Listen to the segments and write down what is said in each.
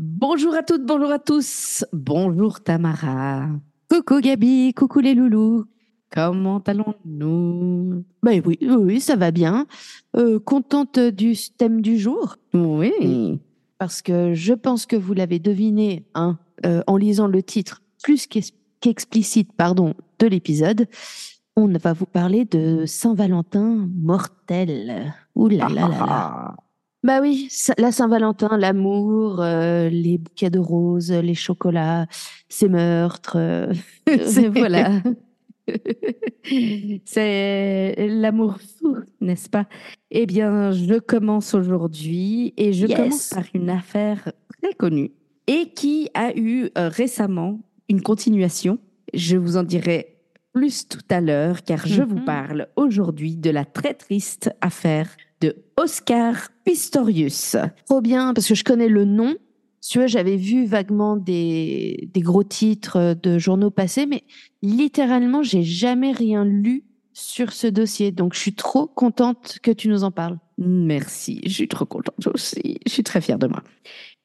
Bonjour à toutes, bonjour à tous. Bonjour Tamara. Coucou Gabi, coucou les loulous. Comment allons-nous? Ben oui, oui, ça va bien. Euh, contente du thème du jour? Oui. Parce que je pense que vous l'avez deviné hein, euh, en lisant le titre plus qu'explicite pardon, de l'épisode. On va vous parler de Saint-Valentin mortel. Ouh là là là là. Bah oui, la Saint-Valentin, l'amour, euh, les bouquets de roses, les chocolats, ces meurtres. Euh, voilà. C'est l'amour fou, n'est-ce pas? Eh bien, je commence aujourd'hui et je commence par une affaire très connue et qui a eu euh, récemment une continuation. Je vous en dirai plus tout à l'heure car je vous mhm. parle aujourd'hui de la très triste affaire de Oscar Pistorius. Trop bien, parce que je connais le nom. Tu vois, j'avais vu vaguement des, des gros titres de journaux passés, mais littéralement, j'ai jamais rien lu sur ce dossier. Donc, je suis trop contente que tu nous en parles. Merci, je suis trop contente aussi. Je suis très fière de moi.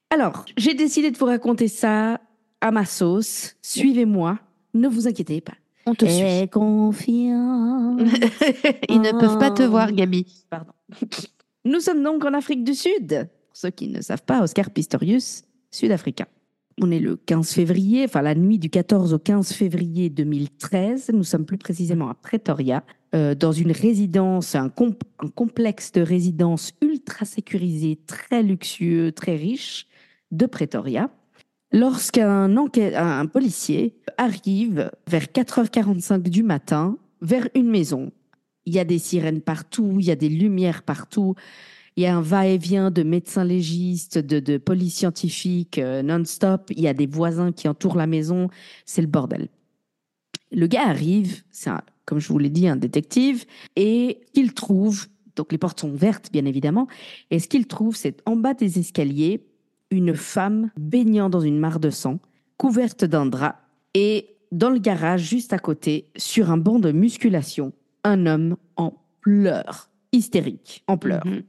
Alors, j'ai décidé de vous raconter ça à ma sauce. Suivez-moi, ne vous inquiétez pas. On te suit. confiance. Ils ne peuvent pas te voir, Gabi. Pardon. Nous sommes donc en Afrique du Sud. Pour ceux qui ne savent pas, Oscar Pistorius, sud-africain. On est le 15 février, enfin la nuit du 14 au 15 février 2013. Nous sommes plus précisément à Pretoria, euh, dans une résidence, un, un, complexe de résidence ultra sécurisé, très luxueux, très riche de Pretoria lorsqu'un un policier arrive vers 4h45 du matin vers une maison. Il y a des sirènes partout, il y a des lumières partout, il y a un va-et-vient de médecins légistes, de, de police scientifique euh, non-stop, il y a des voisins qui entourent la maison, c'est le bordel. Le gars arrive, c'est comme je vous l'ai dit, un détective, et il trouve, donc les portes sont ouvertes bien évidemment, et ce qu'il trouve, c'est en bas des escaliers, une femme baignant dans une mare de sang, couverte d'un drap, et dans le garage juste à côté, sur un banc de musculation, un homme en pleurs, hystérique, en pleurs. Mhm.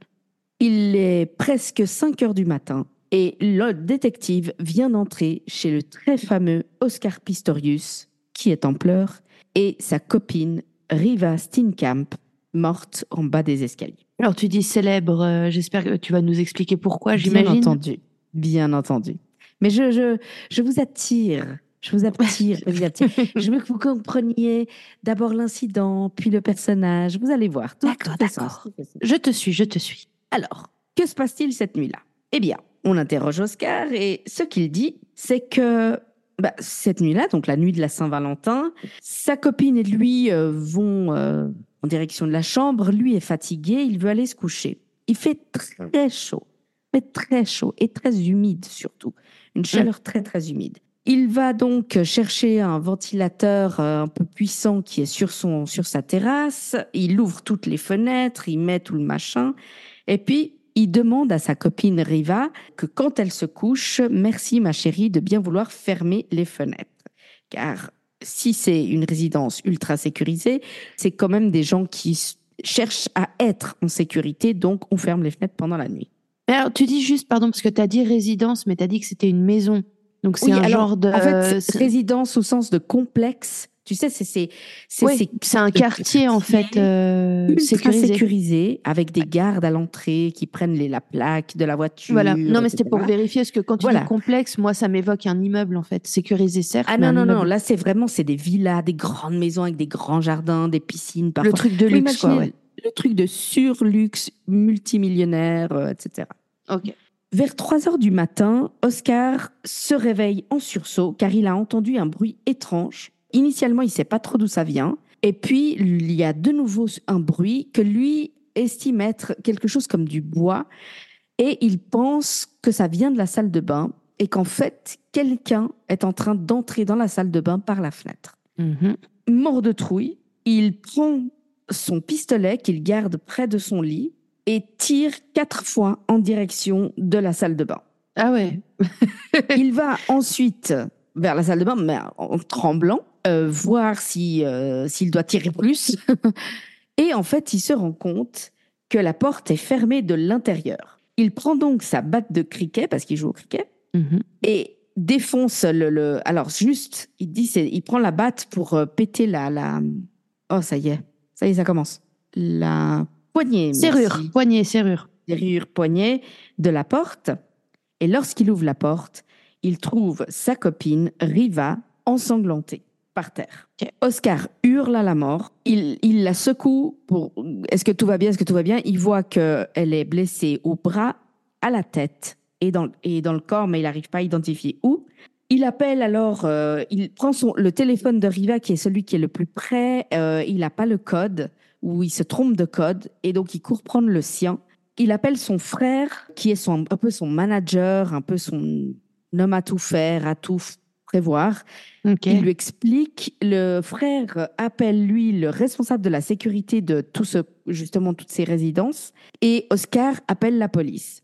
Il est presque 5 heures du matin et le détective vient d'entrer chez le très fameux Oscar Pistorius, qui est en pleurs, et sa copine Riva Steenkamp, morte en bas des escaliers. Alors tu dis célèbre, euh, j'espère que tu vas nous expliquer pourquoi, j'imagine. Bien entendu. Bien entendu. Mais je, je, je vous attire. Je vous attire, je veux que vous compreniez d'abord l'incident, puis le personnage. Vous allez voir. D'accord, d'accord. Je te suis, je te suis. Alors, que se passe-t-il cette nuit-là? Eh bien, on interroge Oscar et ce qu'il dit, c'est que bah, cette nuit-là, donc la nuit de la Saint-Valentin, sa copine et lui euh, vont euh, en direction de la chambre. Lui est fatigué, il veut aller se coucher. Il fait très chaud très chaud et très humide surtout. Une chaleur très très humide. Il va donc chercher un ventilateur euh, un peu puissant qui est sur son sur sa terrasse. Il ouvre toutes les fenêtres, il met tout le machin, et puis il demande à sa copine Riva que quand elle se couche, merci ma chérie de bien vouloir fermer les fenêtres, car si c'est une résidence ultra sécurisée, c'est quand même des gens qui cherchent à être en sécurité, donc on ferme les fenêtres pendant la nuit. Alors, tu dis juste, pardon, parce que tu as dit résidence, mais tu as dit que c'était une maison. Donc, c'est un genre de. En fait, résidence au sens de complexe. Tu sais, c'est c'est c'est un quartier en fait euh, sécurisé. sécurisé. avec des gardes à l'entrée qui prennent les, la plaque de la voiture. Voilà. Non, mais c'était pour vérifier parce que quand tu dis complexe, moi ça m'évoque un immeuble en fait sécurisé certes. Ah non non non, là c'est vraiment c'est des villas, des grandes maisons avec des grands jardins, des piscines. Parfois. Le truc de luxe quoi. Ouais le truc de surluxe multimillionnaire, euh, etc. Ok. Vers 3 heures du matin, Oscar se réveille en sursaut car il a entendu un bruit étrange. Initialement, il ne sait pas trop d'où ça vient. Et puis, il y a de nouveau un bruit que lui estime être quelque chose comme du bois. Et il pense que ça vient de la salle de bain. et qu'en fait, quelqu'un est en train d'entrer dans la salle de bain par la fenêtre. Mhm. Mort de trouille, il prend son pistolet qu'il garde près de son lit et tire quatre fois en direction de la salle de bain. Ah ouais. Il va ensuite vers la salle de bain, mais en tremblant, euh, voir si euh, s'il doit tirer plus. et en fait, il se rend compte que la porte est fermée de l'intérieur. Il prend donc sa batte de cricket parce qu'il joue au cricket Mhm. et défonce le. le- alors juste, il dit, il prend la batte pour euh, péter la, la. Oh, ça y est, ça y est, ça commence. La poignée. merci. Serrure, poignée, serrure. serrure poignée de la porte. Et lorsqu'il ouvre la porte, il trouve sa copine Riva ensanglantée par terre. Oscar hurle à la mort. Il, il la secoue pour est-ce que tout va bien, est-ce que tout va bien? Il voit qu'elle est blessée au bras, à la tête et dans, et dans le corps, mais il n'arrive pas à identifier où. Il appelle alors, euh, il prend son, le téléphone de Riva, qui est celui qui est le plus près. euh, il n'a pas le code, ou il se trompe de code, et donc il court prendre le sien. Il appelle son frère, qui est son, un peu son manager, un peu son homme à tout faire, à tout prévoir. Ok. Il lui explique. Le frère appelle lui le responsable de la sécurité de tout ce, justement toutes ces résidences. Et Oscar appelle la police.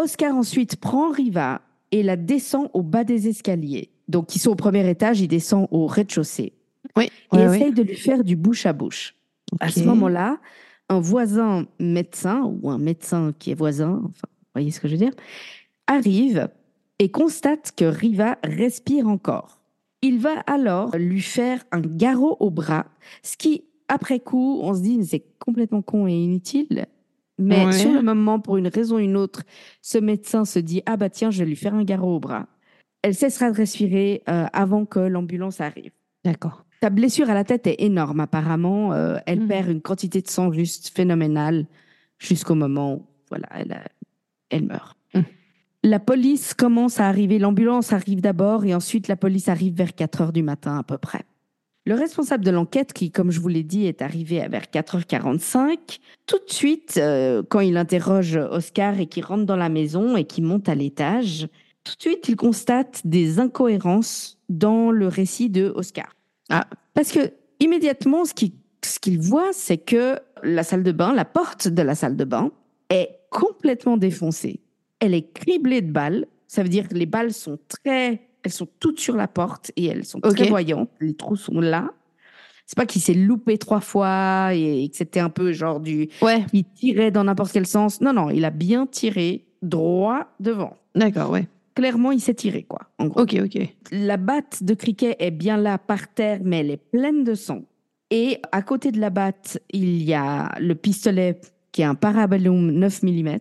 Oscar ensuite prend Riva et la descend au bas des escaliers. Donc ils sont au premier étage, il descend au rez-de-chaussée Oui. et ouais, essaye de lui faire du bouche à bouche. À ce moment-là, un voisin médecin ou un médecin qui est voisin, enfin, vous voyez ce que je veux dire, arrive et constate que Riva respire encore. Il va alors lui faire un garrot au bras, ce qui, après coup, on se dit, c'est complètement con et inutile. Mais Ouais. sur le moment, pour une raison ou une autre, ce médecin se dit, ah bah tiens, je vais lui faire un garrot au bras. Elle cessera de respirer euh, avant que l'ambulance arrive. D'accord. Sa blessure à la tête est énorme, apparemment. Euh, elle Mhm. perd une quantité de sang juste phénoménale jusqu'au moment où voilà, elle, a- elle meurt. Mhm. La police commence à arriver. L'ambulance arrive d'abord et ensuite la police arrive vers 4 heures du matin à peu près. Le responsable de l'enquête, qui, comme je vous l'ai dit, est arrivé vers 4h45, tout de suite, euh, quand il interroge Oscar et qu'il rentre dans la maison et qu'il monte à l'étage, tout de suite, il constate des incohérences dans le récit de Oscar. Ah. Parce que immédiatement, ce qu'il voit, c'est que la salle de bain, la porte de la salle de bain, est complètement défoncée. Elle est criblée de balles. Ça veut dire que les balles sont très, elles sont toutes sur la porte et elles sont très Ok. voyantes. Les trous sont là. C'est pas qu'il s'est loupé trois fois et, et que c'était un peu genre du, Ouais. il tirait dans n'importe quel sens. Non, non, il a bien tiré droit devant. D'accord, ouais. Clairement, il s'est tiré, quoi. En gros. Ok, ok. La batte de cricket est bien là par terre, mais elle est pleine de sang. Et à côté de la batte, il y a le pistolet qui est un parabellum 9 mm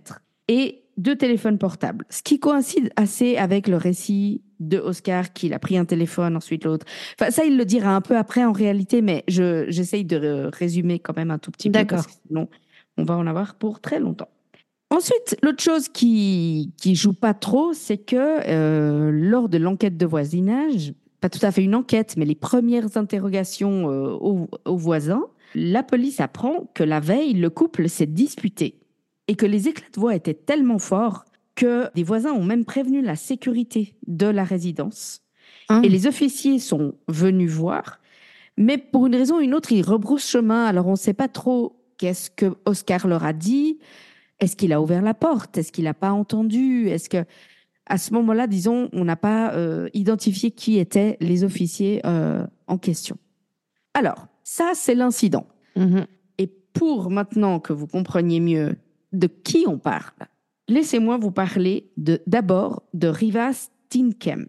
et deux téléphones portables. Ce qui coïncide assez avec le récit de Oscar qu'il a pris un téléphone, ensuite l'autre. Enfin, ça, il le dira un peu après en réalité, mais je, j'essaye de euh, résumer quand même un tout petit peu. D'accord. parce que Sinon, on va en avoir pour très longtemps. Ensuite, l'autre chose qui qui joue pas trop, c'est que euh, lors de l'enquête de voisinage, pas tout à fait une enquête, mais les premières interrogations euh, aux, aux voisins, la police apprend que la veille, le couple s'est disputé et que les éclats de voix étaient tellement forts que des voisins ont même prévenu la sécurité de la résidence. Hein Et les officiers sont venus voir, mais pour une raison ou une autre, ils rebroussent chemin. Alors on ne sait pas trop qu'est-ce que Oscar leur a dit. Est-ce qu'il a ouvert la porte? Est-ce qu'il n'a pas entendu? Est-ce que à ce moment-là, disons, on n'a pas euh, identifié qui étaient les officiers euh, en question. Alors, ça, c'est l'incident. Mhm. Et pour maintenant que vous compreniez mieux de qui on parle, laissez-moi vous parler d'abord de Riva Steenkamp.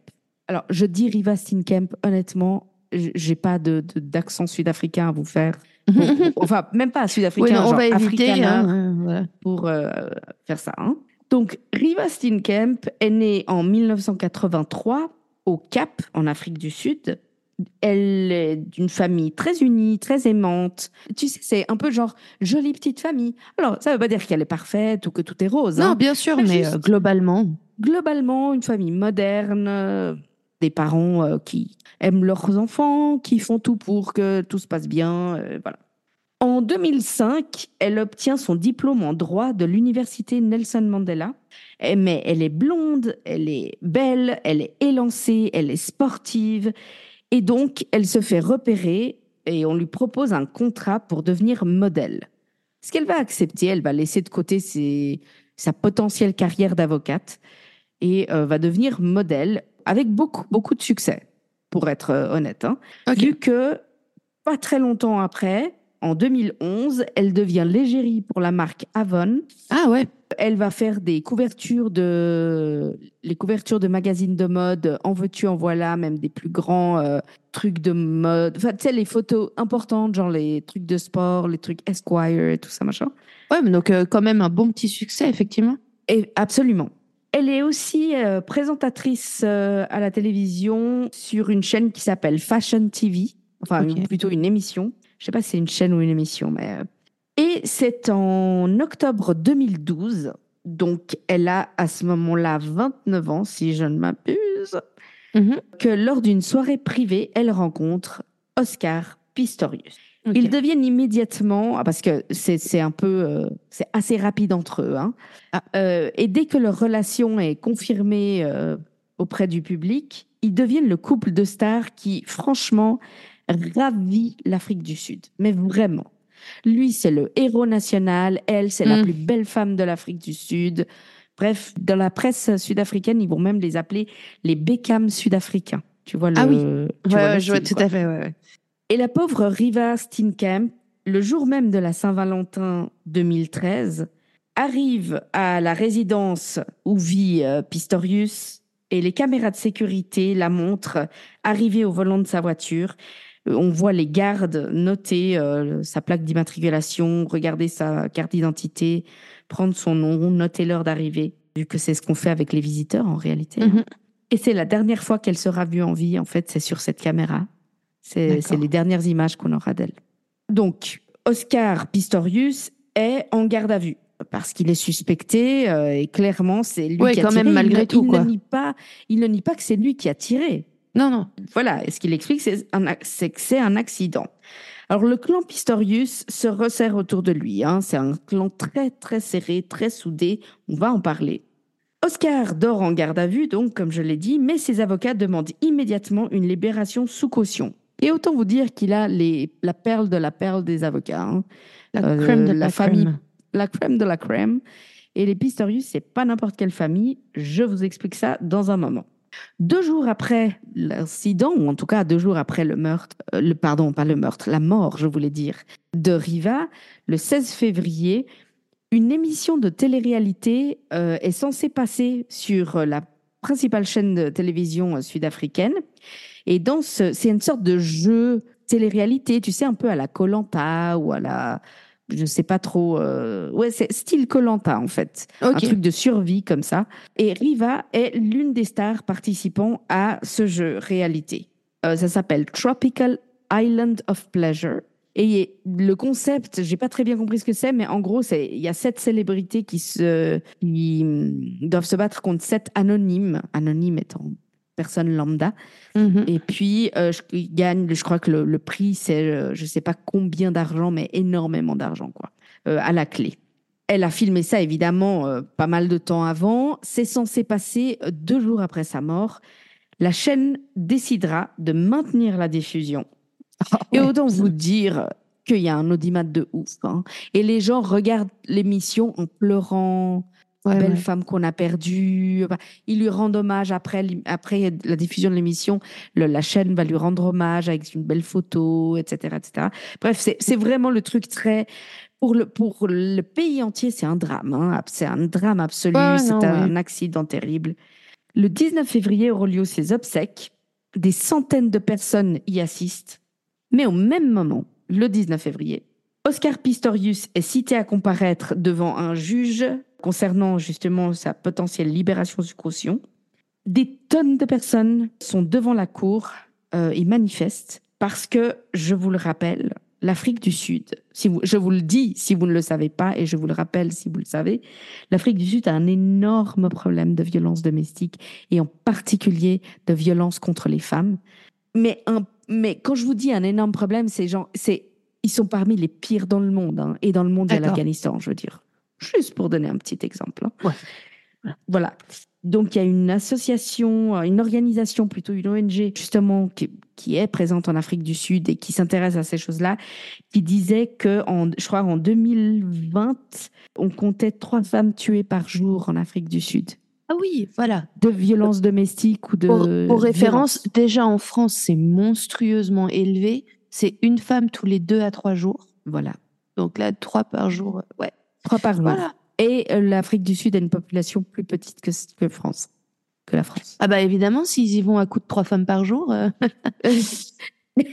Alors, je dis Riva Steenkamp, honnêtement, j'ai pas de de- d'accent sud-africain à vous faire. Pour- pour- enfin, même pas sud-africain, Oui, on va éviter. afrikaner hein, euh, voilà. pour euh, faire ça. hein. Donc, Riva Steenkamp est née en 1983 au Cap, en Afrique du Sud. Elle est d'une famille très unie, très aimante. Tu sais, c'est un peu genre jolie petite famille. Alors, ça ne veut pas dire qu'elle est parfaite ou que tout est rose. Non, hein. bien sûr, Mais mais juste- euh, globalement. Globalement, une famille moderne, euh, des parents euh, qui aiment leurs enfants, qui font tout pour que tout se passe bien. euh, voilà. En 2005, elle obtient son diplôme en droit de l'université Nelson Mandela. Eh, Mais elle est blonde, elle est belle, elle est élancée, elle est sportive. Et donc, elle se fait repérer et on lui propose un contrat pour devenir modèle. Ce qu'elle va accepter, elle va laisser de côté ses- sa potentielle carrière d'avocate et euh, va devenir modèle avec beaucoup, beaucoup de succès, pour être euh, honnête. hein. Vu que pas très longtemps après, en 2011, elle devient l'égérie pour la marque Avon. Ah ouais. Elle va faire des couvertures de les couvertures de magazines de mode, en veux-tu, en voilà, même des plus grands euh, trucs de mode. Enfin, tu sais, les photos importantes, genre les trucs de sport, les trucs Esquire et tout ça, machin. Ouais, mais donc euh, quand même un bon petit succès, effectivement. Et absolument. Elle est aussi euh, présentatrice à la télévision sur une chaîne qui s'appelle Fashion TV, enfin une- plutôt une émission. Je sais pas si c'est une chaîne ou une émission, mais euh. et c'est en octobre 2012, donc elle a à ce moment-là 29 ans, si je ne m'abuse, Mhm. que lors d'une soirée privée, elle rencontre Oscar Pistorius. Ils deviennent immédiatement, ah, parce que c'est c'est un peu, euh, c'est assez rapide entre eux, hein. Ah. Euh, et dès que leur relation est confirmée euh, auprès du public, ils deviennent le couple de stars qui, franchement, ravit l'Afrique du Sud. Mais vraiment. Lui, c'est le héros national, elle, c'est la Mm. plus belle femme de l'Afrique du Sud. Bref, dans la presse sud-africaine, ils vont même les appeler les Beckham sud-africains. Tu vois le, Ah oui. tu Ouais, vois le ouais, je vois tout quoi. à fait. Ouais. Et la pauvre Riva Steenkamp, le jour même de la Saint-Valentin 2013, arrive à la résidence où vit euh, Pistorius et les caméras de sécurité la montrent arriver au volant de sa voiture. Euh, On voit les gardes noter euh, sa plaque d'immatriculation, regarder sa carte d'identité, prendre son nom, noter l'heure d'arrivée, vu que c'est ce qu'on fait avec les visiteurs en réalité. Mhm. Et c'est la dernière fois qu'elle sera vue en vie, en fait, c'est sur cette caméra. C'est les dernières images qu'on aura d'elle. Donc, Oscar Pistorius est en garde à vue parce qu'il est suspecté euh, et clairement c'est lui Ouais, qui a quand tiré. même, malgré tout, il quoi. Ne nie pas, il ne nie pas que c'est lui qui a tiré. Non, non. Voilà, et ce qu'il explique, c'est que c'est un accident. Alors, le clan Pistorius se resserre autour de lui. hein. C'est un clan très, très serré, très soudé. On va en parler. Oscar dort en garde à vue, donc, comme je l'ai dit, mais ses avocats demandent immédiatement une libération sous caution. Et autant vous dire qu'il a les, la perle de la perle des avocats. hein. La Euh, crème de la la, famille- crème. La crème de la crème. Et les Pistorius, c'est pas n'importe quelle famille. Je vous explique ça dans un moment. Deux jours après l'incident, ou en tout cas deux jours après le meurtre, euh, le pardon, pas le meurtre, la mort, je voulais dire, de Riva, le 16 février, une émission de télé-réalité euh, est censée passer sur euh, la principale chaîne de télévision sud-africaine. Et dans ce, c'est une sorte de jeu télé-réalité, tu sais, un peu à la Colanta ou à la, je sais pas trop, euh, ouais, c'est style Colanta en fait un truc de survie comme ça. Et Riva est l'une des stars participant à ce jeu réalité. Euh, ça s'appelle Tropical Island of Pleasure. Et le concept, j'ai pas très bien compris ce que c'est, mais en gros, c'est il y a sept célébrités qui se qui hum, doivent se battre contre sept anonymes, anonymes étant personnes lambda. Mhm. Et puis, euh, je, ils gagnent, je crois que le, le prix, c'est, euh, je sais pas combien d'argent, mais énormément d'argent, quoi, euh, à la clé. Elle a filmé ça, évidemment, pas mal de temps avant. C'est censé passer deux jours après sa mort. La chaîne décidera de maintenir la diffusion. Et Ouais. autant vous dire qu'il y a un audimat de ouf. hein. Et les gens regardent l'émission en pleurant, Ouais, belle ouais. femme qu'on a perdue. Ils lui rendent hommage après, après la diffusion de l'émission. La chaîne va lui rendre hommage avec une belle photo, etc. etc. Bref, c'est vraiment le truc très... Pour le, pour le pays entier, c'est un drame. hein. C'est un drame absolu. Ouais, c'est un accident terrible. Le 19 février auront lieu ses obsèques. Des centaines de personnes y assistent. Mais au même moment, le 19 février, Oscar Pistorius est cité à comparaître devant un juge concernant justement sa potentielle libération sous caution. Des tonnes de personnes sont devant la cour euh, et manifestent parce que, je vous le rappelle, l'Afrique du Sud, si vous, je vous le dis si vous ne le savez pas et je vous le rappelle si vous le savez, l'Afrique du Sud a un énorme problème de violence domestique et en particulier de violence contre les femmes. Mais, un, mais quand je vous dis un énorme problème, c'est genre, c'est ils sont parmi les pires dans le monde, hein, et dans le monde, D'accord. l'Afghanistan, je veux dire. Juste pour donner un petit exemple. hein. Ouais. Voilà. Donc, il y a une association, euh, une organisation, plutôt une ONG, justement, qui, qui est présente en Afrique du Sud et qui s'intéresse à ces choses-là, qui disait que, en, je crois, en 2020, on comptait trois femmes tuées par jour en Afrique du Sud. Ah oui, voilà. De violences domestiques ou de. Pour, pour référence, déjà en France, c'est monstrueusement élevé. C'est une femme tous les deux à trois jours. Voilà. Donc là, trois par jour. Ouais. Trois par jour. Voilà. Et euh, l'Afrique du Sud a une population plus petite que, que France. Que la France. Ah bah évidemment, s'ils y vont à coup de trois femmes par jour. euh,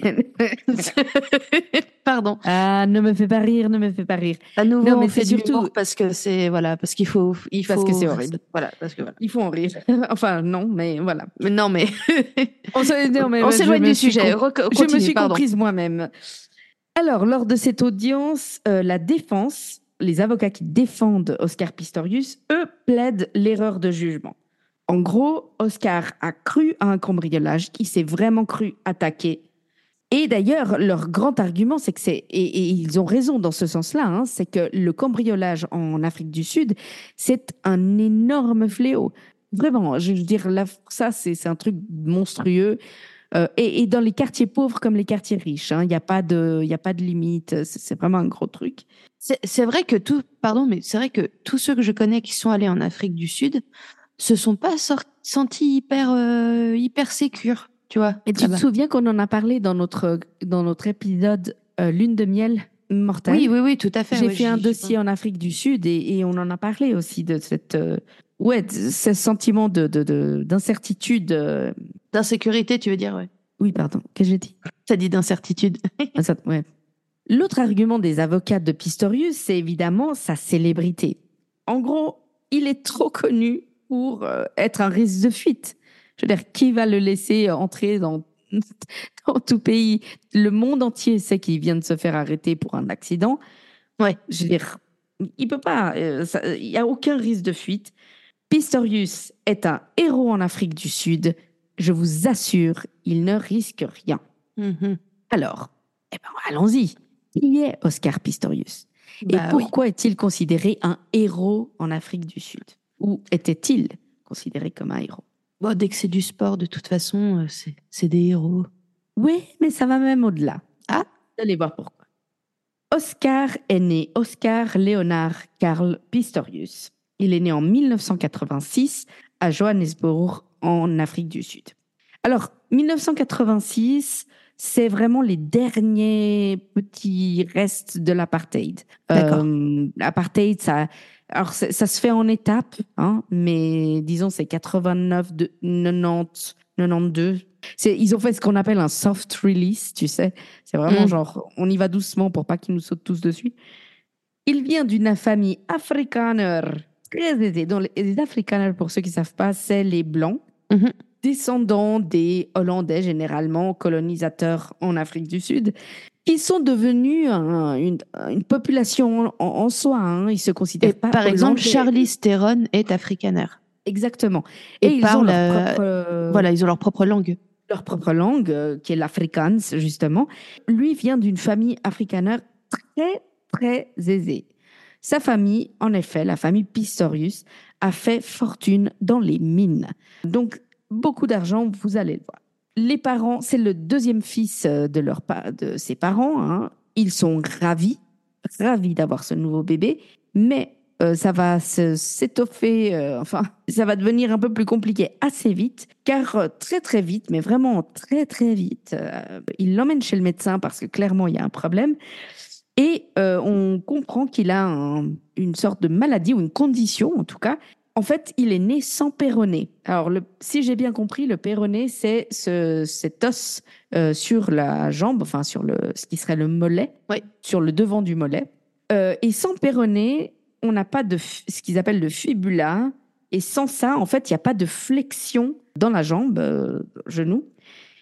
Pardon. ah, ne me fais pas rire, ne me fais pas rire. À nouveau, Non, mais on fait c'est surtout- parce que c'est voilà, parce qu'il faut, il Parce faut- que c'est horrible. Voilà, parce que voilà. Il faut en rire. enfin, non, mais voilà. Mais non, mais On s'éloigne du sujet. Je me suis pardon. comprise moi-même. Alors, lors de cette audience, euh, la défense, les avocats qui défendent Oscar Pistorius, eux, plaident l'erreur de jugement. En gros, Oscar a cru à un cambriolage, il s'est vraiment cru attaqué. Et d'ailleurs, leur grand argument, c'est que c'est, et, ils ont raison dans ce sens-là, hein, c'est que le cambriolage en Afrique du Sud, c'est un énorme fléau. Vraiment, je veux dire, ça, c'est un truc monstrueux. Euh, et, et dans les quartiers pauvres comme les quartiers riches, hein, il n'y a, pas de- il y a pas de limite. C'est vraiment un gros truc. C'est vrai que tout, pardon, mais c'est vrai que tous ceux que je connais qui sont allés en Afrique du Sud se sont pas sentis hyper, euh, hyper sécures, tu vois. Et tu là-bas. te souviens qu'on en a parlé dans notre, dans notre épisode euh, Lune de miel mortelle? Oui, oui, oui, tout à fait. J'ai fait un dossier en Afrique du Sud et, et on en a parlé aussi de cette, euh, ouais, ce sentiment de, de- de- d'incertitude. euh. D'insécurité, tu veux dire, ouais. Oui, pardon, qu'est-ce que j'ai dit? Ça dit d'incertitude. Ah, ouais. L'autre argument des avocats de Pistorius, c'est évidemment sa célébrité. En gros, il est trop connu pour euh, être un risque de fuite. Je veux dire, qui va le laisser entrer dans, dans tout pays? Le monde entier sait qu'il vient de se faire arrêter pour un accident. Ouais. Je veux dire, il peut pas. euh, Il n'y a aucun risque de fuite. Pistorius est un héros en Afrique du Sud. Je vous assure, il ne risque rien. Mhm. Alors, eh ben, allons-y. Qui est Oscar Pistorius? Et Bah oui. pourquoi est-il considéré un héros en Afrique du Sud? Ou était-il considéré comme un héros? Bon, dès que c'est du sport, de toute façon, euh, c'est des héros. Oui, mais ça va même au-delà. Ah. Vous allez voir pourquoi. Oscar est né Oscar Leonard Karl Pistorius. Il est né en 1986 à Johannesburg, en Afrique du Sud. Alors, 1986, c'est vraiment les derniers petits restes de l'apartheid. D'accord. Euh, L'apartheid, ça, alors ça, ça se fait en étapes, hein, mais disons c'est 89, de, 90, 92. C'est, ils ont fait ce qu'on appelle un soft release, tu sais. C'est vraiment Mm. genre, on y va doucement pour pas qu'ils nous sautent tous dessus. Il vient d'une famille afrikaner très aisée. Donc, les- afrikaners, pour ceux qui ne savent pas, c'est les blancs, Mhm. descendants des Hollandais, généralement colonisateurs en Afrique du Sud, qui sont devenus un- une, une population en, en soi. hein. Ils se considèrent Et pas par exemple. Charlie Theron est afrikaner. Exactement. Et Et, ils ont parle, leur euh, propre, euh, Voilà, ils ont leur propre langue. leur propre langue, euh, qui est l'afrikaans, justement. Lui vient d'une famille afrikaner très, très aisée. Sa famille, en effet, la famille Pistorius, a fait fortune dans les mines. Donc, beaucoup d'argent, vous allez le voir. Les parents, c'est le deuxième fils euh, de, leur de ses parents. hein. Ils sont ravis, ravis d'avoir ce nouveau bébé, mais euh, ça va s'étoffer, euh, enfin, ça va devenir un peu plus compliqué assez vite, car très très vite, mais vraiment très très vite, il l'emmène chez le médecin parce que clairement il y a un problème, et euh, on comprend qu'il a un- une sorte de maladie ou une condition en tout cas. En fait, il est né sans péroné. Alors, le- si j'ai bien compris, le péroné, c'est ce, cet os euh, sur la jambe, enfin sur le, ce qui serait le mollet, Oui. sur le devant du mollet. Euh, et sans péroné, on n'a pas de ce qu'ils appellent le fibula. Et sans ça, en fait, il n'y a pas de flexion dans la jambe, genou.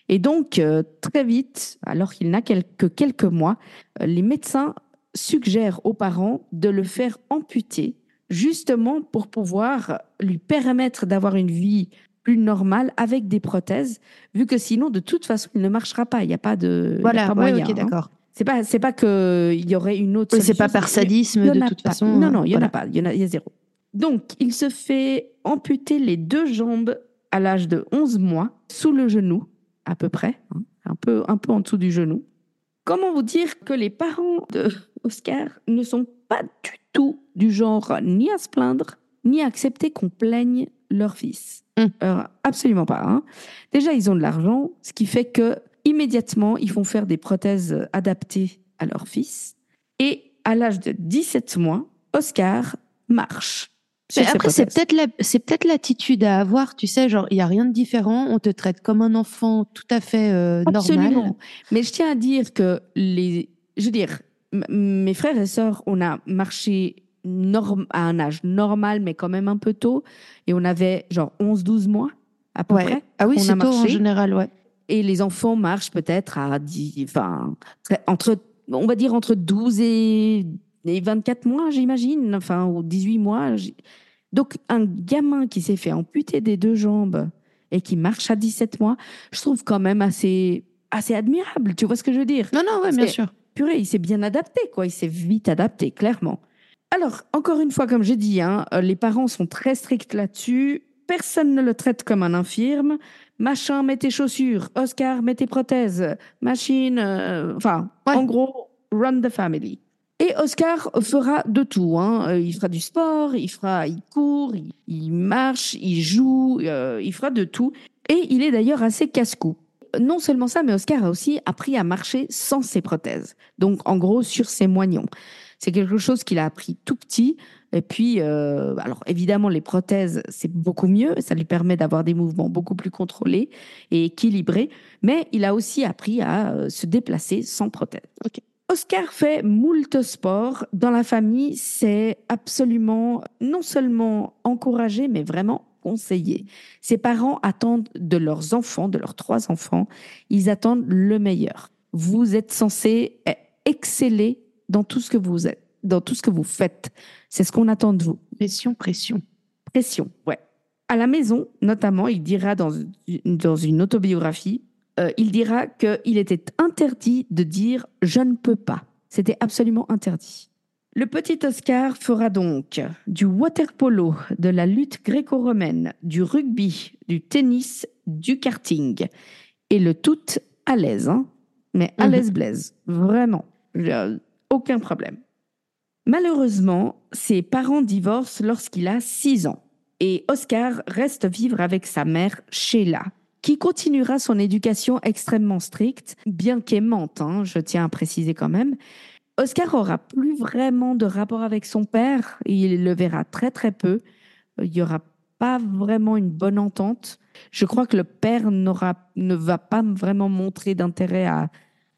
Et donc, euh, très vite, alors qu'il n'a que quelques mois, euh, les médecins suggèrent aux parents de le faire amputer, justement pour pouvoir lui permettre d'avoir une vie plus normale avec des prothèses, vu que sinon, de toute façon, il ne marchera pas. Il n'y a pas de. il Voilà, pas ouais, moyen, ok, hein. d'accord. C'est pas, c'est pas qu'il y aurait une autre Oui, c'est pas par sadisme, de toute pas. façon. Non, non, il y en a pas. Il y en a, il y a zéro. Donc, il se fait amputer les deux jambes à l'âge de 11 mois, sous le genou, à peu près, hein, un, peu, un peu en dessous du genou. Comment vous dire que les parents de Oscar ne sont pas du tout du genre ni à se plaindre, ni à accepter qu'on plaigne leur fils? Hum. Alors, absolument pas. hein. Déjà, ils ont de l'argent, ce qui fait que immédiatement, ils font faire des prothèses adaptées à leur fils. Et à l'âge de 17 mois, Oscar marche. Mais après, c'est peut-être la- c'est peut-être l'attitude à avoir, tu sais, genre, il y a rien de différent, on te traite comme un enfant tout à fait euh, normal. Absolument. Mais je tiens à dire que les, je veux dire, mes frères et sœurs, on a marché norm- à un âge normal, mais quand même un peu tôt, et on avait genre 11-12 mois à peu Ouais. près. Ah oui, c'est tôt en général, ouais. Et les enfants marchent peut-être à 10, enfin, entre, on va dire entre 12 et, et 24 mois, j'imagine, enfin, ou 18 mois. Donc, un gamin qui s'est fait amputer des deux jambes et qui marche à 17 mois, je trouve quand même assez, assez admirable. Tu vois ce que je veux dire? Non, non, ouais, bien sûr. Purée, il s'est bien adapté, quoi. Il s'est vite adapté, clairement. Alors, encore une fois, comme j'ai dit, hein, les parents sont très stricts là-dessus. Personne ne le traite comme un infirme. Machin, mets tes chaussures. Oscar, mets tes prothèses. Machine, euh, enfin, Ouais. en gros, run the family. Et Oscar fera de tout. Hein. Euh, Il fera du sport, il fera, il court, il, marche, il joue, euh, il fera de tout. Et il est d'ailleurs assez casse-cou. Non seulement ça, mais Oscar a aussi appris à marcher sans ses prothèses. Donc, en gros, sur ses moignons. C'est quelque chose qu'il a appris tout petit. Et puis, euh, alors évidemment, les prothèses, c'est beaucoup mieux. Ça lui permet d'avoir des mouvements beaucoup plus contrôlés et équilibrés. Mais il a aussi appris à se déplacer sans prothèse. Ok. Oscar fait moult sport. Dans la famille, c'est absolument non seulement encouragé, mais vraiment conseillé. Ses parents attendent de leurs enfants, de leurs trois enfants, ils attendent le meilleur. Vous êtes censé exceller dans tout ce que vous êtes, dans tout ce que vous faites. C'est ce qu'on attend de vous. Pression, pression. Pression, ouais. À la maison, notamment, il dira dans, dans une autobiographie, euh, il dira qu'il était interdit de dire je ne peux pas. C'était absolument interdit. Le petit Oscar fera donc du water polo, de la lutte gréco-romaine, du rugby, du tennis, du karting. Et le tout à l'aise, hein. mais à Mhm. l'aise blaise, vraiment. Euh, aucun problème. Malheureusement, ses parents divorcent lorsqu'il a 6 ans et Oscar reste vivre avec sa mère Sheila, qui continuera son éducation extrêmement stricte, bien qu'aimante, hein, je tiens à préciser quand même. Oscar aura plus vraiment de rapport avec son père, il le verra très très peu, il y aura pas vraiment une bonne entente. Je crois que le père n'aura, ne va pas vraiment montrer d'intérêt à,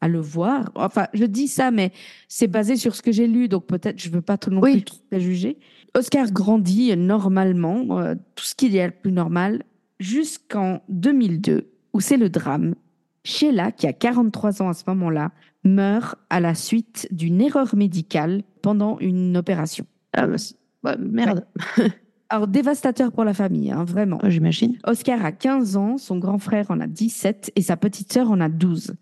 à le voir. Enfin, je dis ça, mais c'est basé sur ce que j'ai lu, donc peut-être je veux pas trop non Oui. plus trop préjuger. Oscar grandit normalement, euh, tout ce qu'il y a de plus normal, jusqu'en 2002, où c'est le drame. Sheila, qui a 43 ans à ce moment-là, meurt à la suite d'une erreur médicale pendant une opération. Ah, bah, ouais, merde, Alors, dévastateur pour la famille, hein, vraiment. J'imagine. Oscar a 15 ans, son grand frère en a 17 et sa petite sœur en a 12.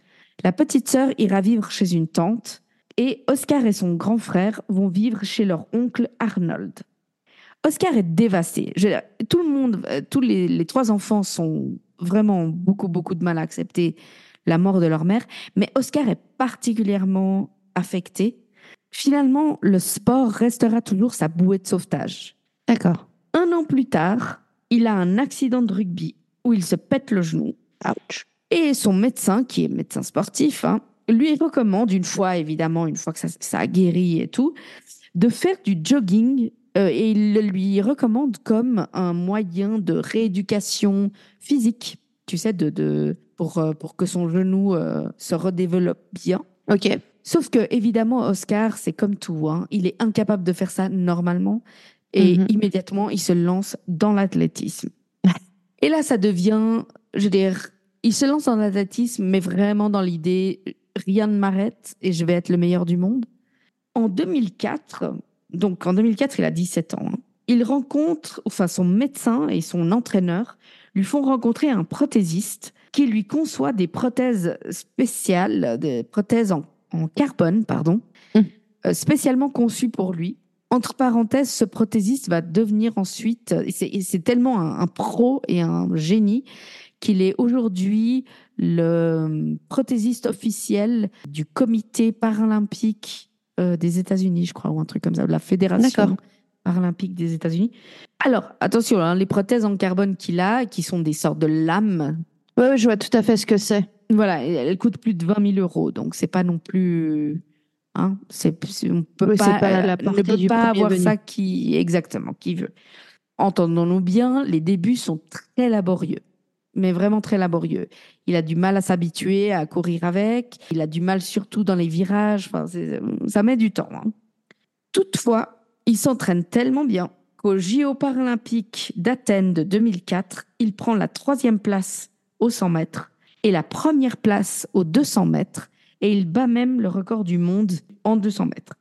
La petite sœur ira vivre chez une tante et Oscar et son grand frère vont vivre chez leur oncle Arnold. Oscar est dévasté. Je- tout le monde, euh, tous les, les trois enfants sont vraiment beaucoup, beaucoup de mal à accepter la mort de leur mère, mais Oscar est particulièrement affecté. Finalement, le sport restera toujours sa bouée de sauvetage. D'accord. Un an plus tard, il a un accident de rugby où il se pète le genou. Ouch. Et son médecin, qui est médecin sportif, hein, lui recommande, une fois évidemment, une fois que ça, ça a guéri et tout, de faire du jogging. Euh, et il le lui recommande comme un moyen de rééducation physique, tu sais, de, de, pour, euh, pour que son genou euh, se redéveloppe bien. Ok. Sauf que, évidemment, Oscar, c'est comme tout. hein. Il est incapable de faire ça normalement. Et Mhm. immédiatement, il se lance dans l'athlétisme. Et là, ça devient, je veux dire, il se lance dans l'athlétisme, mais vraiment dans l'idée, rien ne m'arrête et je vais être le meilleur du monde. En 2004, donc en 2004, il a 17 ans, hein, il rencontre, enfin son médecin et son entraîneur lui font rencontrer un prothésiste qui lui conçoit des prothèses spéciales, des prothèses en en carbone, pardon, Mm. euh, spécialement conçu pour lui. Entre parenthèses, ce prothésiste va devenir ensuite, et c'est et c'est tellement un, un pro et un génie qu'il est aujourd'hui le prothésiste officiel du comité paralympique euh, des États-Unis, je crois, ou un truc comme ça, de la fédération paralympique des États-Unis. Alors, attention, hein, les prothèses en carbone qu'il a, qui sont des sortes de lames, ouais, je vois tout à fait ce que c'est. voilà, elles coûtent plus de 20 000 euros, donc c'est pas non plus. Hein, on peut Oui, pas, la euh, ne peut pas avoir venu. ça qui exactement qui veut. Entendons-nous bien, les débuts sont très laborieux, mais vraiment très laborieux. Il a du mal à s'habituer à courir avec, il a du mal surtout dans les virages. C'est- ça met du temps. hein. Toutefois, il s'entraîne tellement bien qu'aux JO paralympiques d'Athènes de 2004, il prend la troisième place aux 100 mètres et la première place aux 200 mètres et il bat même le record du monde en 200 mètres.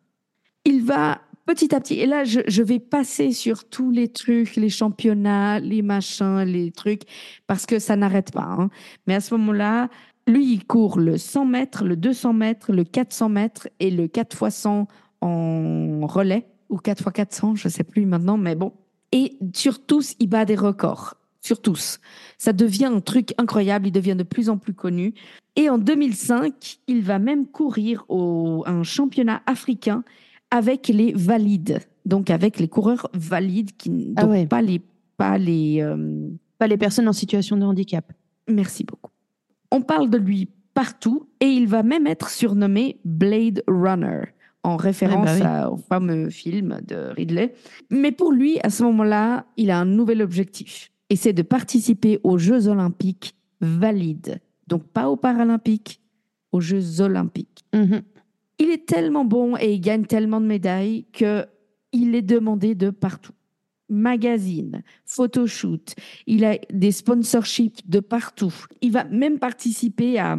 Il va petit à petit, et là je, je vais passer sur tous les trucs, les championnats, les machins, les trucs, parce que ça n'arrête pas. hein. Mais à ce moment-là, lui, il court le 100 mètres, le 200 mètres, le 400 mètres et le 4 x 100 en relais, ou 4 x 400, je sais plus maintenant, mais bon. Et sur tous, il bat des records. Sur tous. Ça devient un truc incroyable, il devient de plus en plus connu. Et en 2005, il va même courir au un championnat africain avec les valides, donc avec les coureurs valides, qui Ah donc ouais. pas les pas les. euh, Pas les personnes en situation de handicap. merci beaucoup. On parle de lui partout et il va même être surnommé Blade Runner en référence Ah bah oui. à- au fameux film de Ridley. Mais pour lui, à ce moment-là, il a un nouvel objectif et c'est de participer aux Jeux Olympiques valides, donc pas aux Paralympiques, aux Jeux Olympiques. Mhm. Il est tellement bon et il gagne tellement de médailles que il est demandé de partout. Magazine, photoshoot, il a des sponsorships de partout. Il va même participer à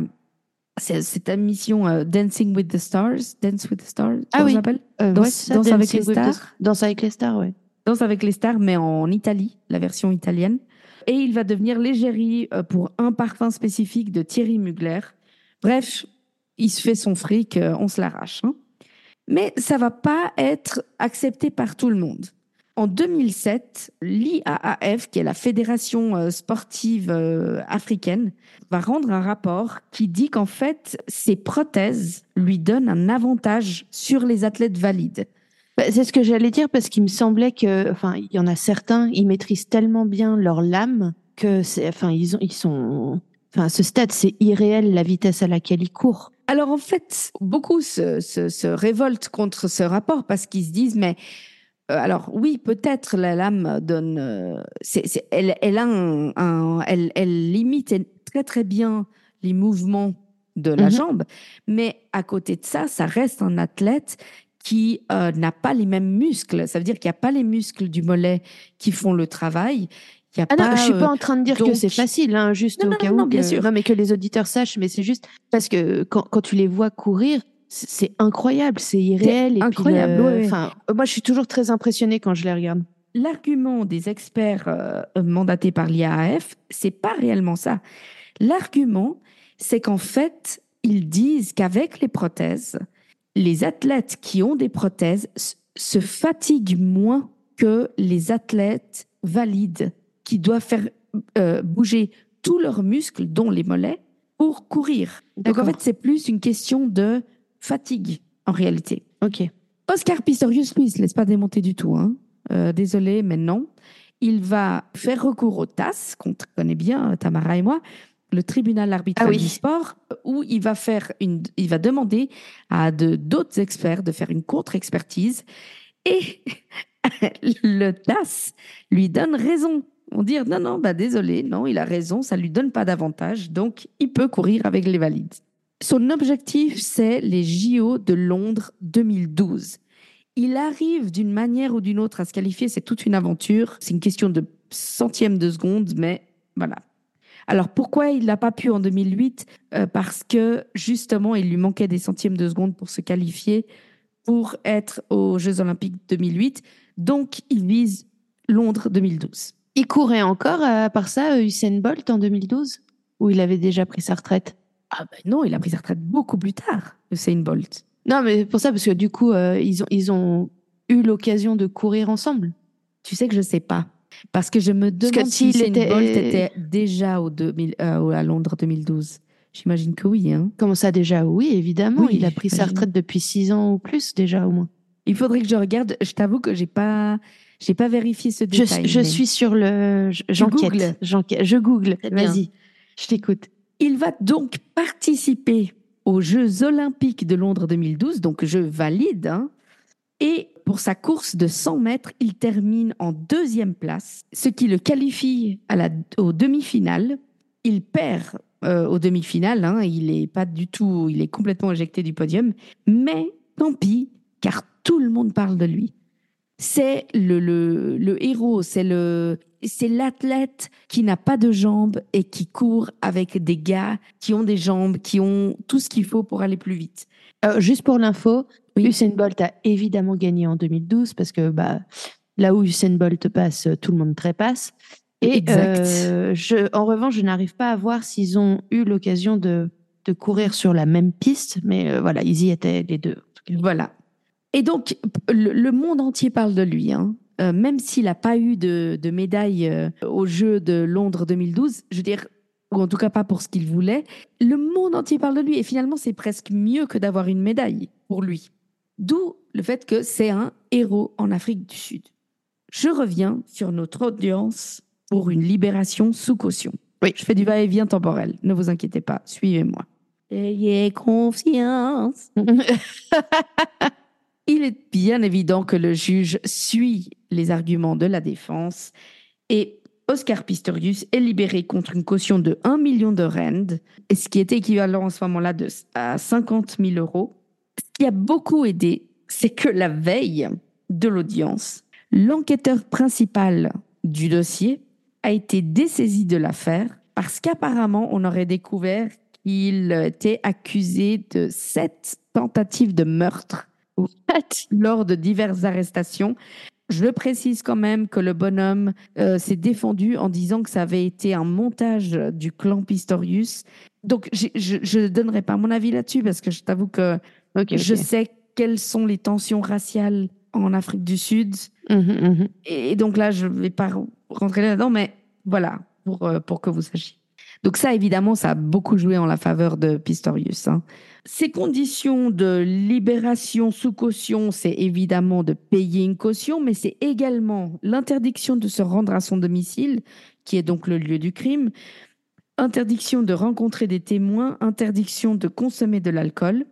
cette émission euh, Dancing with the Stars, Dance with the Stars, Ah oui. s'appelle? Euh, Danse- ça, Danse avec les with the- stars. Danse avec les stars, ouais. Danse avec les stars, mais en Italie, la version italienne. Et il va devenir l'égérie euh, pour un parfum spécifique de Thierry Mugler. Bref, il se fait son fric, euh, on se l'arrache. hein. Mais ça va pas être accepté par tout le monde. En 2007, l'IAAF, qui est la fédération euh, sportive euh, africaine, va rendre un rapport qui dit qu'en fait, ces prothèses lui donnent un avantage sur les athlètes valides. Bah, c'est ce que j'allais dire parce qu'il me semblait que, enfin, il y en a certains, ils maîtrisent tellement bien leur lame que enfin, ils ils sont, enfin, à ce stade, c'est irréel la vitesse à laquelle ils courent. Alors en fait, beaucoup se, se, se révoltent contre ce rapport parce qu'ils se disent mais euh, alors oui peut-être la lame donne euh, elle, elle a un, un- elle, elle limite très très bien les mouvements de la Mhm. jambe mais à côté de ça ça reste un athlète qui euh, n'a pas les mêmes muscles ça veut dire qu'il n'y a pas les muscles du mollet qui font le travail il y a Ah non, je suis euh, pas en train de dire que c'est facile, hein, juste Non, au non, cas où. non, bien que- sûr. Non, mais que les auditeurs sachent, mais c'est juste parce que quand, quand tu les vois courir, c'est incroyable, c'est irréel. et incroyable, ouais. Enfin, euh, moi, je suis toujours très impressionnée quand je les regarde. l'argument des experts euh, mandatés par l'IAAF, c'est pas réellement ça. L'argument, c'est qu'en fait, ils disent qu'avec les prothèses, les athlètes qui ont des prothèses se fatiguent moins que les athlètes valides qui doivent faire euh, bouger tous leurs muscles, dont les mollets, pour courir. Donc en fait, c'est plus une question de fatigue en réalité. Ok. Oscar Pistorius, lui, il se laisse pas démonter du tout. Hein. Euh, désolé, mais non. Il va faire recours au TAS, qu'on connaît bien, euh, Tamara et moi, le tribunal arbitral Ah oui. du sport, où il va faire une, il va demander à de d'autres experts de faire une contre-expertise, et le TAS lui donne raison. On dit non, non, bah désolé, non, il a raison, ça lui donne pas d'avantage, donc il peut courir avec les valides. Son objectif, c'est les JO de Londres 2012. Il arrive d'une manière ou d'une autre à se qualifier, c'est toute une aventure. C'est une question de centième de seconde, mais voilà. Alors pourquoi il n'a pas pu en 2008 Euh, Parce que justement, il lui manquait des centièmes de seconde pour se qualifier pour être aux Jeux Olympiques 2008. Donc, il vise Londres 2012. Il courait encore, à part ça, euh, Usain Bolt en 2012, où il avait déjà pris sa retraite? Ah ben non, il a pris sa retraite beaucoup plus tard, Usain Bolt. Non, mais pour ça, parce que du coup, euh, ils, ont, ils ont eu l'occasion de courir ensemble. Tu sais que je sais pas. Parce que je me demande que si Usain était- Bolt était déjà au 2000, euh, à Londres 2012. J'imagine que oui. Hein. Comment ça déjà? Oui, évidemment. Oui, il a pris sa retraite depuis six ans ou plus déjà au moins. Il faudrait que je regarde. Je t'avoue que j'ai pas, j'ai pas vérifié ce détail. je mais suis sur le... J'enquête. Je google. Vas-y, je t'écoute. Il va donc participer aux Jeux Olympiques de Londres 2012, donc je valide. hein. Et pour sa course de 100 mètres, il termine en deuxième place, ce qui le qualifie à la, aux demi-finales. Il perd euh, aux demi-finales, hein, il est pas du tout, il est complètement éjecté du podium, mais tant pis, car tout le monde parle de lui. C'est le, le, le héros, c'est le, c'est l'athlète qui n'a pas de jambes et qui court avec des gars qui ont des jambes, qui ont tout ce qu'il faut pour aller plus vite. Euh, juste pour l'info, Oui. Usain Bolt a évidemment gagné en 2012 parce que bah, là où Usain Bolt passe, tout le monde trépasse. Et Exact. euh, je, en revanche, je n'arrive pas à voir s'ils ont eu l'occasion de, de courir sur la même piste, mais euh, voilà, ils y étaient les deux. Voilà. Et donc, le, le monde entier parle de lui. hein. Euh, même s'il n'a pas eu de, de médaille euh, aux Jeux de Londres 2012, je veux dire, ou en tout cas pas pour ce qu'il voulait, le monde entier parle de lui. Et finalement, c'est presque mieux que d'avoir une médaille pour lui. D'où le fait que c'est un héros en Afrique du Sud. Je reviens sur notre audience pour une libération sous caution. Oui. Je fais du va-et-vient temporel. Ne vous inquiétez pas, suivez-moi. Ayez confiance. Il est bien évident que le juge suit les arguments de la défense et Oscar Pistorius est libéré contre une caution de 1 million de rand, ce qui était équivalent à ce moment-là à 50 000 euros. Ce qui a beaucoup aidé, c'est que la veille de l'audience, l'enquêteur principal du dossier a été dessaisi de l'affaire parce qu'apparemment on aurait découvert qu'il était accusé de sept tentatives de meurtre lors de diverses arrestations. Je précise quand même que le bonhomme euh, s'est défendu en disant que ça avait été un montage du clan Pistorius. Donc, je ne donnerai pas mon avis là-dessus parce que je t'avoue que je sais quelles sont les tensions raciales en Afrique du Sud. Mhm, mhm. Et donc là, je ne vais pas rentrer là-dedans, mais voilà, pour, euh, pour que vous sachiez. Donc ça, évidemment, ça a beaucoup joué en la faveur de Pistorius. hein. Ces conditions de libération sous caution, c'est évidemment de payer une caution, mais c'est également l'interdiction de se rendre à son domicile, qui est donc le lieu du crime, interdiction de rencontrer des témoins, interdiction de consommer de l'alcool.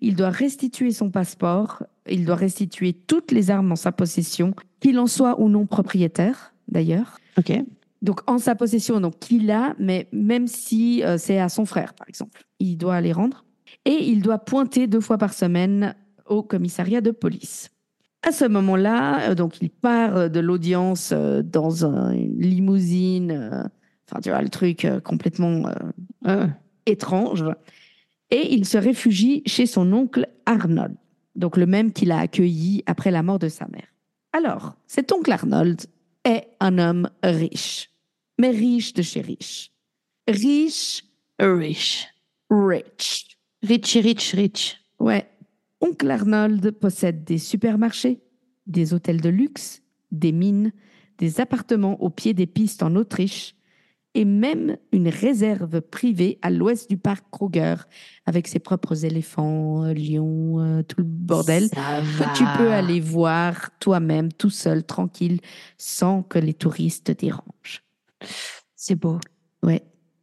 Il doit restituer son passeport, il doit restituer toutes les armes en sa possession, qu'il en soit ou non propriétaire, d'ailleurs. Ok. Donc en sa possession, donc qu'il a, mais même si euh, c'est à son frère, par exemple, il doit les rendre. Et il doit pointer deux fois par semaine au commissariat de police. À ce moment-là, euh, donc il part euh, de l'audience euh, dans un- une limousine, enfin tu vois le truc complètement euh, Euh, étrange, et il se réfugie chez son oncle Arnold, donc le même qu'il a accueilli après la mort de sa mère. Alors, cet oncle Arnold est un homme riche, mais riche de chez riche. Riche, rich. rich. Rich, rich, rich. Ouais. Oncle Arnold possède des supermarchés, des hôtels de luxe, des mines, des appartements au pied des pistes en Autriche et même une réserve privée à l'ouest du parc Kruger avec ses propres éléphants, euh, lions, euh, tout le bordel Ça que tu peux aller voir toi-même, tout seul, tranquille, sans que les touristes te dérangent. C'est beau. Ouais.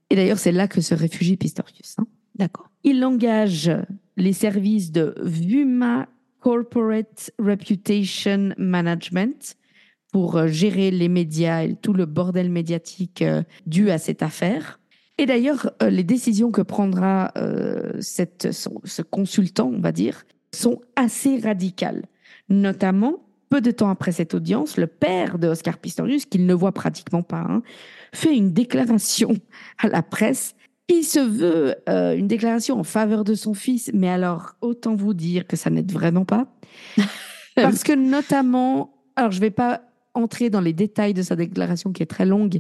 Et d'ailleurs, c'est là que se réfugie Pistorius. hein. D'accord. Il engage les services de Vuma Corporate Reputation Management pour euh, gérer les médias et tout le bordel médiatique euh, dû à cette affaire. Et d'ailleurs, euh, les décisions que prendra ce consultant, on va dire, sont assez radicales. Notamment, peu de temps après cette audience, le père de Oscar Pistorius, qu'il ne voit pratiquement pas, hein, fait une déclaration à la presse qui se veut euh, une déclaration en faveur de son fils, mais alors autant vous dire que ça n'aide vraiment pas. Parce que notamment, alors je vais pas entrer dans les détails de sa déclaration qui est très longue,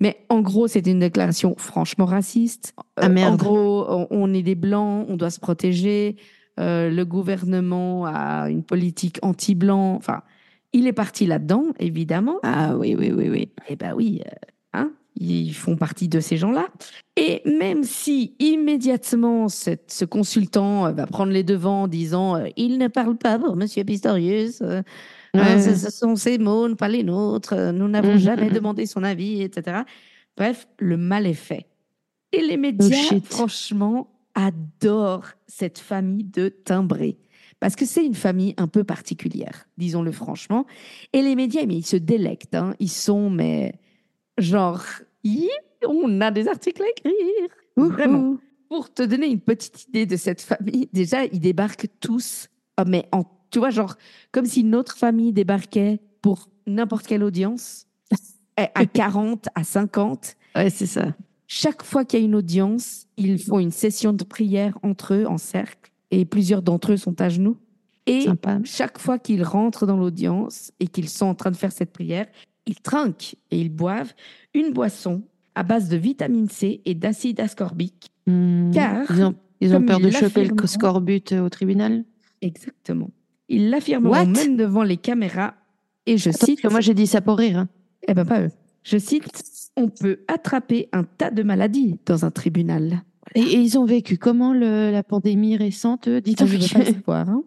mais en gros, c'était une déclaration franchement raciste. Ah, merde. En gros, on, on est des blancs, on doit se protéger. Euh, le gouvernement a une politique anti-blanc. Enfin, il est parti là-dedans, évidemment. Ah oui, oui, oui, oui. Eh ben oui, euh, hein, ils font partie de ces gens-là. Et même si immédiatement cette- ce consultant euh, va prendre les devants en disant euh, il ne parle pas pour Monsieur Pistorius, euh, Ouais. ce, ce sont ses mots, pas les nôtres, nous n'avons Mhm, jamais demandé son avis, etc. Bref, le mal est fait. Et les médias, Oh, shit. franchement, adorent cette famille de timbrés. Parce que c'est une famille un peu particulière, disons-le franchement. Et les médias, mais ils se délectent. hein. Ils sont, mais genre, on a des articles à écrire. Vraiment. Pour te donner une petite idée de cette famille, déjà, ils débarquent tous, ah, mais en, tu vois, genre, comme si notre famille débarquait pour n'importe quelle audience, à à 40, à 50. Ouais, c'est ça. Chaque fois qu'il y a une audience, ils font une session de prière entre eux en cercle et plusieurs d'entre eux sont à genoux. Et Sympa. chaque fois qu'ils rentrent dans l'audience et qu'ils sont en train de faire cette prière, ils trinquent et ils boivent une boisson à base de vitamine C et d'acide ascorbique. Hmm. Car, ils ont, ils ont comme peur de choper le scorbut euh, au tribunal? Exactement. Ils l'affirmeront même devant les caméras. Et je Attends, parce cite, que moi j'ai dit ça pour rire. hein. eh ben pas eux. Je cite, on peut attraper un tas de maladies dans un tribunal. Et, et ils ont vécu comment le- la pandémie récente eux, Dites Ça, je veux pas le savoir. hein.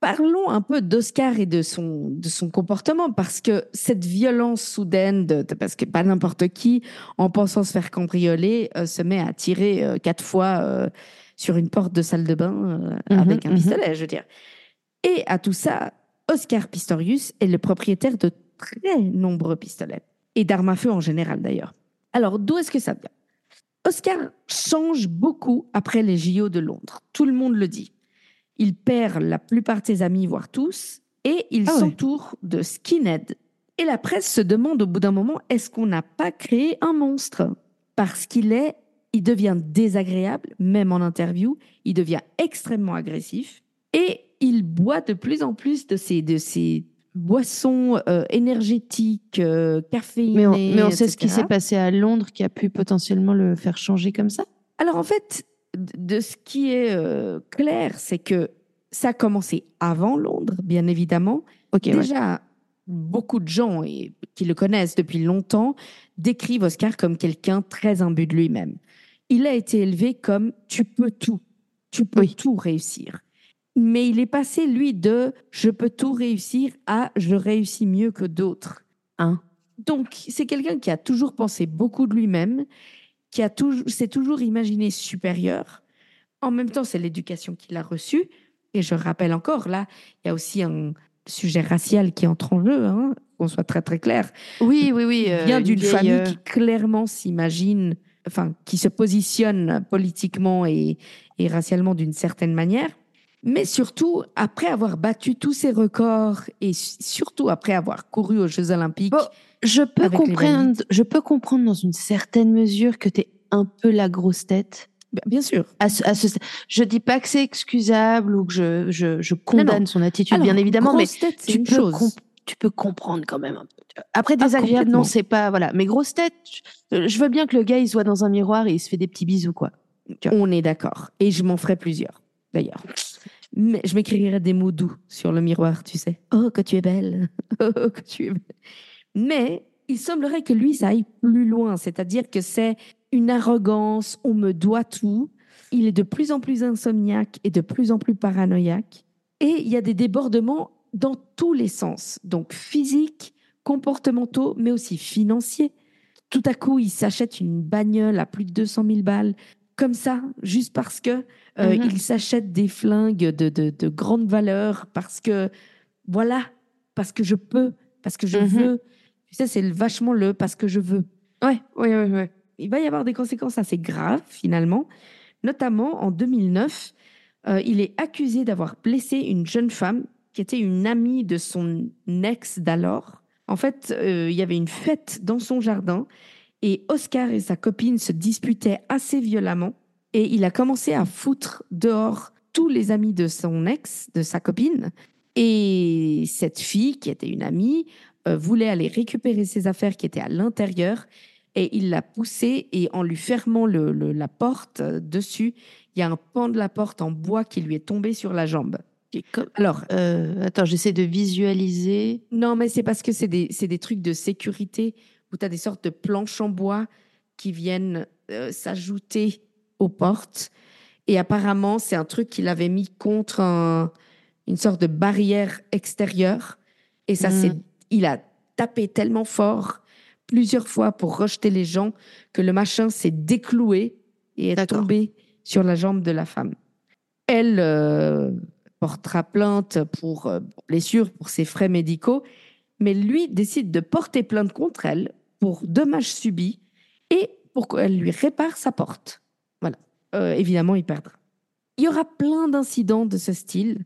Parlons un peu d'Oscar et de son, de son comportement, parce que cette violence soudaine, de, de- parce que pas n'importe qui, en pensant se faire cambrioler, euh, se met à tirer euh, quatre fois euh, sur une porte de salle de bain euh, Mhm, avec un mhm. pistolet, je veux dire. Et à tout ça, Oscar Pistorius est le propriétaire de très nombreux pistolets, et d'armes à feu en général d'ailleurs. Alors, d'où est-ce que ça vient? Oscar change beaucoup après les JO de Londres. Tout le monde le dit. Il perd la plupart de ses amis, voire tous, et il Ah ouais. s'entoure de skinhead. Et la presse se demande au bout d'un moment, est-ce qu'on n'a pas créé un monstre? Parce qu'il est, il devient désagréable, même en interview, il devient extrêmement agressif, et il boit de plus en plus de ces, de ces boissons euh, énergétiques, euh, caféinées, Mais on, mais on sait ce qui s'est passé à Londres qui a pu potentiellement le faire changer comme ça? Alors en fait, de ce qui est euh, clair, c'est que ça a commencé avant Londres, bien évidemment. Ouais. Déjà, beaucoup de gens et, qui le connaissent depuis longtemps décrivent Oscar comme quelqu'un très imbu de lui-même. Il a été élevé comme tu peux tout, tu peux Oui. tout réussir. Mais il est passé, lui, de je peux tout réussir à je réussis mieux que d'autres. Hein? Donc, c'est quelqu'un qui a toujours pensé beaucoup de lui-même, qui a toujours, s'est toujours imaginé supérieur. En même temps, c'est l'éducation qu'il a reçue. Et je rappelle encore, là, il y a aussi un sujet racial qui entre en jeu, hein, qu'on soit très très clair. Oui, oui, oui. Il euh, vient une d'une famille euh, qui clairement s'imagine, enfin, qui se positionne politiquement et, et racialement d'une certaine manière. Mais surtout, après avoir battu tous ses records et su- surtout après avoir couru aux Jeux Olympiques, Bon, Je peux comprendre. Je peux comprendre dans une certaine mesure que tu es un peu la grosse tête. bien- bien sûr, À ce, à ce sta- je dis pas que c'est excusable ou que je, je, je condamne son attitude, Alors, bien évidemment, mais grosse tête, tu peux, tu peux comprendre quand même. Après, Ah, désagréable, complètement. non, c'est pas. Voilà. Mais grosse tête, je, je veux bien que le gars, il soit dans un miroir et il se fait des petits bisous, quoi. On est d'accord. Et je m'en ferai plusieurs, d'ailleurs. Mais je m'écrirai des mots doux sur le miroir, tu sais. Oh, que tu es belle. Oh, que tu es belle. Mais il semblerait que lui, ça aille plus loin. C'est-à-dire que c'est une arrogance, on me doit tout. Il est de plus en plus insomniaque et de plus en plus paranoïaque. Et il y a des débordements dans tous les sens. Donc physiques, comportementaux, mais aussi financiers. Tout à coup, il s'achète une bagnole à plus de 200 000 balles, comme ça, juste parce que euh, Mhm. il s'achète des flingues de, de, de grande valeur, parce que, voilà, parce que je peux, parce que je Mhm. veux. Tu sais, c'est vachement le parce que je veux. Ouais, ouais, ouais, ouais. Il va y avoir des conséquences assez graves, finalement. Notamment, en 2009, euh, il est accusé d'avoir blessé une jeune femme qui était une amie de son ex d'alors. En fait, euh, il y avait une fête dans son jardin et Oscar et sa copine se disputaient assez violemment et il a commencé à foutre dehors tous les amis de son ex, de sa copine. Et cette fille, qui était une amie, voulait aller récupérer ses affaires qui étaient à l'intérieur et il l'a poussé et en lui fermant le, le- la porte euh, dessus, il y a un pan de la porte en bois qui lui est tombé sur la jambe. Alors, euh, attends, j'essaie de visualiser. non, mais c'est parce que c'est des, des trucs de sécurité où tu as des sortes de planches en bois qui viennent euh, s'ajouter aux portes. Et apparemment, c'est un truc qu'il avait mis contre un- une sorte de barrière extérieure. Et ça, Mm. c'est, il a tapé tellement fort plusieurs fois pour rejeter les gens que le machin s'est décloué et est tombé sur la jambe de la femme. Elle euh, portera plainte pour euh, blessure, pour ses frais médicaux, mais lui décide de porter plainte contre elle pour dommages subis et pour qu'elle lui répare sa porte. Voilà. Euh, évidemment, il perdra. Il y aura plein d'incidents de ce style.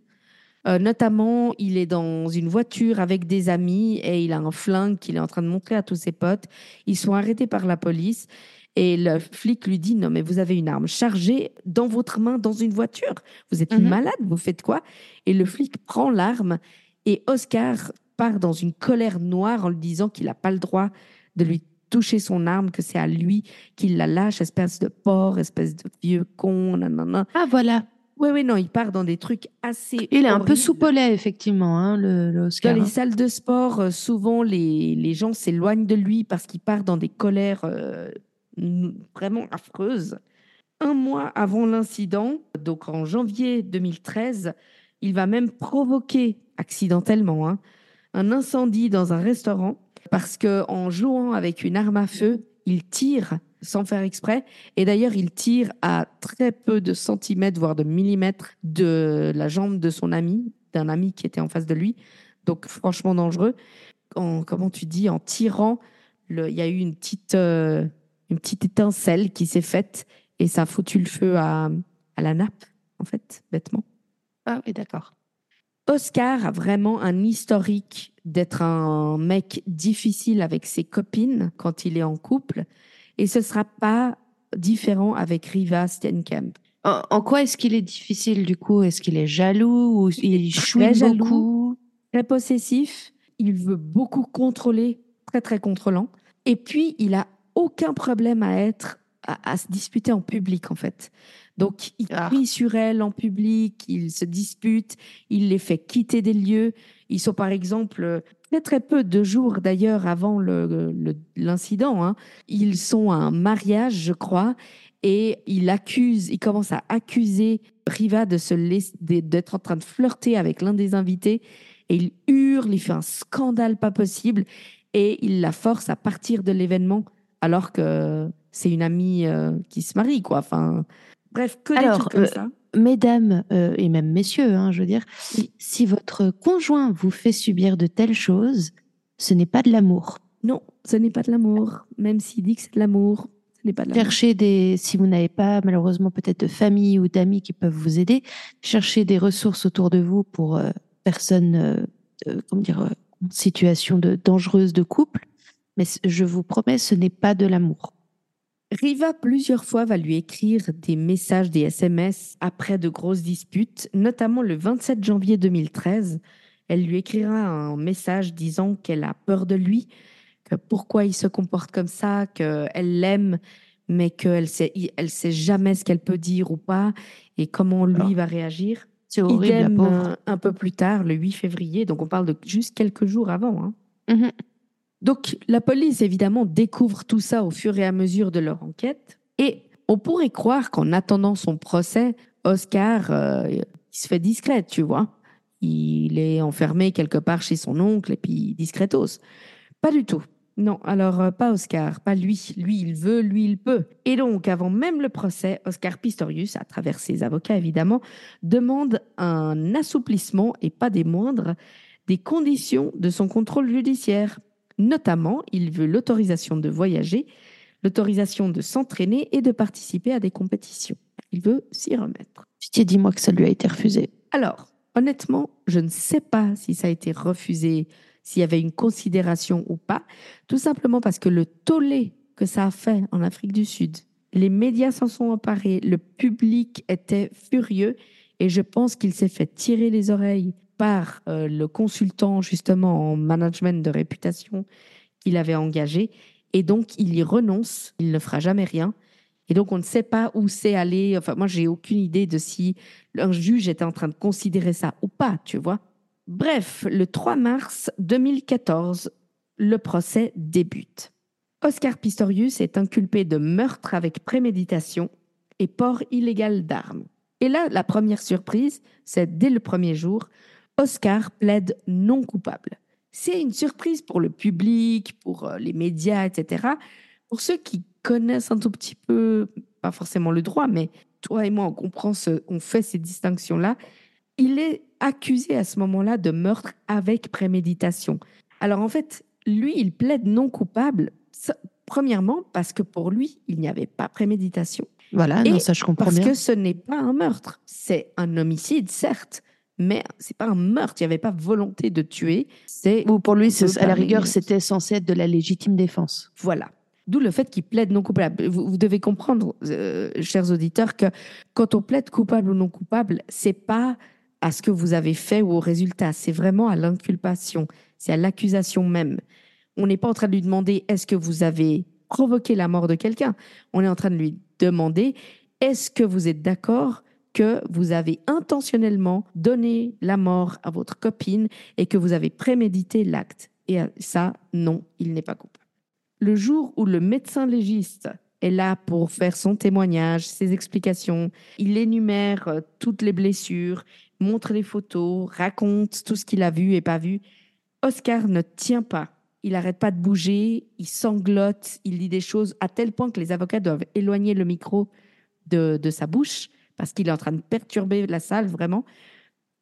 Euh, notamment, il est dans une voiture avec des amis et il a un flingue qu'il est en train de montrer à tous ses potes. Ils sont arrêtés par la police et le flic lui dit Non, mais vous avez une arme chargée dans votre main dans une voiture. Vous êtes Mhm. malade, vous faites quoi? Et le flic prend l'arme et Oscar part dans une colère noire en lui disant qu'il n'a pas le droit de lui toucher son arme, que c'est à lui qu'il la lâche, espèce de porc, espèce de vieux con, nanana. Ah voilà. Oui, oui, non, il part dans des trucs assez. Il est un peu soupolé, effectivement, hein, le, le Dans Oscar. les hein. salles de sport, euh, souvent les, les gens s'éloignent de lui parce qu'il part dans des colères euh, vraiment affreuses. Un mois avant l'incident, donc en janvier 2013, il va même provoquer accidentellement hein, un incendie dans un restaurant parce que en jouant avec une arme à feu, il tire sans faire exprès. Et d'ailleurs, il tire à très peu de centimètres, voire de millimètres de la jambe de son ami, d'un ami qui était en face de lui. Donc, franchement dangereux. En, comment tu dis En tirant, le- il y a eu une petite, euh, une petite étincelle qui s'est faite et ça a foutu le feu à, à la nappe, en fait, bêtement. Ah oui, d'accord. Oscar a vraiment un historique d'être un mec difficile avec ses copines quand il est en couple. Et ce sera pas différent avec Riva Steenkamp. En, en quoi est-ce qu'il est difficile du coup? Est-ce qu'il est jaloux ou il très chouine jaloux. beaucoup? Très possessif, il veut beaucoup contrôler, très très contrôlant. Et puis, il a aucun problème à être, à, à se disputer en public en fait. Donc, il Ah. crie sur elle en public, il se dispute, il les fait quitter des lieux. Ils sont par exemple très très peu de jours d'ailleurs avant le- le- l'incident. hein. Ils sont à un mariage, je crois, et il accuse, il commence à accuser Riva de se laisser, d'être en train de flirter avec l'un des invités. Et il hurle, il fait un scandale pas possible, et il la force à partir de l'événement alors que c'est une amie euh, qui se marie, quoi. Enfin, bref, que des Alors, trucs comme euh, ça. Mesdames euh, et même messieurs, hein, je veux dire, si votre conjoint vous fait subir de telles choses, ce n'est pas de l'amour. Non, ce n'est pas de l'amour, même s'il dit que c'est de l'amour. Ce n'est pas de l'amour. Cherchez des, si vous n'avez pas malheureusement peut-être de famille ou d'amis qui peuvent vous aider, cherchez des ressources autour de vous pour euh, personnes, euh, euh, comment dire, euh, en situation de dangereuse de couple. Mais je vous promets, ce n'est pas de l'amour. Riva, plusieurs fois, va lui écrire des messages, des SMS après de grosses disputes, notamment le 27 janvier 2013. Elle lui écrira un message disant qu'elle a peur de lui, que pourquoi il se comporte comme ça, qu'elle l'aime, mais qu'elle sait, elle sait jamais ce qu'elle peut dire ou pas et comment lui Alors, va réagir. C'est horrible, la Idem, pauvre. euh, un peu plus tard, le 8 février, donc on parle de juste quelques jours avant. hein. Mhm. Donc, la police, évidemment, découvre tout ça au fur et à mesure de leur enquête. Et on pourrait croire qu'en attendant son procès, Oscar, euh, il se fait discret, tu vois. Il est enfermé quelque part chez son oncle et puis discretos. Pas du tout. Non, alors euh, pas Oscar, pas lui. Lui, il veut, lui, il peut. Et donc, avant même le procès, Oscar Pistorius, à travers ses avocats évidemment, demande un assouplissement, et pas des moindres, des conditions de son contrôle judiciaire. Notamment, il veut l'autorisation de voyager, l'autorisation de s'entraîner et de participer à des compétitions. Il veut s'y remettre. Pitié, dis-moi que ça lui a été refusé. Alors, honnêtement, je ne sais pas si ça a été refusé, s'il y avait une considération ou pas, tout simplement parce que le tollé que ça a fait en Afrique du Sud, les médias s'en sont emparés, le public était furieux et je pense qu'il s'est fait tirer les oreilles par euh, le consultant justement en management de réputation qu'il avait engagé. Et donc, il y renonce, il ne fera jamais rien. Et donc, on ne sait pas où c'est allé. Enfin, moi, j'ai aucune idée de si un juge était en train de considérer ça ou pas, tu vois. Bref, le 3 mars 2014, le procès débute. Oscar Pistorius est inculpé de meurtre avec préméditation et port illégal d'armes. Et là, la première surprise, c'est dès le premier jour, Oscar plaide non coupable. C'est une surprise pour le public, pour euh, les médias, etc. Pour ceux qui connaissent un tout petit peu, pas forcément le droit, mais toi et moi, on comprend, ce, on fait ces distinctions-là. Il est accusé à ce moment-là de meurtre avec préméditation. Alors en fait, lui, il plaide non coupable, premièrement parce que pour lui, il n'y avait pas préméditation. Voilà, non, ça je comprends parce bien. que ce n'est pas un meurtre. C'est un homicide, certes, mais c'est pas un meurtre. Il n'y avait pas volonté de tuer. C'est Ou pour lui, à la rigueur, c'était censé être de la légitime défense. Voilà. D'où le fait qu'il plaide non coupable. Vous, devez comprendre, euh, chers auditeurs, que quand on plaide coupable ou non coupable, c'est pas à ce que vous avez fait ou au résultat, c'est vraiment à l'inculpation, c'est à l'accusation même. On n'est pas en train de lui demander est-ce que vous avez provoqué la mort de quelqu'un? On est en train de lui demander est-ce que vous êtes d'accord que vous avez intentionnellement donné la mort à votre copine et que vous avez prémédité l'acte. Et ça, non, il n'est pas coupable le jour où le médecin légiste est là pour faire son témoignage, ses explications, il énumère euh, toutes les blessures, montre les photos, raconte tout ce qu'il a vu et pas vu, Oscar ne tient pas. Il n'arrête pas de bouger, il sanglote, il dit des choses à tel point que les avocats doivent éloigner le micro de, de sa bouche parce qu'il est en train de perturber la salle vraiment.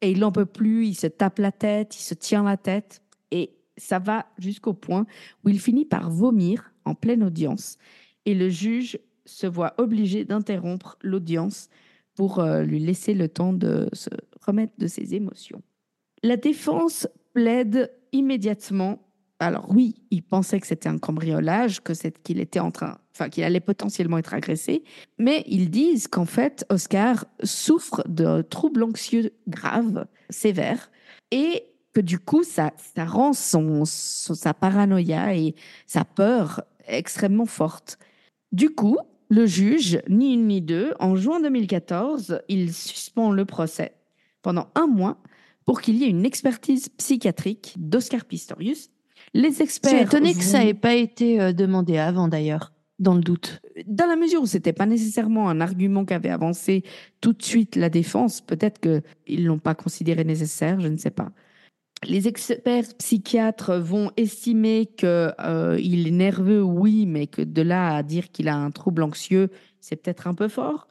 Et il n'en peut plus, il se tape la tête, il se tient la tête. Et ça va jusqu'au point où il finit par vomir en pleine audience et le juge se voit obligé d'interrompre l'audience pour euh, lui laisser le temps de se remettre de ses émotions. La défense plaide immédiatement. Alors oui, il pensait que c'était un cambriolage, que qu'il était en train, enfin qu'il allait potentiellement être agressé, mais ils disent qu'en fait Oscar souffre de troubles anxieux graves, sévères, et que du coup, ça, ça rend son, sa paranoïa et sa peur extrêmement forte. Du coup, le juge, ni une ni deux, en juin 2014, il suspend le procès pendant un mois pour qu'il y ait une expertise psychiatrique d'Oscar Pistorius. Les experts. C'est étonné que ça n'ait pas été euh, demandé avant d'ailleurs, dans le doute. Dans la mesure où c'était pas nécessairement un argument qu'avait avancé tout de suite la défense, peut-être qu'ils l'ont pas considéré nécessaire, je ne sais pas. Les experts psychiatres vont estimer qu'il euh, est nerveux, oui, mais que de là à dire qu'il a un trouble anxieux, c'est peut-être un peu fort.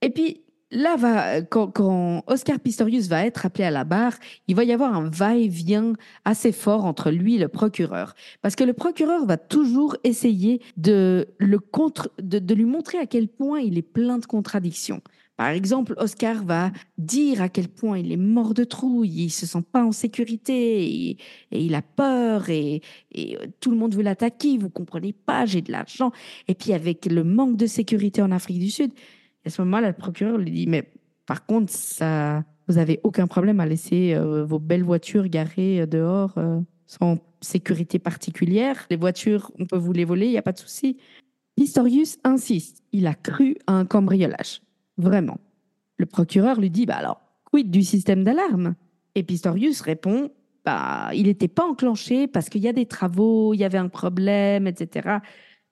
Et puis là, va, quand, Oscar Pistorius va être appelé à la barre, il va y avoir un va-et-vient assez fort entre lui et le procureur. Parce que le procureur va toujours essayer de, le contre, de lui montrer à quel point il est plein de contradictions. Par exemple, Oscar va dire à quel point il est mort de trouille, il se sent pas en sécurité et, il a peur et, euh, tout le monde veut l'attaquer. Vous comprenez pas, j'ai de l'argent. Et puis avec le manque de sécurité en Afrique du Sud, à ce moment-là, le procureur lui dit mais par contre, ça, vous avez aucun problème à laisser euh, vos belles voitures garées euh, dehors sans sécurité particulière. Les voitures, on peut vous les voler, il n'y a pas de souci. Pistorius insiste. Il a cru à un cambriolage. Vraiment. Le procureur lui dit Bah alors, quid du système d'alarme? Et Pistorius répond Bah, il n'était pas enclenché parce qu'il y a des travaux, il y avait un problème, etc.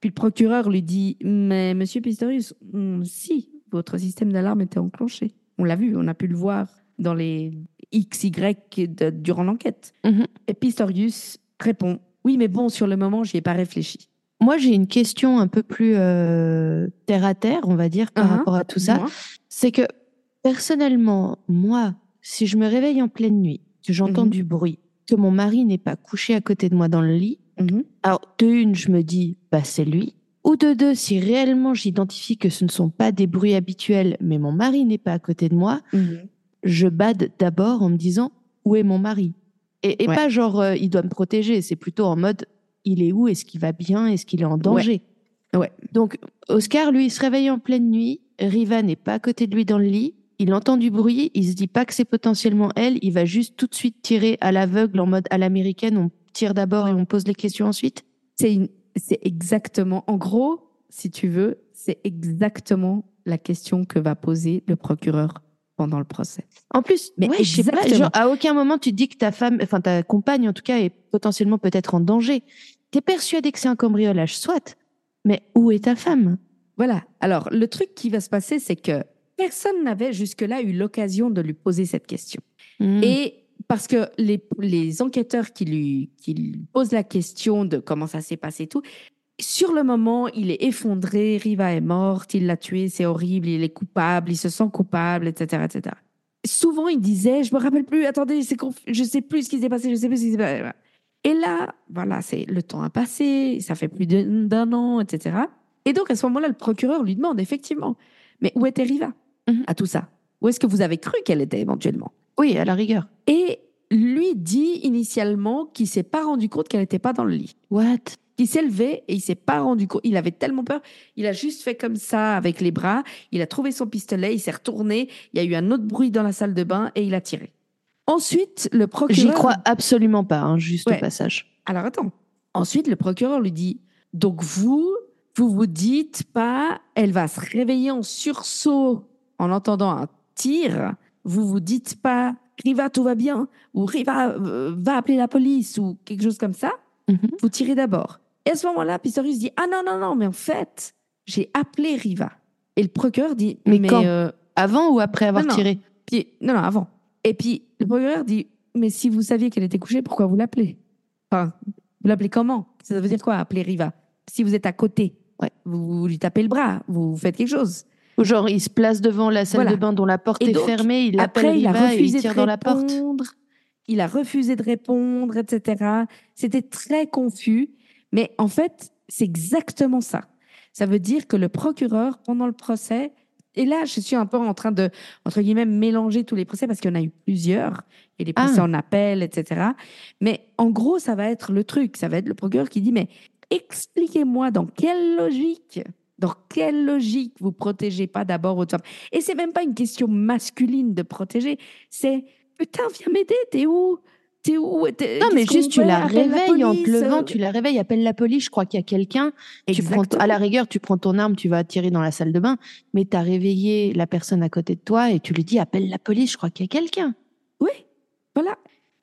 Puis le procureur lui dit Mais monsieur Pistorius, hmm, si, votre système d'alarme était enclenché. On l'a vu, on a pu le voir dans les XY de, durant l'enquête. Mhm. Et Pistorius répond Oui, mais bon, sur le moment, j'y ai pas réfléchi. Moi, j'ai une question un peu plus euh, terre à terre, on va dire, par uh-huh. rapport à tout ça. C'est que personnellement, moi, si je me réveille en pleine nuit, que j'entends mm-hmm. du bruit, que mon mari n'est pas couché à côté de moi dans le lit, mm-hmm. alors de une, je me dis, bah c'est lui. Ou de deux, si réellement j'identifie que ce ne sont pas des bruits habituels, mais mon mari n'est pas à côté de moi, mm-hmm. je bade d'abord en me disant, où est mon mari? Et, pas genre, euh, il doit me protéger, c'est plutôt en mode, il est où? Est-ce qu'il va bien? Est-ce qu'il est en danger? Ouais. Donc, Oscar, lui, il se réveille en pleine nuit. Riva n'est pas à côté de lui dans le lit. il entend du bruit, il se dit pas que c'est potentiellement elle, il va juste tout de suite tirer à l'aveugle en mode à l'américaine, on tire d'abord et on pose les questions ensuite. C'est une- c'est exactement, en gros, si tu veux, c'est exactement la question que va poser le procureur pendant le procès. En plus, Mais ouais, je sais pas, genre, à aucun moment tu dis que ta femme, enfin ta compagne en tout cas, est potentiellement peut-être en danger. T'es persuadé que c'est un cambriolage, soit. Mais où est ta femme? Voilà. Alors, le truc qui va se passer, c'est que personne n'avait jusque-là eu l'occasion de lui poser cette question. Hmm. Et parce que les, les enquêteurs qui lui, qui lui posent la question de comment ça s'est passé et tout, sur le moment, il est effondré, Riva est morte, il l'a tué, c'est horrible, il est coupable, il se sent coupable, etc., etc. Souvent, il disait, je me rappelle plus, attendez, conf- je sais plus ce qui s'est passé, je sais plus ce qui s'est passé. Et là, voilà, c'est le temps a passé, ça fait plus d'un an, etc. Et donc, à ce moment-là, le procureur lui demande, effectivement, mais où était Riva? Mhm. à tout ça Où est-ce que vous avez cru qu'elle était éventuellement? Oui, à la rigueur. et lui dit initialement qu'il s'est pas rendu compte qu'elle n'était pas dans le lit. What? Qu'il s'est levé et il s'est pas rendu compte. Il avait tellement peur. Il a juste fait comme ça avec les bras. Il a trouvé son pistolet. Il s'est retourné. Il y a eu un autre bruit dans la salle de bain et il a tiré. Ensuite, le procureur. J'y crois absolument pas, hein, juste Ouais. au passage. Alors attends. Ensuite, le procureur lui dit donc vous, vous vous dites pas, elle va se réveiller en sursaut en entendant un tir. Vous vous dites pas, Riva, tout va bien, ou Riva, euh, va appeler la police, ou quelque chose comme ça. Mhm. Vous tirez d'abord. Et à ce moment-là, Pistorius dit ah non non non, mais en fait, j'ai appelé Riva. Et le procureur dit Mais quand euh, Avant ou après avoir non. tiré puis, non, non, avant. Et puis, le procureur dit Mais si vous saviez qu'elle était couchée, pourquoi vous l'appelez? Enfin, vous l'appelez comment? Ça veut dire quoi, appeler Riva? Si vous êtes à côté, Ouais. vous, vous lui tapez le bras, vous faites quelque chose. Ou genre, il se place devant la salle Voilà. de bain dont la porte Et est donc, fermée, il appelle Après, il a Riva et il refusé tire de dans la porte. répondre. Il a refusé de répondre, etc. C'était très confus. Mais en fait, c'est exactement ça. Ça veut dire que le procureur, pendant le procès, et là, je suis un peu en train de, entre guillemets, mélanger tous les procès parce qu'il y en a eu plusieurs, et les procès Ah. en appel, etc. Mais en gros, ça va être le truc. Ça va être le procureur qui dit, mais expliquez-moi dans quelle logique, dans quelle logique vous protégez pas d'abord votre femme? Et c'est même pas une question masculine de protéger, c'est putain, viens m'aider, t'es où? T'es où? Non, mais juste tu la réveilles en te levant, tu la réveilles, appelle la police, je crois qu'il y a quelqu'un. Tu prends, à la rigueur, tu prends ton arme, tu vas tirer dans la salle de bain, mais tu as réveillé la personne à côté de toi et tu lui dis appelle la police, je crois qu'il y a quelqu'un. Oui, voilà.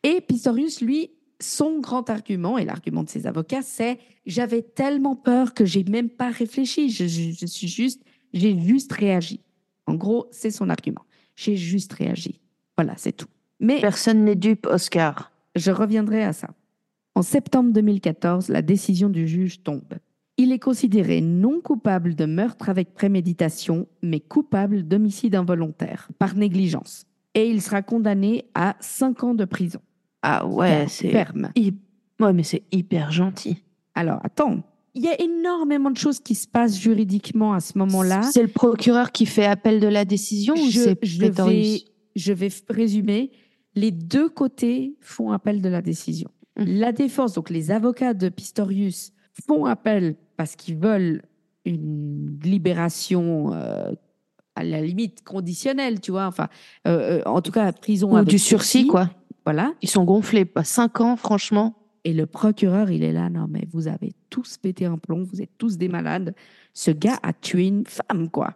Et Pistorius, lui, son grand argument, et l'argument de ses avocats, c'est j'avais tellement peur que j'ai même pas réfléchi. Je, je- je suis juste, j'ai juste réagi. En gros, c'est son argument. J'ai juste réagi. Voilà, c'est tout. Mais Personne n'est dupe, Oscar. je reviendrai à ça. En septembre 2014, la décision du juge tombe. Il est considéré non coupable de meurtre avec préméditation, mais coupable d'homicide involontaire, par négligence. Et il sera condamné à 5 ans de prison. Ah ouais, c'est ferme. ouais, mais c'est hyper gentil. Alors, attends. Il y a énormément de choses qui se passent juridiquement à ce moment-là. C'est le procureur qui fait appel de la décision ou Je, c'est je vais, je vais résumer. Les deux côtés font appel de la décision. Mhm. La défense, donc les avocats de Pistorius, font appel parce qu'ils veulent une libération euh, à la limite conditionnelle, tu vois. Enfin, euh, euh, en tout cas, prison ou avec du sursis, quoi. Voilà. Ils sont gonflés, pas cinq ans, franchement. Et le procureur, il est là, non, mais vous avez tous pété un plomb, vous êtes tous des malades. Ce gars a tué une femme, quoi.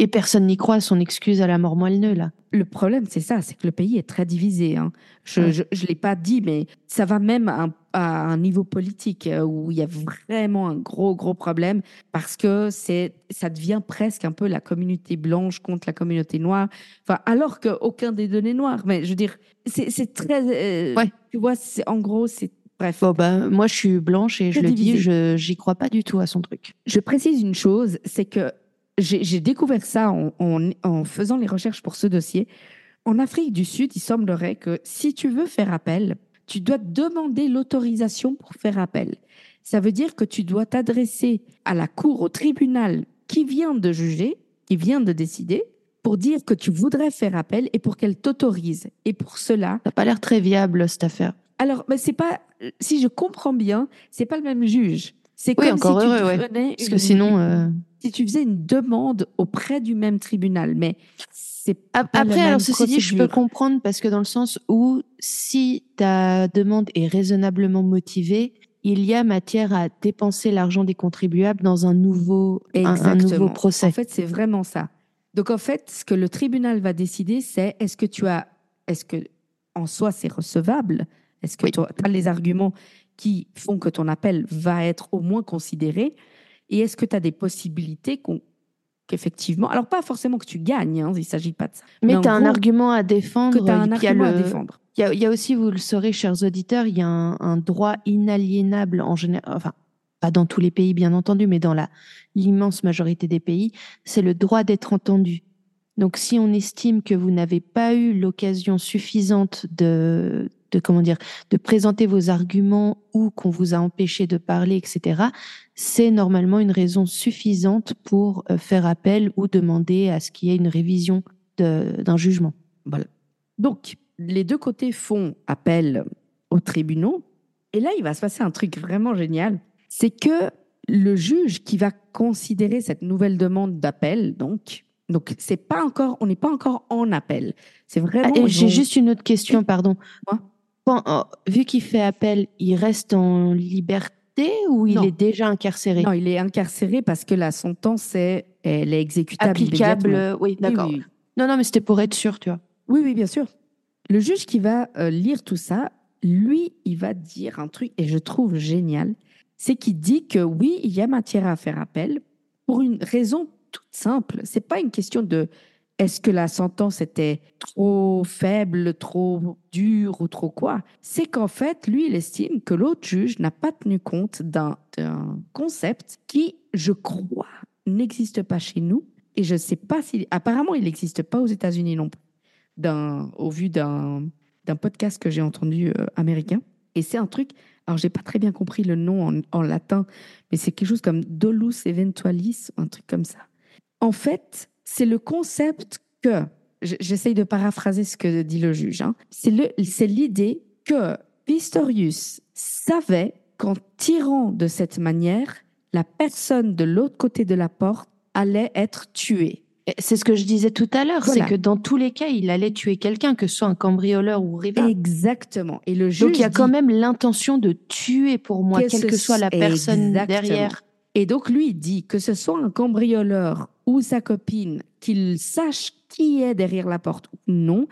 Et personne n'y croit à son excuse à la mort moelle là. Le problème, c'est ça, c'est que le pays est très divisé. hein. Je ne l'ai pas dit, mais ça va même à un, à un niveau politique euh, où il y a vraiment un gros, gros problème parce que c'est, ça devient presque un peu la communauté blanche contre la communauté noire. Enfin, alors qu'aucun des deux n'est noir. Mais je veux dire, c'est très. euh, Ouais. Tu vois, c'est- en gros, c'est. Bref. Bon, bah, moi, je suis blanche et je le dis, je j'y crois pas du tout à son truc. Je précise une chose, c'est que j'ai découvert ça en, en- en faisant les recherches pour ce dossier. En Afrique du Sud, il semblerait que si tu veux faire appel, tu dois demander l'autorisation pour faire appel. Ça veut dire que tu dois t'adresser à la cour, au tribunal qui vient de juger, qui vient de décider, pour dire que tu voudrais faire appel et pour qu'elle t'autorise. Et pour cela, Ça n'a pas l'air très viable, cette affaire. alors, mais c'est pas, si je comprends bien, c'est pas le même juge. C'est Oui, comme encore si tu heureux, ouais. Parce que sinon, euh, si tu faisais une demande auprès du même tribunal, mais c'est après, alors ceci dit, je peux comprendre parce que dans le sens où si ta demande est raisonnablement motivée, il y a matière à dépenser l'argent des contribuables dans un nouveau, un, un nouveau procès. En fait, c'est vraiment ça. Donc, en fait, ce que le tribunal va décider, c'est est-ce que tu as, est-ce que en soi c'est recevable? Est-ce que Oui. tu as les arguments qui font que ton appel va être au moins considéré Et est-ce que tu as des possibilités qu'on- qu'effectivement, alors pas forcément que tu gagnes, hein, il ne s'agit pas de ça, Mais en tu as un argument à défendre. que tu as un et puis il y a argument à défendre. Il y, a, il y a aussi, vous le saurez, chers auditeurs, il y a un, un droit inaliénable en général, enfin, pas dans tous les pays, bien entendu, mais dans l'immense majorité des pays, c'est le droit d'être entendu. Donc, si on estime que vous n'avez pas eu l'occasion suffisante de, de, comment dire, de présenter vos arguments ou qu'on vous a empêché de parler, etc., c'est normalement une raison suffisante pour euh, faire appel ou demander à ce qu'il y ait une révision d'un jugement. Voilà. Donc, les deux côtés font appel aux tribunaux. Et là, il va se passer un truc vraiment génial. C'est que le juge qui va considérer cette nouvelle demande d'appel, donc, donc c'est pas encore, on n'est pas encore en appel. C'est Ah, vraiment. ils J'ai juste une autre question, pardon. Quand, euh, vu qu'il fait appel, il reste en liberté ou il Non. est déjà incarcéré? Non, il est incarcéré parce que la sentence est, elle est exécutable Applicable, oui, Oui, d'accord. oui, oui. Non, non, mais c'était pour être sûr, tu vois. Oui, oui, bien sûr. Le juge qui va euh, lire tout ça, lui, il va dire un truc, et je trouve génial, c'est qu'il dit que oui, il y a matière à faire appel pour une raison toute simple. C'est pas une question de est-ce que la sentence était trop faible, trop dure ou trop quoi? C'est qu'en fait, lui, il estime que l'autre juge n'a pas tenu compte d'un concept qui, je crois, n'existe pas chez nous. Et je ne sais pas si. Apparemment, il n'existe pas aux États-Unis non plus au vu d'un, d'un podcast que j'ai entendu euh, américain. Et c'est un truc, alors j'ai pas très bien compris le nom en, en latin, mais c'est quelque chose comme dolus eventualis, un truc comme ça. En fait, c'est le concept que, j'essaye de paraphraser ce que dit le juge, hein. c'est, l'idée que Pistorius savait qu'en tirant de cette manière, la personne de l'autre côté de la porte allait être tuée. C'est ce que je disais tout à l'heure, Voilà. c'est que dans tous les cas, il allait tuer quelqu'un, que ce soit un cambrioleur ou riverain. Exactement. Et le juge Donc il y a quand même l'intention de tuer pour moi, Que quelle que soit la personne Exactement? derrière. Et donc, lui, il dit que ce soit un cambrioleur ou sa copine, qu'il sache qui est derrière la porte ou non,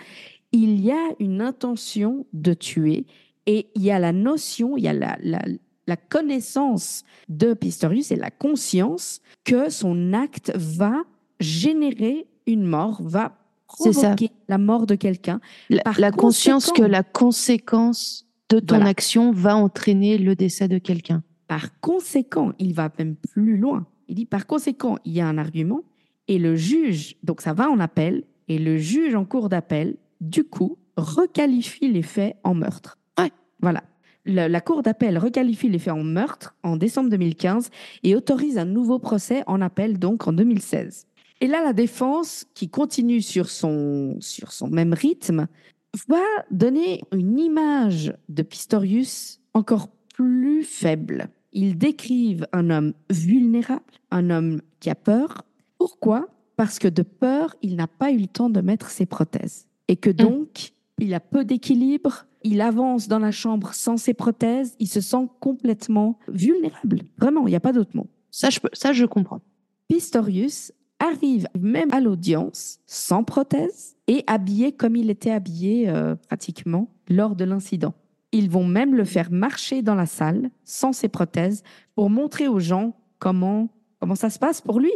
il y a une intention de tuer et il y a la notion, il y a la, la, la connaissance de Pistorius et la conscience que son acte va générer une mort, va provoquer la mort de quelqu'un. La, Par la conscience que la conséquence de ton Voilà. action va entraîner le décès de quelqu'un. Par conséquent, il va même plus loin. Il dit par conséquent, il y a un argument et le juge, donc ça va en appel, et le juge en cours d'appel, du coup, requalifie les faits en meurtre. Ouais. Voilà. Le- la cour d'appel requalifie les faits en meurtre en décembre 2015 et autorise un nouveau procès en appel donc en 2016. Et là, la défense, qui continue sur son, sur son même rythme, va donner une image de Pistorius encore plus faible. Ils décrivent un homme vulnérable, un homme qui a peur. Pourquoi? Parce que de peur, il n'a pas eu le temps de mettre ses prothèses. Et que donc, il a peu d'équilibre, il avance dans la chambre sans ses prothèses, il se sent complètement vulnérable. Vraiment, il n'y a pas d'autre mot. Ça, je, peux- ça, je comprends. Pistorius arrive même à l'audience sans prothèse et habillé comme il était habillé euh, pratiquement lors de l'incident. Ils vont même le faire marcher dans la salle sans ses prothèses pour montrer aux gens comment, comment ça se passe pour lui.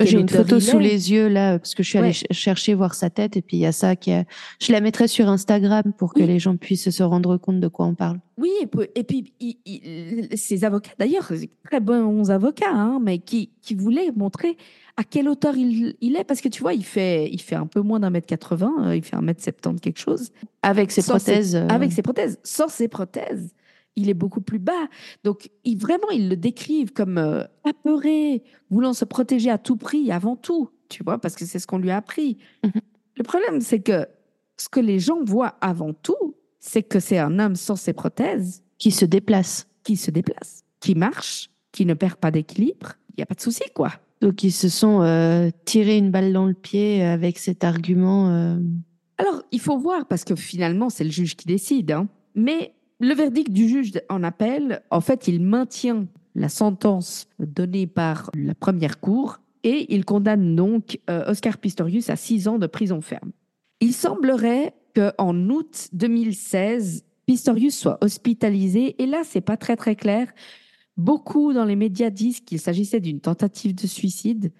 J'ai une photo sous les yeux là, parce que je suis allée Ouais. ch- chercher voir sa tête et puis il y a ça qui est... Je la mettrai sur Instagram pour que Oui. les gens puissent se rendre compte de quoi on parle. Oui, et puis, et puis il- il- ces avocats, d'ailleurs, très bons avocats, hein, mais qui, qui voulaient montrer à quelle hauteur il, il est, parce que tu vois, il fait, il fait un peu moins d'un mètre 80, euh, il fait un mètre 70 quelque chose. Avec ses Sans prothèses. ses- euh, Avec ses prothèses. Sans ses prothèses, il est beaucoup plus bas. Donc, il, vraiment, ils le décrivent comme euh, apeuré, voulant se protéger à tout prix, avant tout, tu vois, parce que c'est ce qu'on lui a appris. Mhm. Le problème, c'est que ce que les gens voient avant tout, c'est que c'est un homme sans ses prothèses qui se déplace. qui se déplace, qui marche, qui ne perd pas d'équilibre, il n'y a pas de souci, quoi. Donc ils se sont euh, tirés une balle dans le pied avec cet argument. euh, Alors, il faut voir, parce que finalement, c'est le juge qui décide. hein. Mais le verdict du juge en appel, en fait, il maintient la sentence donnée par la première cour et il condamne donc euh, Oscar Pistorius à six ans de prison ferme. Il semblerait qu'en août 2016, Pistorius soit hospitalisé. Et là, c'est pas très très clair. Beaucoup dans les médias disent qu'il s'agissait d'une tentative de suicide,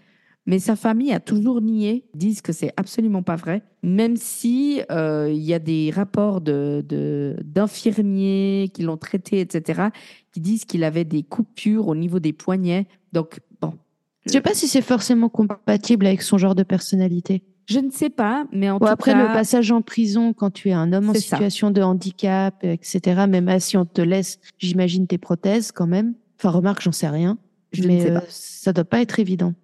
mais sa famille a toujours nié, disent que c'est absolument pas vrai, même si euh, il y a des rapports de, de- d'infirmiers qui l'ont traité, etc., qui disent qu'il avait des coupures au niveau des poignets. Donc, bon, Je sais pas si c'est forcément compatible avec son genre de personnalité. je ne sais pas, mais en Bon, tout après, cas, le passage en prison quand tu es un homme en ça. situation de handicap, etc., même si on te laisse, j'imagine, tes prothèses quand même. Enfin, remarque, j'en sais rien. je ne mais sais euh, pas. ça doit pas être évident.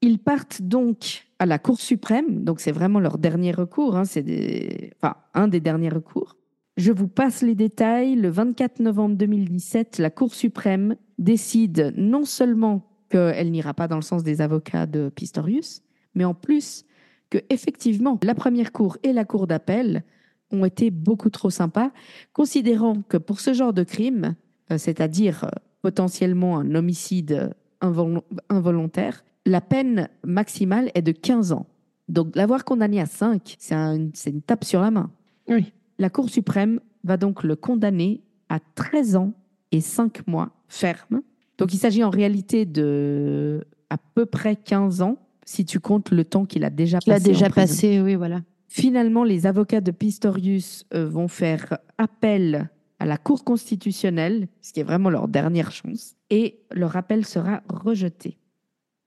Ils partent donc à la Cour suprême, donc c'est vraiment leur dernier recours, hein, c'est des... enfin, un des derniers recours. Je vous passe les détails. Le 24 novembre 2017, la Cour suprême décide non seulement qu'elle n'ira pas dans le sens des avocats de Pistorius, mais en plus que effectivement la première cour et la cour d'appel ont été beaucoup trop sympas, considérant que pour ce genre de crime, euh, c'est-à-dire euh, potentiellement un homicide invol- involontaire, la peine maximale est de 15 ans. Donc l'avoir condamné à 5, c'est un- c'est une tape sur la main. Oui. La Cour suprême va donc le condamner à 13 ans et 5 mois ferme. Donc il s'agit en réalité de à peu près 15 ans si tu comptes le temps qu'il a déjà Il a passé. déjà passé, oui, voilà. Finalement, les avocats de Pistorius euh, vont faire appel à la Cour constitutionnelle, ce qui est vraiment leur dernière chance, et leur appel sera rejeté.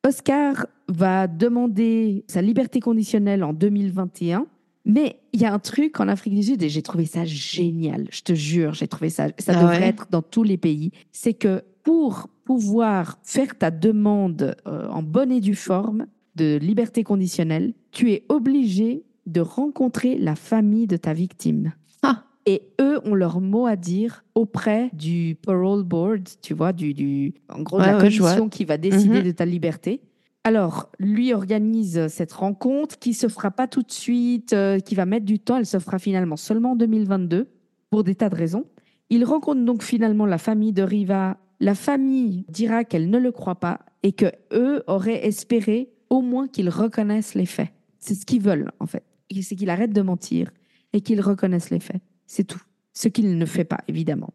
Oscar va demander sa liberté conditionnelle en 2021, mais il y a un truc en Afrique du Sud, et j'ai trouvé ça génial, je te jure, j'ai trouvé ça, ça Ah devrait ouais être dans tous les pays, c'est que pour pouvoir faire ta demande euh, en bonne et due forme de liberté conditionnelle, tu es obligé de rencontrer la famille de ta victime. Ah. Et eux ont leur mot à dire auprès du parole board, tu vois, du, du en gros, de Ouais, la ouais, commission qui va décider Mhm. de ta liberté. Alors, lui organise cette rencontre qui se fera pas tout de suite, euh, qui va mettre du temps. Elle se fera finalement seulement en 2022 pour des tas de raisons. Il rencontre donc finalement la famille de Riva. La famille dira qu'elle ne le croit pas et que eux auraient espéré au moins qu'ils reconnaissent les faits. C'est ce qu'ils veulent en fait. C'est qu'il arrête de mentir et qu'il reconnaisse les faits. C'est tout. Ce qu'il ne fait pas évidemment.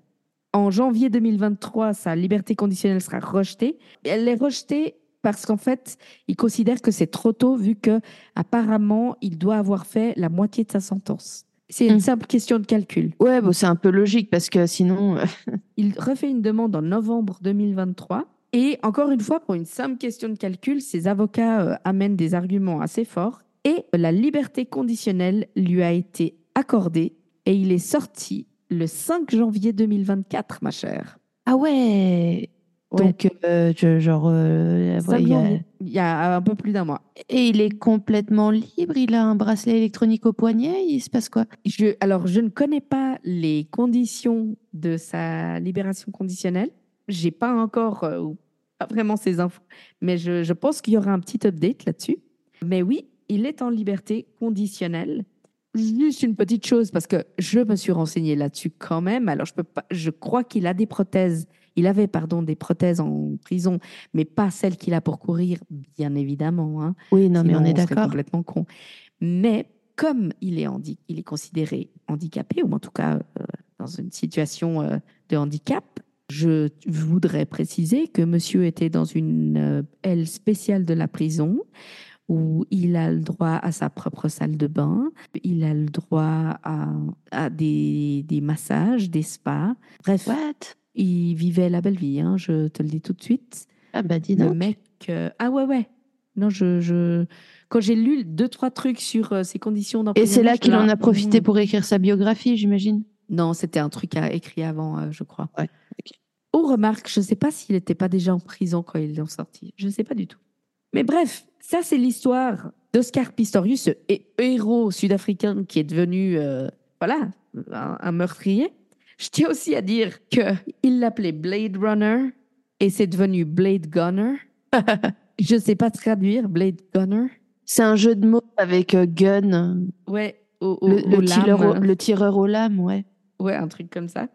En janvier 2023, sa liberté conditionnelle sera rejetée. Elle est rejetée parce qu'en fait, il considère que c'est trop tôt vu que apparemment, il doit avoir fait la moitié de sa sentence. C'est une Mm. simple question de calcul. Ouais, bon, c'est un peu logique parce que sinon, euh, Il refait une demande en novembre 2023. Et encore une fois, pour une simple question de calcul, ses avocats euh, amènent des arguments assez forts. Et la liberté conditionnelle lui a été accordée et il est sorti le 5 janvier 2024, ma chère. ah ouais. Ouais. Donc, euh, je- genre, euh, ouais, 5 il y a- janvier, il y a un peu plus d'un mois. et il est complètement libre? Il a un bracelet électronique au poignet? Il se passe quoi? Je, alors, je ne connais pas les conditions de sa libération conditionnelle. J'ai pas encore euh, pas vraiment ces infos, mais je, je pense qu'il y aura un petit update là-dessus. Mais oui, il est en liberté conditionnelle. Juste une petite chose, parce que je me suis renseignée là-dessus quand même. Alors, je peux pas, je crois qu'il a des prothèses. Il avait, pardon, des prothèses en prison, mais pas celles qu'il a pour courir, bien évidemment. Hein. Oui, non, mais on est d'accord. complètement con. Mais comme il est, il est considéré handicapé, ou en tout cas euh, dans une situation euh, de handicap, je voudrais préciser que monsieur était dans une euh, aile spéciale de la prison où il a le droit à sa propre salle de bain, il a le droit à, à des, des massages, des spas. Bref, What? il vivait la belle vie, hein, je te le dis tout de suite. Ah bah dis Le donc. mec. euh, Ah ouais, ouais. Non, je. je... Quand j'ai lu deux, trois trucs sur euh, ses conditions Et d'emprisonnement. c'est là qu'il en a profité hmm. pour écrire sa biographie, j'imagine. Non, c'était un truc à, écrit avant, euh, je crois. Ouais, ok. Oh, remarque, je ne sais pas s'il n'était pas déjà en prison quand ils l'ont sorti. Je ne sais pas du tout. Mais bref, ça, c'est l'histoire d'Oscar Pistorius, ce héros sud-africain qui est devenu, euh, voilà, un, un meurtrier. Je tiens aussi à dire qu'il l'appelait Blade Runner et c'est devenu Blade Gunner. je sais pas traduire Blade Gunner. C'est un jeu de mots avec euh, gun, Ouais, au, au- le, au le tireur le tireur aux lames, ouais. Ouais, un truc comme ça.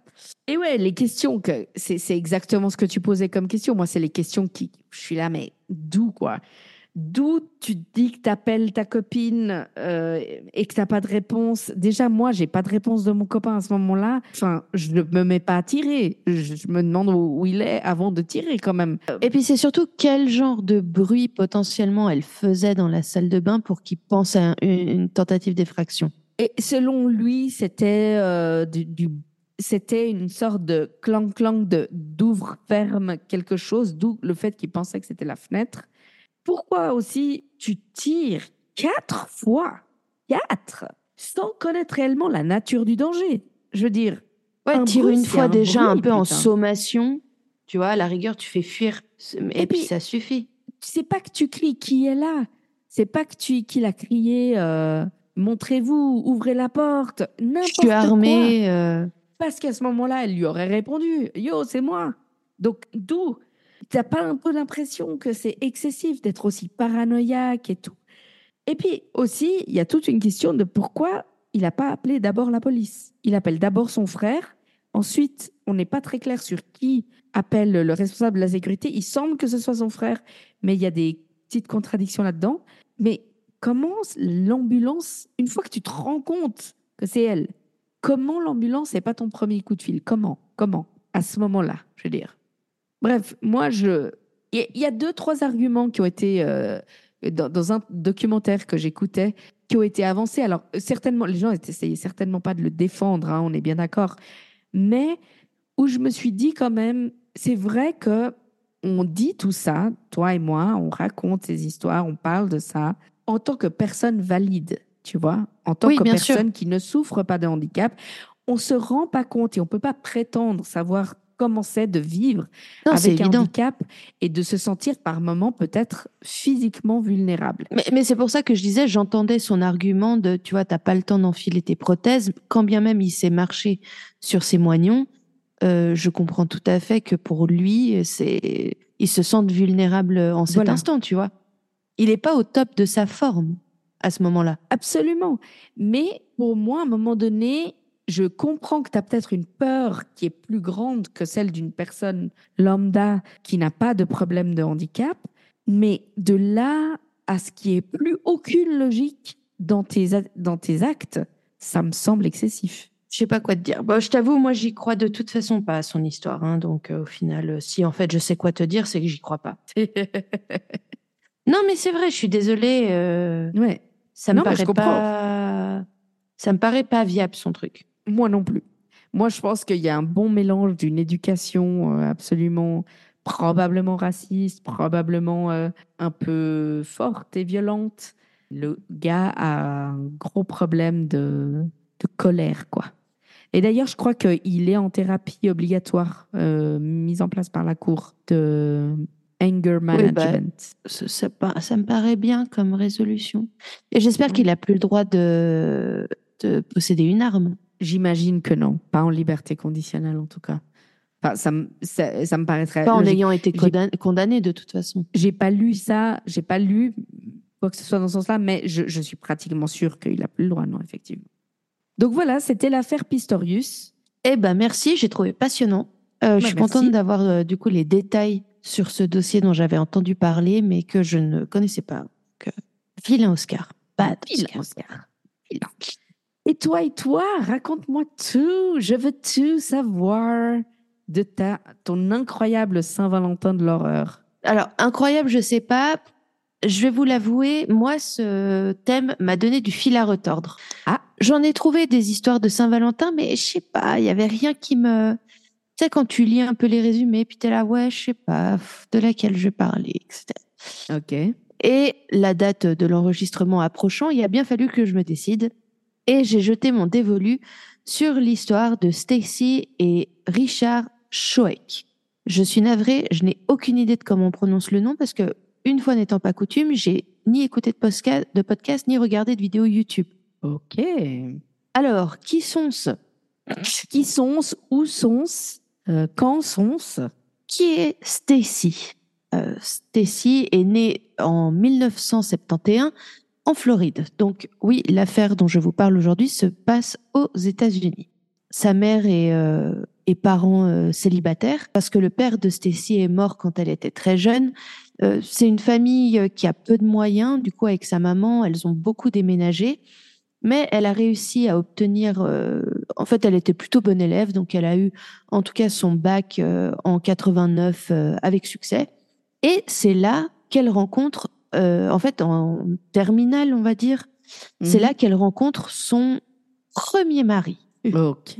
Et ouais, les questions, que c'est c'est exactement ce que tu posais comme question. Moi, c'est les questions qui. Je suis là, mais d'où, quoi? D'où tu te dis que tu appelles ta copine euh, et que tu n'as pas de réponse? Déjà, moi, j'ai pas de réponse de mon copain à ce moment-là. Enfin, je ne me mets pas à tirer. Je, je me demande où, où il est avant de tirer, quand même. Et puis c'est surtout quel genre de bruit potentiellement elle faisait dans la salle de bain pour qu'il pense à un- une, une tentative d'effraction? Et selon lui, c'était euh, du, du- c'était une sorte de clang-clang de d'ouvre ferme quelque chose, d'où le fait qu'il pensait que c'était la fenêtre. Pourquoi aussi tu tires quatre fois, quatre, sans connaître réellement la nature du danger Je veux dire, Ouais, Un tire bruit, une fois un déjà un peu en sommation, tu vois, à la rigueur tu fais fuir, et, Et puis, puis- ça suffit. c'est pas que tu cries qui est là, c'est pas que tu qu'il a crié euh, montrez-vous, ouvrez la porte, Je n'importe suis quoi. armée. euh, Parce qu'à ce moment-là, elle lui aurait répondu Yo, c'est moi. Donc, d'où T'as pas un peu l'impression que c'est excessif d'être aussi paranoïaque et tout Et puis aussi, il y a toute une question de pourquoi il n'a pas appelé d'abord la police. Il appelle d'abord son frère. Ensuite, on n'est pas très clair sur qui appelle le responsable de la sécurité. Il semble que ce soit son frère, mais il y a des petites contradictions là-dedans. Mais comment l'ambulance, une fois que tu te rends compte que c'est elle, comment l'ambulance n'est pas ton premier coup de fil? Comment? Comment? À ce moment-là, je veux dire. Bref, moi, je. Il y a- deux, trois arguments qui ont été. euh, dans, dans un documentaire que j'écoutais, qui ont été avancés. Alors, certainement, les gens essayaient certainement pas de le défendre, hein, on est bien d'accord. Mais où je me suis dit quand même, c'est vrai que on dit tout ça, toi et moi, on raconte ces histoires, on parle de ça en tant que personne valide, tu vois, en tant Oui, que sûr. personne qui ne souffre pas de handicap. On se rend pas compte et on peut pas prétendre savoir comment c'est de vivre Non, avec un évident. handicap et de se sentir par moments peut-être physiquement vulnérable. Mais, mais c'est pour ça que je disais, j'entendais son argument de, tu vois, t'as pas le temps d'enfiler tes prothèses, quand bien même il sait marcher sur ses moignons. euh, je comprends tout à fait que pour lui, c'est, il se sente vulnérable en cet Voilà. instant, tu vois. Il est pas au top de sa forme à ce moment-là. Absolument. Mais pour moi, à un moment donné, je comprends que tu as peut-être une peur qui est plus grande que celle d'une personne lambda qui n'a pas de problème de handicap. Mais de là à ce qui est plus aucune logique dans tes, dans tes actes, ça me semble excessif. Je sais pas quoi te dire. Bon, je t'avoue, moi, j'y crois de toute façon pas à son histoire. hein. donc, euh, au final, euh, si en fait je sais quoi te dire, c'est que j'y crois pas. Non, mais c'est vrai, je suis désolée. euh, ouais, ça me Non, paraît pas. Ça me paraît pas viable son truc. Moi non plus. Moi, je pense qu'il y a un bon mélange d'une éducation euh, absolument, probablement raciste, probablement euh, un peu forte et violente. Le gars a un gros problème de, de colère, quoi. Et d'ailleurs, je crois qu'il est en thérapie obligatoire, euh, mise en place par la Cour de anger bah, management. Ça, ça pa- ça me paraît bien comme résolution. Et j'espère qu'il a plus le droit de, de posséder une arme. J'imagine que non, pas en liberté conditionnelle en tout cas. Enfin, ça, me- ça, ça me paraîtrait Pas en ayant été condamné, de toute façon. J'ai pas lu ça, j'ai pas lu quoi que ce soit dans ce sens-là, mais je, je suis pratiquement sûre qu'il a plus le droit, non, effectivement. Donc voilà, c'était l'affaire Pistorius. Eh ben merci, j'ai trouvé passionnant. Euh, je suis merci. contente d'avoir euh, du coup les détails sur ce dossier dont j'avais entendu parler, mais que je ne connaissais pas. Que... Vilain Oscar. Bad Vilain Oscar. Oscar. Vilain. Et toi, et toi, raconte-moi tout. Je veux tout savoir de ta, ton incroyable Saint-Valentin de l'horreur. Alors, incroyable, je sais pas. Je vais vous l'avouer, moi, ce thème m'a donné du fil à retordre. Ah. J'en ai trouvé des histoires de Saint-Valentin, mais je sais pas, il y avait rien qui me. Tu sais, quand tu lis un peu les résumés, puis t'es là, ouais, je sais pas, de laquelle je parler, etc. Ok. Et la date de l'enregistrement approchant, il a bien fallu que je me décide. Et j'ai jeté mon dévolu sur l'histoire de Stacy et Richard Schoeck. Je suis navrée, je n'ai aucune idée de comment on prononce le nom parce que, une fois n'étant pas coutume, j'ai ni écouté de podcast, de podcast ni regardé de vidéo YouTube. Ok. Alors, qui sont-ce? Qui sont-ce? Où sont-ce? Euh, Quand sont-ce? Qui est Stacy? Euh, Stacy est née en 1971 en Floride. Donc oui, l'affaire dont je vous parle aujourd'hui se passe aux États-Unis. Sa mère est, euh, est parent euh, célibataire parce que le père de Stacy est mort quand elle était très jeune. Euh, c'est une famille euh, qui a peu de moyens. Du coup, avec sa maman, elles ont beaucoup déménagé. Mais elle a réussi à obtenir. euh, en fait, elle était plutôt bonne élève, donc elle a eu, en tout cas, son bac en 89 euh, avec succès. Et c'est là qu'elle rencontre, euh, en fait, en terminale, on va dire, c'est Mhm. là qu'elle rencontre son premier mari. Ok.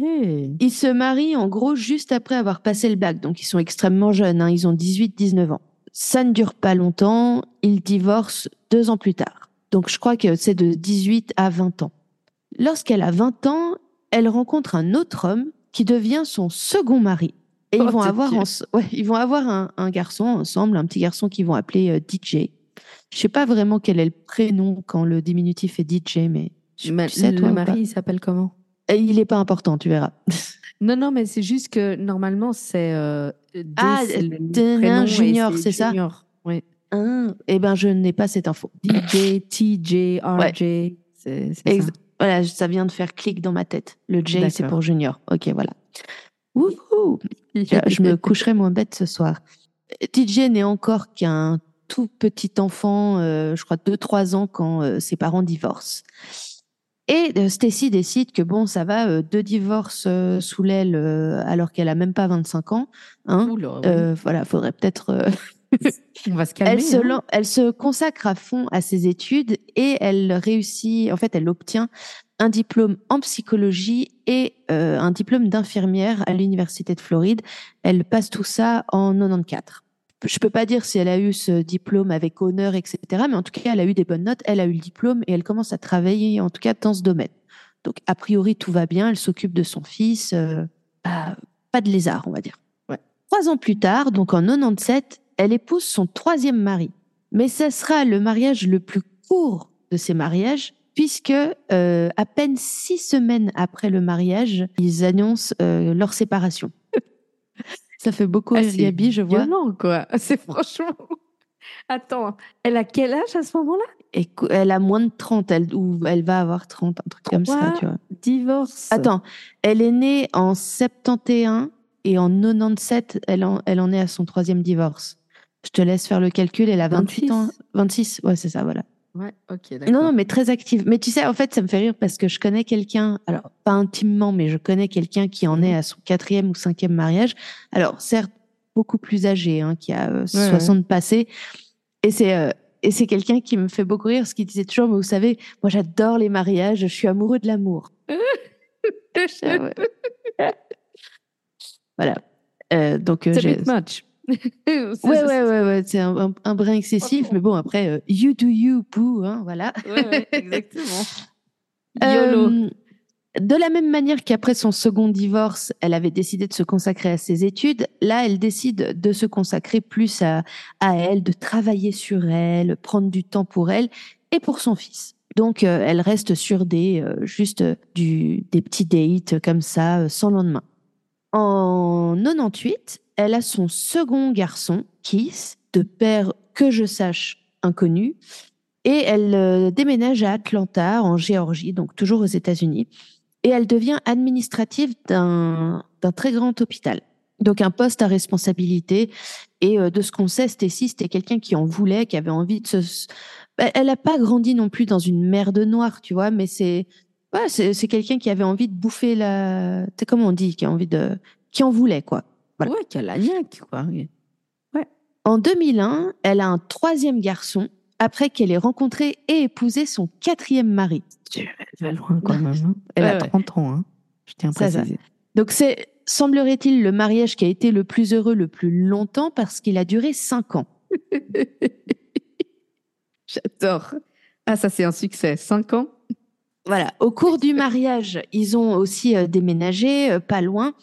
Ils se marient en gros juste après avoir passé le bac, donc ils sont extrêmement jeunes, hein, ils ont 18-19 ans. Ça ne dure pas longtemps, ils divorcent deux ans plus tard. Donc je crois que c'est de 18 à 20 ans. Lorsqu'elle a 20 ans, elle rencontre un autre homme qui devient son second mari. Et ils Oh, vont avoir, ouais, ils vont avoir un, un garçon ensemble, un petit garçon qu'ils vont appeler euh, DJ. Je sais pas vraiment quel est le prénom quand le diminutif est DJ, mais je- tu sais, toi, le pas mari, il s'appelle comment? Et il est pas important, tu verras. Non, non, mais c'est juste que normalement, c'est. euh, Ah, le Junior, c'est ça? Junior. Oui. Ah, eh ben, je n'ai pas cette info. DJ, TJ, RJ. C'est ça. Voilà, ça vient de faire clic dans ma tête. Le J, c'est pour Junior. Ok, voilà. Wouhou je, je me coucherai moins bête ce soir. DJ n'est encore qu'un tout petit enfant, euh, je crois 2-3 ans quand euh, ses parents divorcent. Et euh, Stacy décide que bon, ça va, euh, deux divorces euh, sous l'aile euh, alors qu'elle a même pas 25 ans. Hein. Oula, oui. Voilà, faudrait peut-être On va se calmer. elle se, hein. elle se consacre à fond à ses études et elle réussit, en fait, elle obtient un diplôme en psychologie et un diplôme d'infirmière à l'Université de Floride. Elle passe tout ça en 94. Je peux pas dire si elle a eu ce diplôme avec honneur, etc. Mais en tout cas, elle a eu des bonnes notes, elle a eu le diplôme et elle commence à travailler, en tout cas, dans ce domaine. Donc, a priori, tout va bien. Elle s'occupe de son fils. euh, bah, pas de lézard, on va dire. Ouais. Trois ans plus tard, donc en 97, elle épouse son troisième mari. Mais ce sera le mariage le plus court de ces mariages, puisque euh, à peine six semaines après le mariage, ils annoncent euh, leur séparation. Ça fait beaucoup Ah, Gabi, je vois. violent, quoi. C'est franchement. Attends, elle a quel âge à ce moment-là? Elle a moins de 30, elle, ou elle va avoir 30, un truc comme ça, tu vois. Divorce. Attends, elle est née en 71 et en 97, elle en, elle en est à son troisième divorce. Je te laisse faire le calcul, elle a 28 ans. 26, ouais, c'est ça, voilà. Ouais, ok, Non, d'accord. non, mais très active. Mais tu sais, en fait, ça me fait rire parce que je connais quelqu'un, alors pas intimement, mais je connais quelqu'un qui en Mhm. est à son quatrième ou cinquième mariage. Alors, certes, beaucoup plus âgé, hein, qui a euh, Ouais, 60 passés. Et c'est euh, et c'est quelqu'un qui me fait beaucoup rire, parce qu'il disait toujours, mais vous savez, moi j'adore les mariages, je suis amoureux de l'amour. Ah ouais. voilà. Euh, donc, euh, C'est much. Ouais, ouais, ouais, ouais, c'est un, un, un brin excessif, mais bon, après, euh, you do you, boo, hein, voilà. Ouais, ouais, exactement. YOLO. Euh, de la même manière qu'après son second divorce, elle avait décidé de se consacrer à ses études, là, elle décide de se consacrer plus à, à elle, de travailler sur elle, prendre du temps pour elle et pour son fils. Donc, euh, elle reste sur des, euh, juste du, des petits dates comme ça, euh, sans lendemain. En 98, elle a son second garçon, Keith, de père que je sache inconnu, et elle euh, déménage à Atlanta, en Géorgie, donc toujours aux États-Unis, et elle devient administrative d'un très grand hôpital. Donc un poste à responsabilité. Et euh, de ce qu'on sait, Stacy, c'était quelqu'un qui en voulait, qui avait envie de se... Ben, Elle n'a pas grandi non plus dans une merde noire, tu vois, mais c'est c'est quelqu'un qui avait envie de bouffer la... Comment on dit, qui a envie de... qui en voulait, quoi. Voilà. Ouais, qu'elle a gnaque, quoi. En 2001, elle a un troisième garçon après qu'elle ait rencontré et épousé son quatrième mari. Elle va loin, quand même. hein. Elle Ouais, a ouais. 30 ans, hein. Je tiens à Ça, ça. préciser. Donc c'est, semblerait-il, le mariage qui a été le plus heureux le plus longtemps parce qu'il a duré cinq ans. J'adore. Ah, ça, c'est un succès. 5 ans? Voilà. Au cours du mariage, ils ont aussi euh, déménagé, euh, pas loin.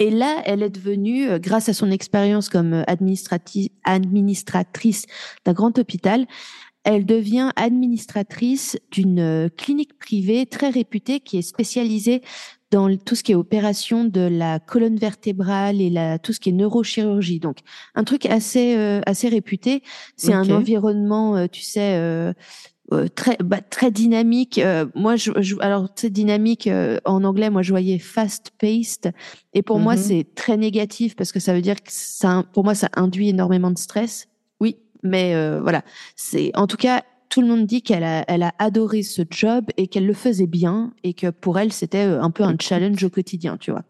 Et là, elle est devenue, euh, grâce à son expérience comme euh, administratrice d'un grand hôpital, elle devient administratrice d'une euh, clinique privée très réputée qui est spécialisée dans tout ce qui est opération de la colonne vertébrale et la, tout ce qui est neurochirurgie. Donc, un truc assez, euh, assez réputé. C'est un environnement, euh, tu sais, euh, euh, très, bah, très dynamique. Euh, moi, je, je- alors, dynamique euh, en anglais, moi, je voyais fast-paced. Et pour moi, Mhm. c'est très négatif parce que ça veut dire que ça, pour moi, ça induit énormément de stress. Oui. Mais euh, voilà, c'est en tout cas tout le monde dit qu'elle a, elle a adoré ce job et qu'elle le faisait bien et que pour elle c'était euh, un peu un challenge au quotidien, tu vois.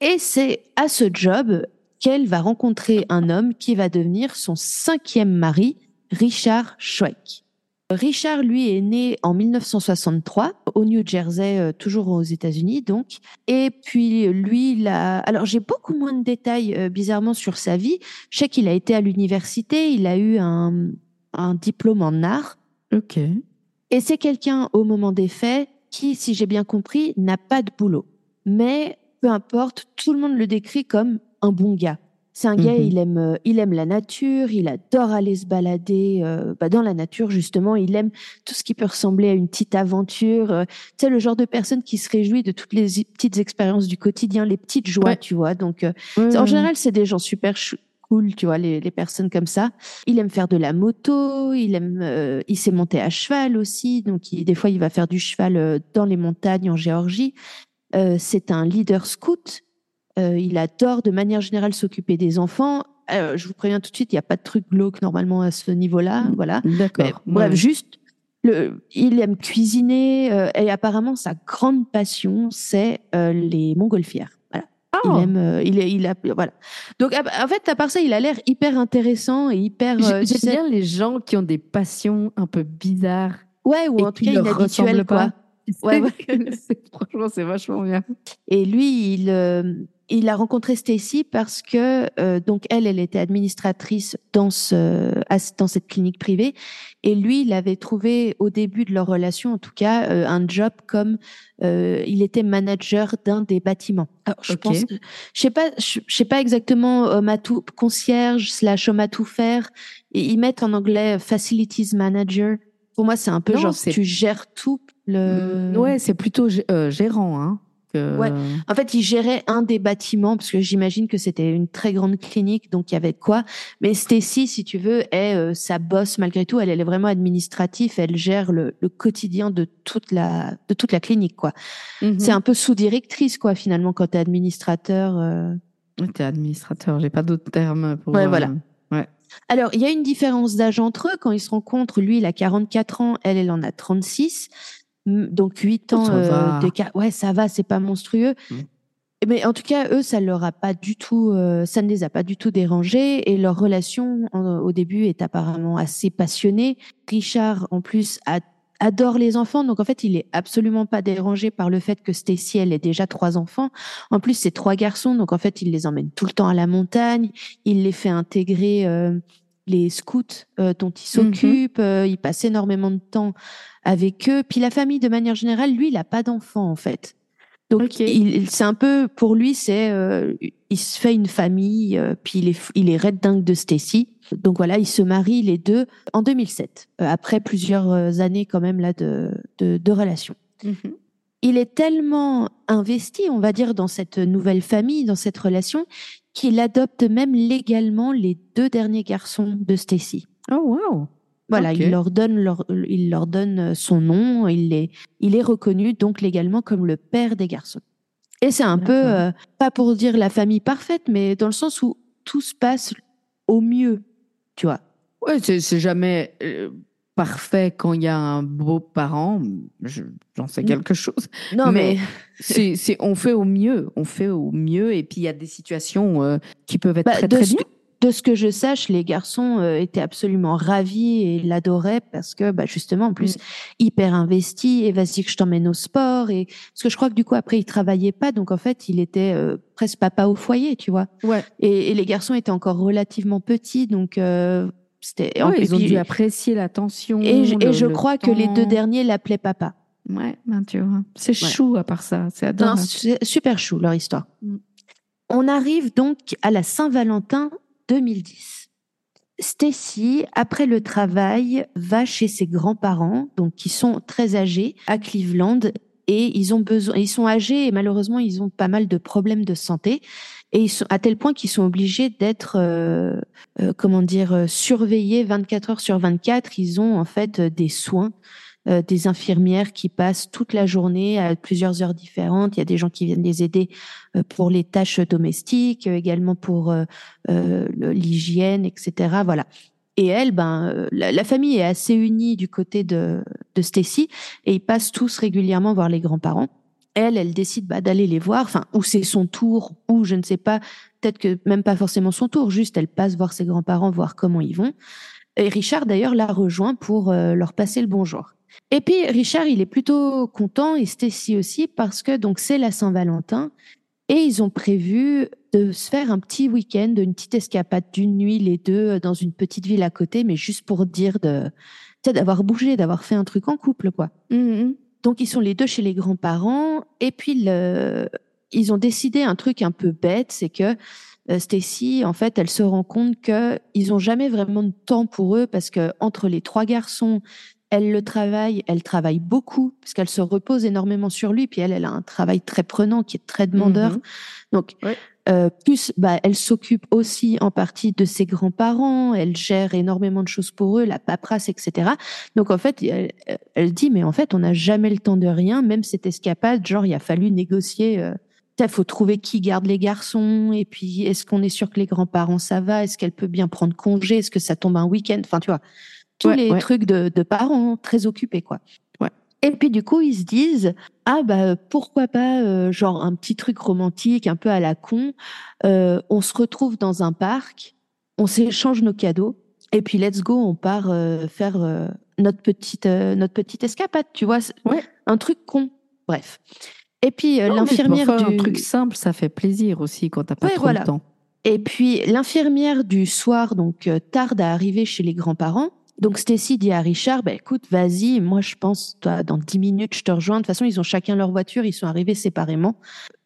Et c'est à ce job qu'elle va rencontrer un homme qui va devenir son cinquième mari, Richard Schweik. Richard, lui, est né en 1963 au New Jersey, euh, toujours aux États-Unis, donc. Et puis lui, il a... alors j'ai beaucoup moins de détails euh, bizarrement sur sa vie. Je sais qu'il a été à l'université, il a eu un, un diplôme en art. Ok. Et c'est quelqu'un au moment des faits qui, si j'ai bien compris, n'a pas de boulot. Mais peu importe, tout le monde le décrit comme un bon gars. C'est un gars, Mhm. il aime, euh, il aime la nature, il adore aller se balader euh, bah, dans la nature justement. Il aime tout ce qui peut ressembler à une petite aventure. Euh, tu sais, le genre de personne qui se réjouit de toutes les petites expériences du quotidien, les petites joies, Ouais. tu vois. Donc, euh, en général, c'est des gens super cool, tu vois, les, les personnes comme ça. Il aime faire de la moto, il aime, euh, il sait monter à cheval aussi, donc il- des fois il va faire du cheval euh, dans les montagnes en Géorgie. Euh, c'est un leader scout. Euh, il adore de manière générale s'occuper des enfants. Euh, je vous préviens tout de suite, il n'y a pas de truc glauque normalement à ce niveau-là, Mm. voilà. ouais. D'accord. bref, juste, le, il aime cuisiner euh, et apparemment sa grande passion, c'est euh, les montgolfières. Voilà. Oh. Il aime, il, a, voilà. Donc en fait, à part ça, il a l'air hyper intéressant et hyper. Tu J'aime sais- bien les gens qui ont des passions un peu bizarres. Ouais, ou en tout cas leur inhabituel, ressemblent quoi. pas. Ouais, ouais. Franchement, c'est vachement bien. Et lui, il, euh, il a rencontré Stacy parce que euh, donc elle, elle était administratrice dans ce, dans cette clinique privée, et lui, il avait trouvé au début de leur relation, en tout cas, euh, un job comme euh, il était manager d'un des bâtiments. Alors, je Ok. pense, je sais pas, je, je sais pas exactement homme à tout concierge slash homme à tout faire. Ils mettent en anglais facilities manager. Pour moi, c'est un peu Non, genre tu gères tout. Le... Ouais, c'est plutôt gé- euh, gérant. Hein, que- Ouais. En fait, il gérait un des bâtiments parce que j'imagine que c'était une très grande clinique, donc il y avait de quoi. Mais Stacy, si tu veux, est euh, sa boss malgré tout. Elle, elle est vraiment administrative. Elle gère le, le quotidien de toute la de toute la clinique, quoi. Mhm. C'est un peu sous-directrice, quoi, finalement, quand t'es administrateur. euh. T'es administrateur, j'ai pas d'autres termes pour. Ouais, euh, voilà. ouais. Alors, il y a une différence d'âge entre eux quand ils se rencontrent. Lui, il a 44 ans, elle, elle en a 36. Donc 8 ans euh, va. d'écart. Ouais, ça va, c'est pas monstrueux. Mm. Mais en tout cas, eux, ça leur a pas du tout, euh, ça ne les a pas du tout dérangés et leur relation en- au début est apparemment assez passionnée. Richard, en plus, a- adore les enfants, donc en fait, il est absolument pas dérangé par le fait que Stacy, elle ait déjà trois enfants. En plus, c'est trois garçons, donc en fait, il les emmène tout le temps à la montagne. Il les fait intégrer euh, les scouts euh, dont il s'occupe. euh, il passe énormément de temps avec eux. Puis la famille, de manière générale, lui, il a pas d'enfants en fait. Donc, c'est un peu pour lui, c'est euh, il se fait une famille. puis il est il est red dingue de Stacy. Donc voilà, ils se marient les deux en 2007, euh, après plusieurs années quand même là de de, de relation Mhm. il est tellement investi, on va dire, dans cette nouvelle famille, dans cette relation, qu'il adopte même légalement les deux derniers garçons de Stacy. Oh, wow. Voilà, il leur donne leur, il leur donne son nom, il est, il est reconnu donc légalement comme le père des garçons. Et c'est un peu, euh, pas pour dire la famille parfaite, mais dans le sens où tout se passe au mieux, tu vois. Ouais, c'est c'est jamais euh, parfait quand il y a un beau parent. je- J'en sais Mm. quelque chose. Non, Mais- mais, C'est, c'est- on fait au mieux. On fait au mieux. Et puis, il y a des situations euh, qui peuvent être Bah, très, très ce bien. que, de ce que je sache, les garçons euh, étaient absolument ravis et l'adoraient parce que, bah, justement, en plus, hyper investi. Et vas-y que je t'emmène au sport. Et parce que je crois que du coup après il travaillait pas, donc en fait il était euh, presque papa au foyer, tu vois. Ouais. Et, et les garçons étaient encore relativement petits, donc euh, c'était. Ouais, ils ont dû apprécier l'attention. et je, et crois que les deux derniers l'appelaient papa. Ouais, ben, tu vois. C'est Ouais. chou à part ça. C'est adorable. super chou leur histoire. Mm. On arrive donc à la Saint-Valentin 2010. Stacy, après le travail, va chez ses grands-parents, donc qui sont très âgés, à Cleveland. et ils ont besoin, ils sont âgés et malheureusement ils ont pas mal de problèmes de santé et ils sont à tel point qu'ils sont obligés d'être, euh, euh, comment dire, euh, surveillés 24 heures sur 24. Ils ont en fait des soins, des infirmières qui passent toute la journée à plusieurs heures différentes. Il y a des gens qui viennent les aider pour les tâches domestiques, également pour l'hygiène, etc. Voilà. Et elle, ben, la, famille est assez unie du côté de, de Stacy et ils passent tous régulièrement voir les grands-parents elle, elle décide bah, d'aller les voir, enfin, ou c'est son tour, ou je ne sais pas, peut-être que même pas forcément son tour, juste elle passe voir ses grands-parents, voir comment ils vont. Et Richard, d'ailleurs, la rejoint pour euh, leur passer le bonjour. Et puis, Richard, il est plutôt content, et Stacy aussi, parce que donc c'est la Saint-Valentin, et ils ont prévu de se faire un petit week-end, une petite escapade d'une nuit, les deux, euh, dans une petite ville à côté, mais juste pour dire de, d'avoir bougé, d'avoir fait un truc en couple, quoi. Mmh donc ils sont les deux chez les grands-parents et puis le, ils ont décidé un truc un peu bête, c'est que euh, Stacy, en fait, elle se rend compte que ils ont jamais vraiment de temps pour eux parce que entre les trois garçons, elle le travaille, elle travaille beaucoup parce qu'elle se repose énormément sur lui. Puis elle, elle a un travail très prenant qui est très demandeur. Mhm. Donc, euh, plus, bah, elle s'occupe aussi en partie de ses grands-parents. Elle gère énormément de choses pour eux, la paperasse, etc. Donc en fait, elle, dit mais en fait, on n'a jamais le temps de rien. Même cette escapade, genre, il a fallu négocier. Euh, il faut trouver qui garde les garçons et puis est-ce qu'on est sûr que les grands-parents ça va? Est-ce qu'elle peut bien prendre congé? Est-ce que ça tombe un week-end? Enfin, tu vois, tous les trucs de, de, parents très occupés, quoi. Et puis du coup, ils se disent ah bah pourquoi pas euh, genre un petit truc romantique, un peu à la con. Euh, on se retrouve dans un parc, on s'échange nos cadeaux et puis let's go, on part euh, faire notre petite notre petite escapade, tu vois. Ouais. Un truc con. Bref. Et puis l'infirmière du un truc simple, ça fait plaisir aussi quand t'as pas trop voilà. le temps. Et puis l'infirmière du soir donc tarde à arriver chez les grands-parents. Donc Stacy dit à Richard, bah, écoute, vas-y, moi je pense, toi, dans dix minutes, je te rejoins. De toute façon, ils ont chacun leur voiture, ils sont arrivés séparément.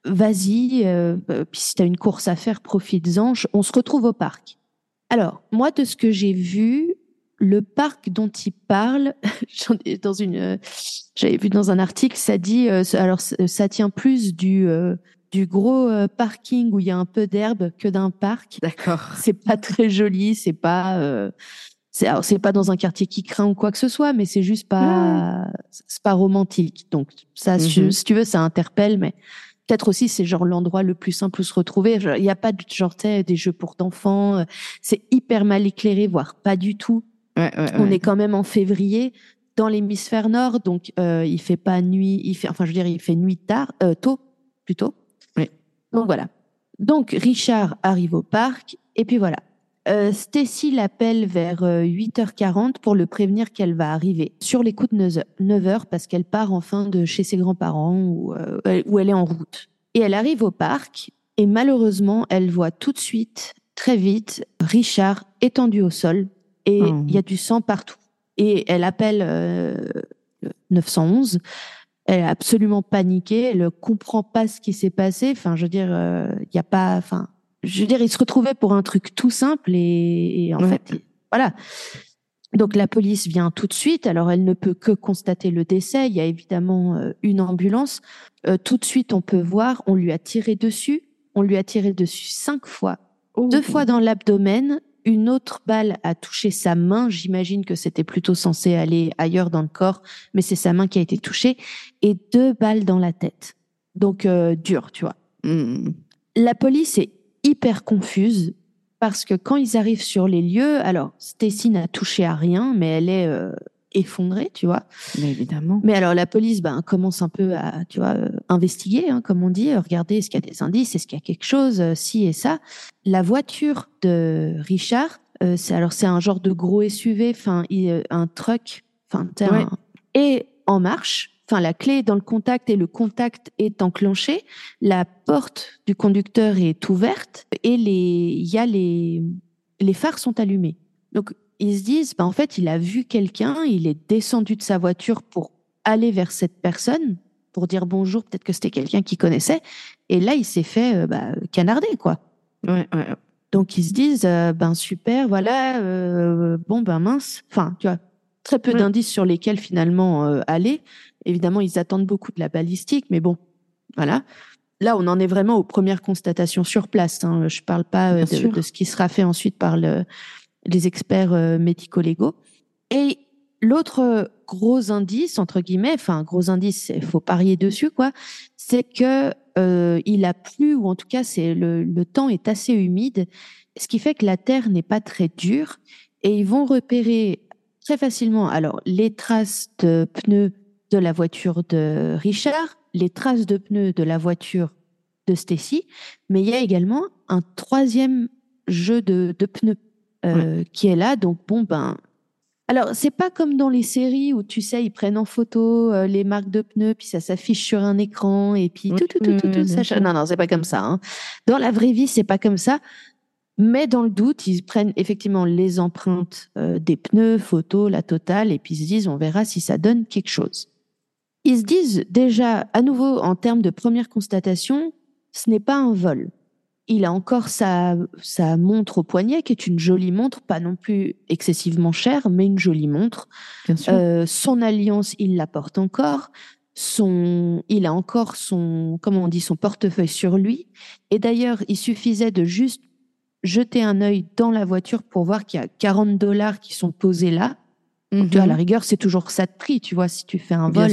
Vas-y, euh, euh puis si tu as une course à faire, profites-en. On se retrouve au parc. Alors, moi, de ce que j'ai vu, le parc dont il parle, dans une, euh, j'avais vu dans un article, ça dit, euh, alors ça tient plus du du gros parking où il y a un peu d'herbe que d'un parc. D'accord. C'est pas très joli, c'est pas c'est pas dans un quartier qui craint ou quoi que ce soit, mais c'est juste pas, c'est pas romantique. Donc ça, Mhm. si tu veux, ça interpelle, mais peut-être aussi c'est genre l'endroit le plus simple où se retrouver. Il n'y a pas de genre des jeux pour d'enfants. euh, C'est hyper mal éclairé, voire pas du tout. Ouais, ouais, On ouais. est quand même en février dans l'hémisphère nord, donc euh, il fait pas nuit. Il fait, enfin, je veux dire, il fait nuit tard, euh, tôt plutôt. Oui. Donc voilà. Donc Richard arrive au parc et puis voilà. Euh, Stacy l'appelle vers euh, 8h40 pour le prévenir qu'elle va arriver sur les coups de 9h parce qu'elle part enfin de chez ses grands-parents ou euh, où elle est en route. Et elle arrive au parc et malheureusement, elle voit tout de suite, très vite, Richard étendu au sol et il Oh. y a du sang partout. Et elle appelle euh, le 911. Elle est absolument paniquée. Elle ne comprend pas ce qui s'est passé. Enfin, je veux dire, euh, il y a pas. Enfin, je veux dire, il se retrouvait pour un truc tout simple et, et en Ouais. fait, il- voilà. Donc la police vient tout de suite. Alors elle ne peut que constater le décès. Il y a évidemment euh, une ambulance. Euh, tout de suite, on peut voir, on lui a tiré dessus. On lui a tiré dessus cinq fois Oh. deux fois dans l'abdomen. Une autre balle a touché sa main. J'imagine que c'était plutôt censé aller ailleurs dans le corps, mais c'est sa main qui a été touchée. Et deux balles dans la tête. Donc euh, dur, tu vois. Mhm. La police est hyper confuse parce que quand ils arrivent sur les lieux, alors Stacy n'a touché à rien, mais elle est euh, effondrée, tu vois. Mais évidemment. Mais alors la police ben, commence un peu à tu vois euh, investiguer, hein, comme on dit, euh, regarder est-ce qu'il y a des indices, est-ce qu'il y a quelque chose, euh, ci et ça? La voiture de Richard, euh, c'est alors c'est un genre de gros SUV, enfin euh, un truck, enfin Ouais. un- et en marche. Enfin la clé est dans le contact et le contact est enclenché. La porte du conducteur est ouverte et les il y a les les phares sont allumés. Donc ils se disent, bah, en fait, il a vu quelqu'un, il est descendu de sa voiture pour aller vers cette personne, pour dire bonjour, peut-être que c'était quelqu'un qu'il connaissait, et là, il s'est fait euh, bah, canarder, quoi. Ouais, ouais, ouais. Donc ils se disent, euh, ben super, voilà, euh, bon ben mince, enfin, tu vois, très peu Ouais. d'indices sur lesquels finalement euh, aller. Évidemment, ils attendent beaucoup de la balistique, mais bon, voilà. Là, on en est vraiment aux premières constatations sur place. Hein. Je parle pas euh, de, de, ce qui sera fait ensuite par le, les experts euh, médico-légaux. Et l'autre gros indice, entre guillemets, enfin, gros indice, il faut parier dessus, quoi, c'est que euh, il a plu, ou en tout cas, c'est le, le temps est assez humide, ce qui fait que la terre n'est pas très dure, et ils vont repérer très facilement, alors, les traces de pneus de la voiture de Richard, les traces de pneus de la voiture de Stacy, mais il y a également un troisième jeu de, de pneus euh, qui est là. Donc bon ben, alors c'est pas comme dans les séries où tu sais ils prennent en photo euh, les marques de pneus puis ça s'affiche sur un écran et puis tout tout tout tout, tout ça. Non non c'est pas comme ça. Hein. Dans la vraie vie c'est pas comme ça. Mais dans le doute, ils prennent effectivement les empreintes euh, des pneus, photos, la totale, et puis ils se disent, on verra si ça donne quelque chose. Ils se disent déjà, à nouveau, en termes de première constatation, ce n'est pas un vol il a encore sa, sa montre au poignet, qui est une jolie montre, pas non plus excessivement chère, mais une jolie montre. Euh, son alliance, il la porte encore. Son, il a encore son, comment on dit, son portefeuille sur lui. Et d'ailleurs, il suffisait de juste jeter un œil dans la voiture pour voir qu'il y a 40 dollars qui sont posés là. Donc, à la rigueur, c'est toujours ça de prix, tu vois, si tu fais un vol.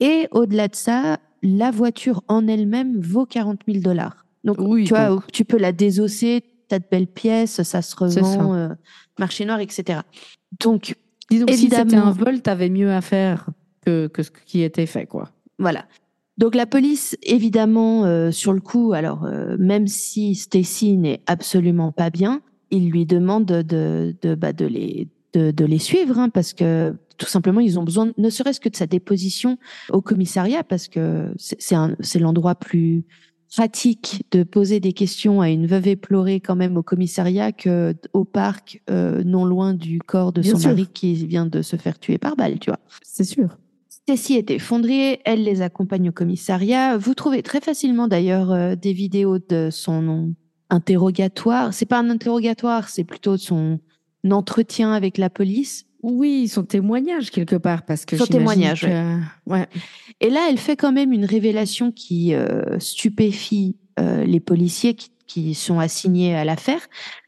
Et au-delà de ça, la voiture en elle-même vaut 40 000 dollars. Donc, oui, tu vois, tu peux la désosser, t'as de belles pièces, ça se revend, euh, marché noir, etc. Donc, disons que si c'était un vol, t'avais mieux à faire que, que ce qui était fait, quoi. Voilà. Donc la police, évidemment, euh, sur le coup, alors euh, même si Stacy n'est absolument pas bien, il lui demande de de bah, de les de, de les suivre hein, parce que tout simplement ils ont besoin, ne serait-ce que de sa déposition au commissariat parce que c'est c'est l'endroit plus pratique de poser des questions à une veuve éplorée quand même au commissariat que au parc euh, non loin du corps de son mari qui vient de se faire tuer par balle, tu vois. C'est sûr. Stacy est effondrée, elle les accompagne au commissariat. Vous trouvez très facilement d'ailleurs euh, des vidéos de son interrogatoire. C'est pas un interrogatoire, c'est plutôt son entretien avec la police oui, son témoignage quelque part, parce que son témoignage. Ouais. Et là, elle fait quand même une révélation qui euh, stupéfie euh, les policiers qui, qui, sont assignés à l'affaire.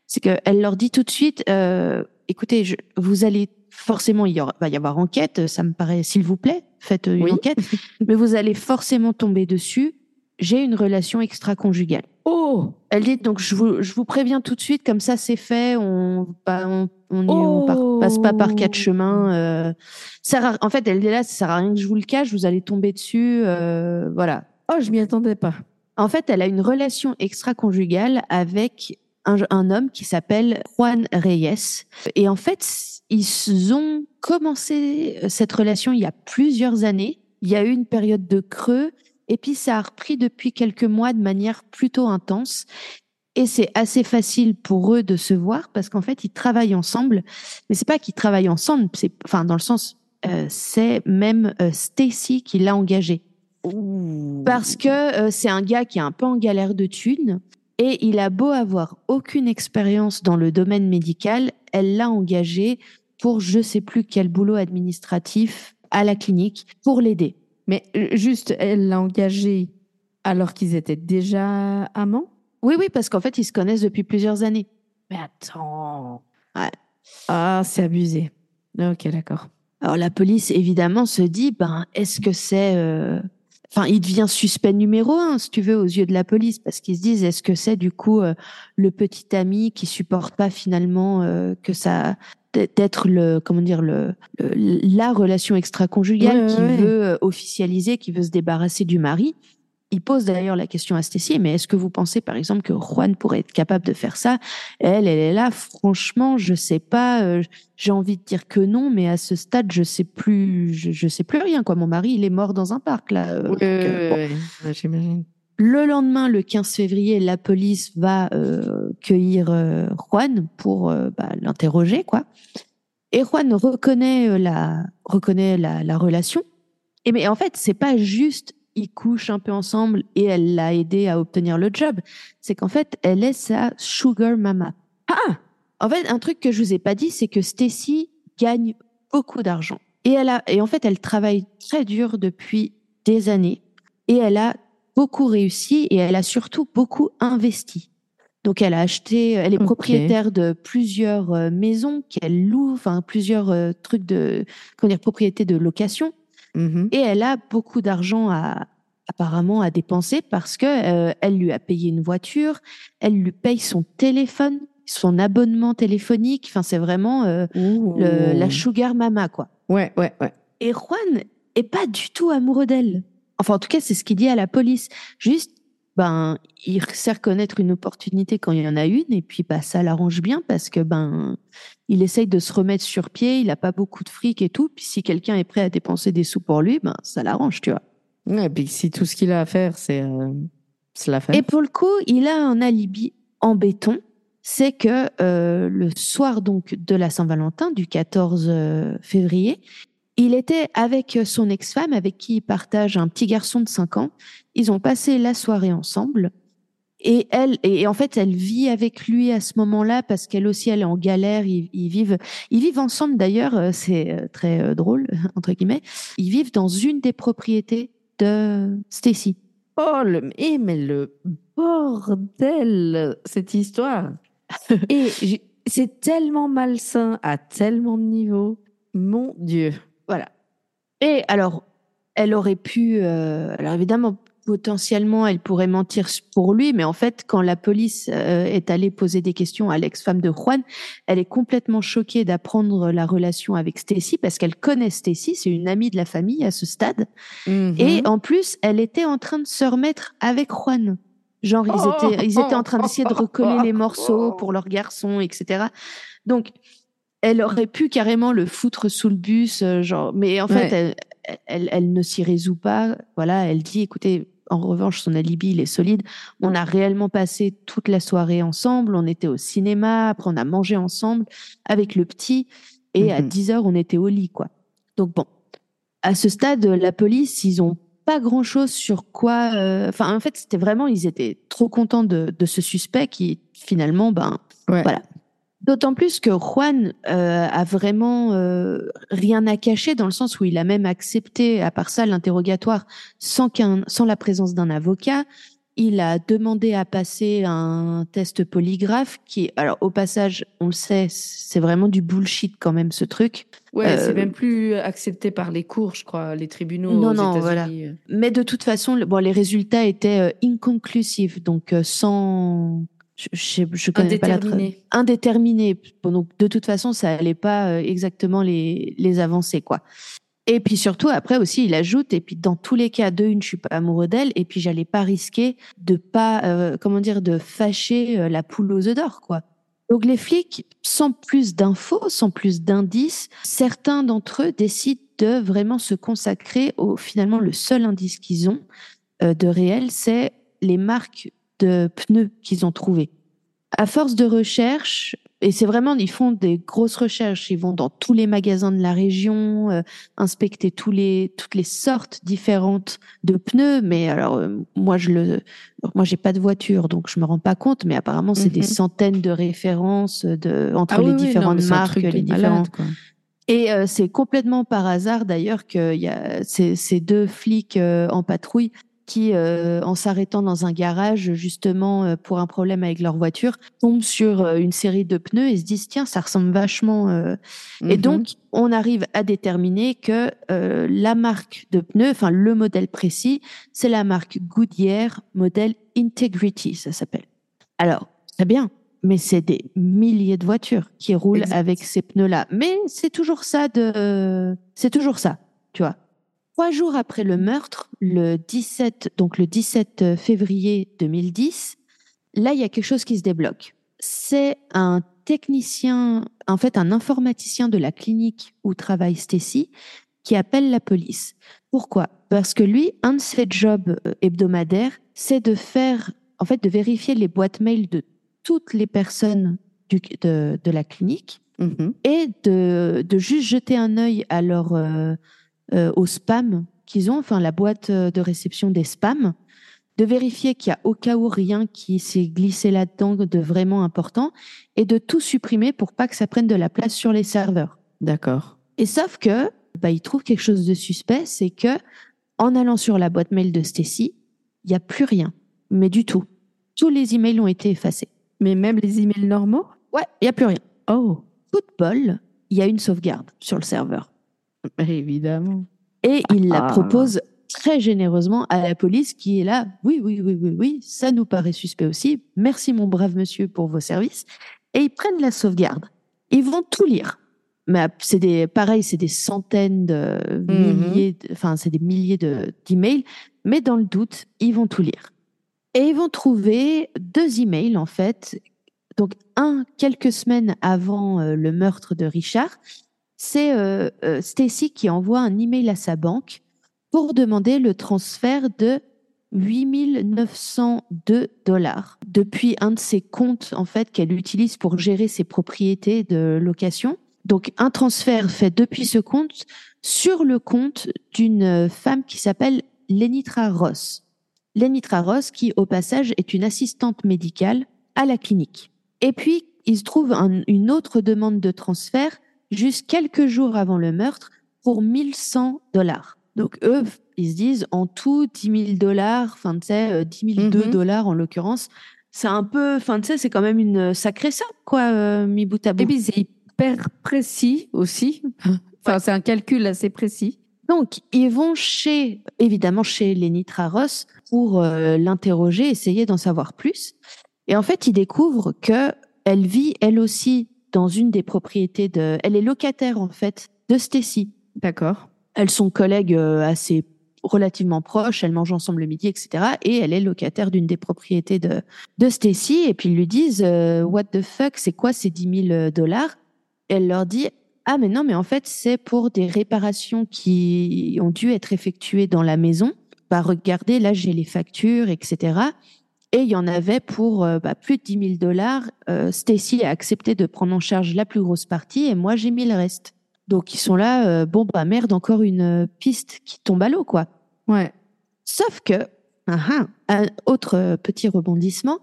C'est qu'elle leur dit tout de suite euh, "Écoutez, je, vous allez forcément, il y aura, va y avoir enquête. Ça me paraît, s'il vous plaît, faites une enquête, mais vous allez forcément tomber dessus. J'ai une relation extra-conjugale. Oh Elle dit donc je vous, je vous préviens tout de suite, comme ça c'est fait, on, on on, passe pas par quatre oh. chemins. Euh, ça, en fait, elle dit là, ça sert à rien que je vous le cache, vous allez tomber dessus. Euh, voilà. Oh, je m'y attendais pas. En fait, elle a une relation extra-conjugale avec un, un homme qui s'appelle Juan Reyes. Et en fait, ils ont commencé cette relation il y a plusieurs années. Il y a eu une période de creux. Et puis ça a repris depuis quelques mois de manière plutôt intense. Et c'est assez facile pour eux de se voir parce qu'en fait, ils travaillent ensemble. Mais c'est pas qu'ils travaillent ensemble, c'est, enfin, dans le sens, euh, c'est même euh, Stacy qui l'a engagé. Parce que euh, c'est un gars qui est un peu en galère de thunes et il a beau avoir aucune expérience dans le domaine médical, elle l'a engagé pour je sais plus quel boulot administratif à la clinique pour l'aider. Mais juste, elle l'a engagé alors qu'ils étaient déjà amants? Oui, oui, parce qu'en fait, ils se connaissent depuis plusieurs années. Mais attends. Ah, c'est abusé. Ok, d'accord. Alors la police, évidemment, se dit, ben, est-ce que c'est... Euh, enfin, il devient suspect numéro un, si tu veux, aux yeux de la police, parce qu'ils se disent, est-ce que c'est du coup euh, le petit ami qui supporte pas finalement euh, que ça d'être le comment dire le, la relation extra-conjugale qui veut officialiser, qui veut se débarrasser du mari il pose d'ailleurs la question à Stécie, mais est-ce que vous pensez par exemple que Juan pourrait être capable de faire ça? Elle, elle est là. Franchement, je sais pas. Euh, j'ai envie de dire que non, mais à ce stade, je sais plus. Je, sais plus rien. Quoi, mon mari, il est mort dans un parc là. Euh, euh, j'imagine. Le lendemain, le 15 février, la police va cueillir Juan pour bah, l'interroger, quoi. Et Juan reconnaît la reconnaît la, la relation. Et mais en fait, c'est pas juste ils couchent un peu ensemble et elle l'a aidé à obtenir le job. C'est qu'en fait, elle est sa sugar mama. Ah! En fait, un truc que je vous ai pas dit, c'est que Stacy gagne beaucoup d'argent. Et, elle a, et en fait, elle travaille très dur depuis des années et elle a beaucoup réussi et elle a surtout beaucoup investi. Donc, elle a acheté, elle est propriétaire de plusieurs euh, maisons qu'elle loue, enfin, plusieurs euh, trucs de, comment dire, propriétés de location. Mhm. Et elle a beaucoup d'argent à, apparemment à dépenser parce que euh, elle lui a payé une voiture, elle lui paye son téléphone, son abonnement téléphonique. Enfin, c'est vraiment euh, le- la sugar mama, quoi. Ouais, ouais, ouais. Et Juan est pas du tout amoureux d'elle. Enfin, en tout cas, c'est ce qu'il dit à la police. Juste, ben, il sait reconnaître une opportunité quand il y en a une, et puis bah, ça l'arrange bien parce que ben, il essaye de se remettre sur pied. Il a pas beaucoup de fric et tout. Puis si quelqu'un est prêt à dépenser des sous pour lui, ben, ça l'arrange, tu vois. Ouais, Et puis si tout ce qu'il a à faire, c'est euh, la fête. Et pour le coup, il a un alibi en béton. C'est que euh, le soir donc de la Saint-Valentin, du 14 euh, février, il était avec son ex-femme, avec qui il partage un petit garçon de 5 ans. Ils ont passé la soirée ensemble. Et elle, et en fait, elle vit avec lui à ce moment-là parce qu'elle aussi, elle est en galère. Ils, ils vivent, ils vivent ensemble d'ailleurs. euh, C'est euh, très euh, drôle entre guillemets. Ils vivent dans une des propriétés de Stacy. Oh, le... eh, mais le bordel, cette histoire. Et c'est tellement malsain à tellement de niveaux. Mon Dieu. Voilà. Et alors, elle aurait pu, euh, alors évidemment, potentiellement, elle pourrait mentir pour lui, mais en fait, quand la police euh, est allée poser des questions à l'ex-femme de Juan, elle est complètement choquée d'apprendre la relation avec Stacy parce qu'elle connaît Stacy, c'est une amie de la famille à ce stade. Mhm. Et en plus, elle était en train de se remettre avec Juan. Genre, ils étaient, ils étaient en train d'essayer de recoller les morceaux pour leur garçon, etc. Donc, elle aurait pu carrément le foutre sous le bus, euh, genre. Mais en fait, Ouais. elle, elle, elle ne s'y résout pas. Voilà, elle dit, écoutez, en revanche, son alibi, il est solide. On a réellement passé toute la soirée ensemble. On était au cinéma. Après, on a mangé ensemble avec le petit. Et à Mhm. 10 heures, on était au lit, quoi. Donc bon, à ce stade, la police, ils ont pas grand chose sur quoi. euh, Enfin, en fait, c'était vraiment, ils étaient trop contents de, de ce suspect qui finalement, ben, Ouais. voilà. D'autant plus que Juan euh, a vraiment euh, rien à cacher dans le sens où il a même accepté, à part ça, l'interrogatoire sans qu'un, sans la présence d'un avocat. Il a demandé à passer un test polygraphe qui, alors au passage, on le sait, c'est vraiment du bullshit quand même ce truc. Ouais, Euh, c'est même plus accepté par les cours, je crois, les tribunaux Non, aux non, États-Unis. Mais de toute façon, le- bon, les résultats étaient euh, inconclusifs, donc euh, sans. Je, connais pas la Indéterminé. indéterminé. Bon, donc de toute façon, ça allait pas euh, exactement les, les avancer, quoi. Et puis surtout, après aussi, il ajoute, et puis dans tous les cas, de une, je suis pas amoureux d'elle, et puis j'allais pas risquer de pas, euh, comment dire, de fâcher euh, la poule aux œufs d'or, quoi. Donc les flics, sans plus d'infos, sans plus d'indices, certains d'entre eux décident de vraiment se consacrer au finalement le seul indice qu'ils ont euh, de réel, c'est les marques de pneus qu'ils ont trouvées. À force de recherche, et c'est vraiment, ils font des grosses recherches, ils vont dans tous les magasins de la région, euh, inspecter tous les, toutes les sortes différentes de pneus, mais alors euh, moi je le, moi j'ai pas de voiture, donc je me rends pas compte, mais apparemment c'est des Mhm. centaines de références de, entre Ah les oui, différentes marques, les malade, quoi. et euh, c'est complètement par hasard d'ailleurs qu'il y a ces, ces deux flics euh, en patrouille qui, euh, en s'arrêtant dans un garage justement euh, pour un problème avec leur voiture, tombent sur euh, une série de pneus et se disent tiens ça ressemble vachement. euh. Et Mhm. donc on arrive à déterminer que euh, la marque de pneus, enfin le modèle précis, c'est la marque Goodyear modèle Integrity, ça s'appelle. Alors très bien, mais c'est des milliers de voitures qui roulent Exact. avec ces pneus-là. Mais c'est toujours ça de, c'est toujours ça, tu vois. Trois jours après le meurtre, le 17, donc le 17 février 2010, là, il y a quelque chose qui se débloque. C'est un technicien, en fait, un informaticien de la clinique où travaille Stacy, qui appelle la police. Pourquoi? Parce que lui, un de ses jobs euh, hebdomadaires, c'est de faire, en fait, de vérifier les boîtes mail de toutes les personnes du, de, de la clinique Mhm. et de, de juste jeter un œil à leur, euh, euh, au spam qu'ils ont, enfin la boîte euh, de réception des spams, de vérifier qu'il y a au cas où rien qui s'est glissé là-dedans de vraiment important et de tout supprimer pour pas que ça prenne de la place sur les serveurs. D'accord. Et sauf que bah, il trouve quelque chose de suspect, c'est que en allant sur la boîte mail de Stacy, il y a plus rien, mais du tout. Tous les emails ont été effacés. Mais même les emails normaux? Ouais, il y a plus rien. Oh, Football, il y a une sauvegarde sur le serveur. évidemment. Et il la Ah. propose très généreusement à la police qui est là. Oui, oui, oui, oui, oui, ça nous paraît suspect aussi. Merci mon brave monsieur pour vos services. Et ils prennent la sauvegarde. Ils vont tout lire. Mais c'est des, pareil, c'est des centaines de Mhm. milliers, enfin, c'est des milliers de, d'emails. Mais dans le doute, ils vont tout lire. Et ils vont trouver deux emails, en fait. Donc, un, quelques semaines avant euh, le meurtre de Richard, c'est euh, euh, Stacy qui envoie un email à sa banque pour demander le transfert de 8902 dollars depuis un de ses comptes en fait qu'elle utilise pour gérer ses propriétés de location. Donc un transfert fait depuis ce compte sur le compte d'une femme qui s'appelle Lenitra Ross. Lenitra Ross qui au passage est une assistante médicale à la clinique. Et puis il se trouve un- une autre demande de transfert juste quelques jours avant le meurtre pour 1100 dollars. Donc eux, ils se disent en tout 10 000 dollars, enfin tu sais, euh, 10 002 Mhm. dollars en l'occurrence. C'est un peu, enfin tu sais, c'est quand même une sacrée somme quoi, euh, mis bout à bout. Et puis c'est hyper précis aussi. Enfin, c'est un calcul assez précis. Donc, ils vont chez, évidemment, chez Lenitra Ross pour euh, l'interroger, essayer d'en savoir plus. Et en fait, ils découvrent que elle vit, elle aussi, dans une des propriétés de, elle est locataire, en fait, de Stacy. D'accord. Elles sont collègues euh, assez relativement proches, elles mangent ensemble le midi, etc. Et elle est locataire d'une des propriétés de, de Stacy. Et puis ils lui disent euh, What the fuck, c'est quoi ces 10 000 dollars? Elle leur dit Ah, mais non, mais en fait, c'est pour des réparations qui ont dû être effectuées dans la maison. Bah, regardez, là, j'ai les factures, etc. Et il y en avait pour euh, bah, plus de 10 000 dollars. Euh, Stacy a accepté de prendre en charge la plus grosse partie et moi, j'ai mis le reste. Donc ils sont là, euh, bon bah merde, encore une euh, piste qui tombe à l'eau quoi. Ouais. Sauf que, ah, un autre euh, petit rebondissement,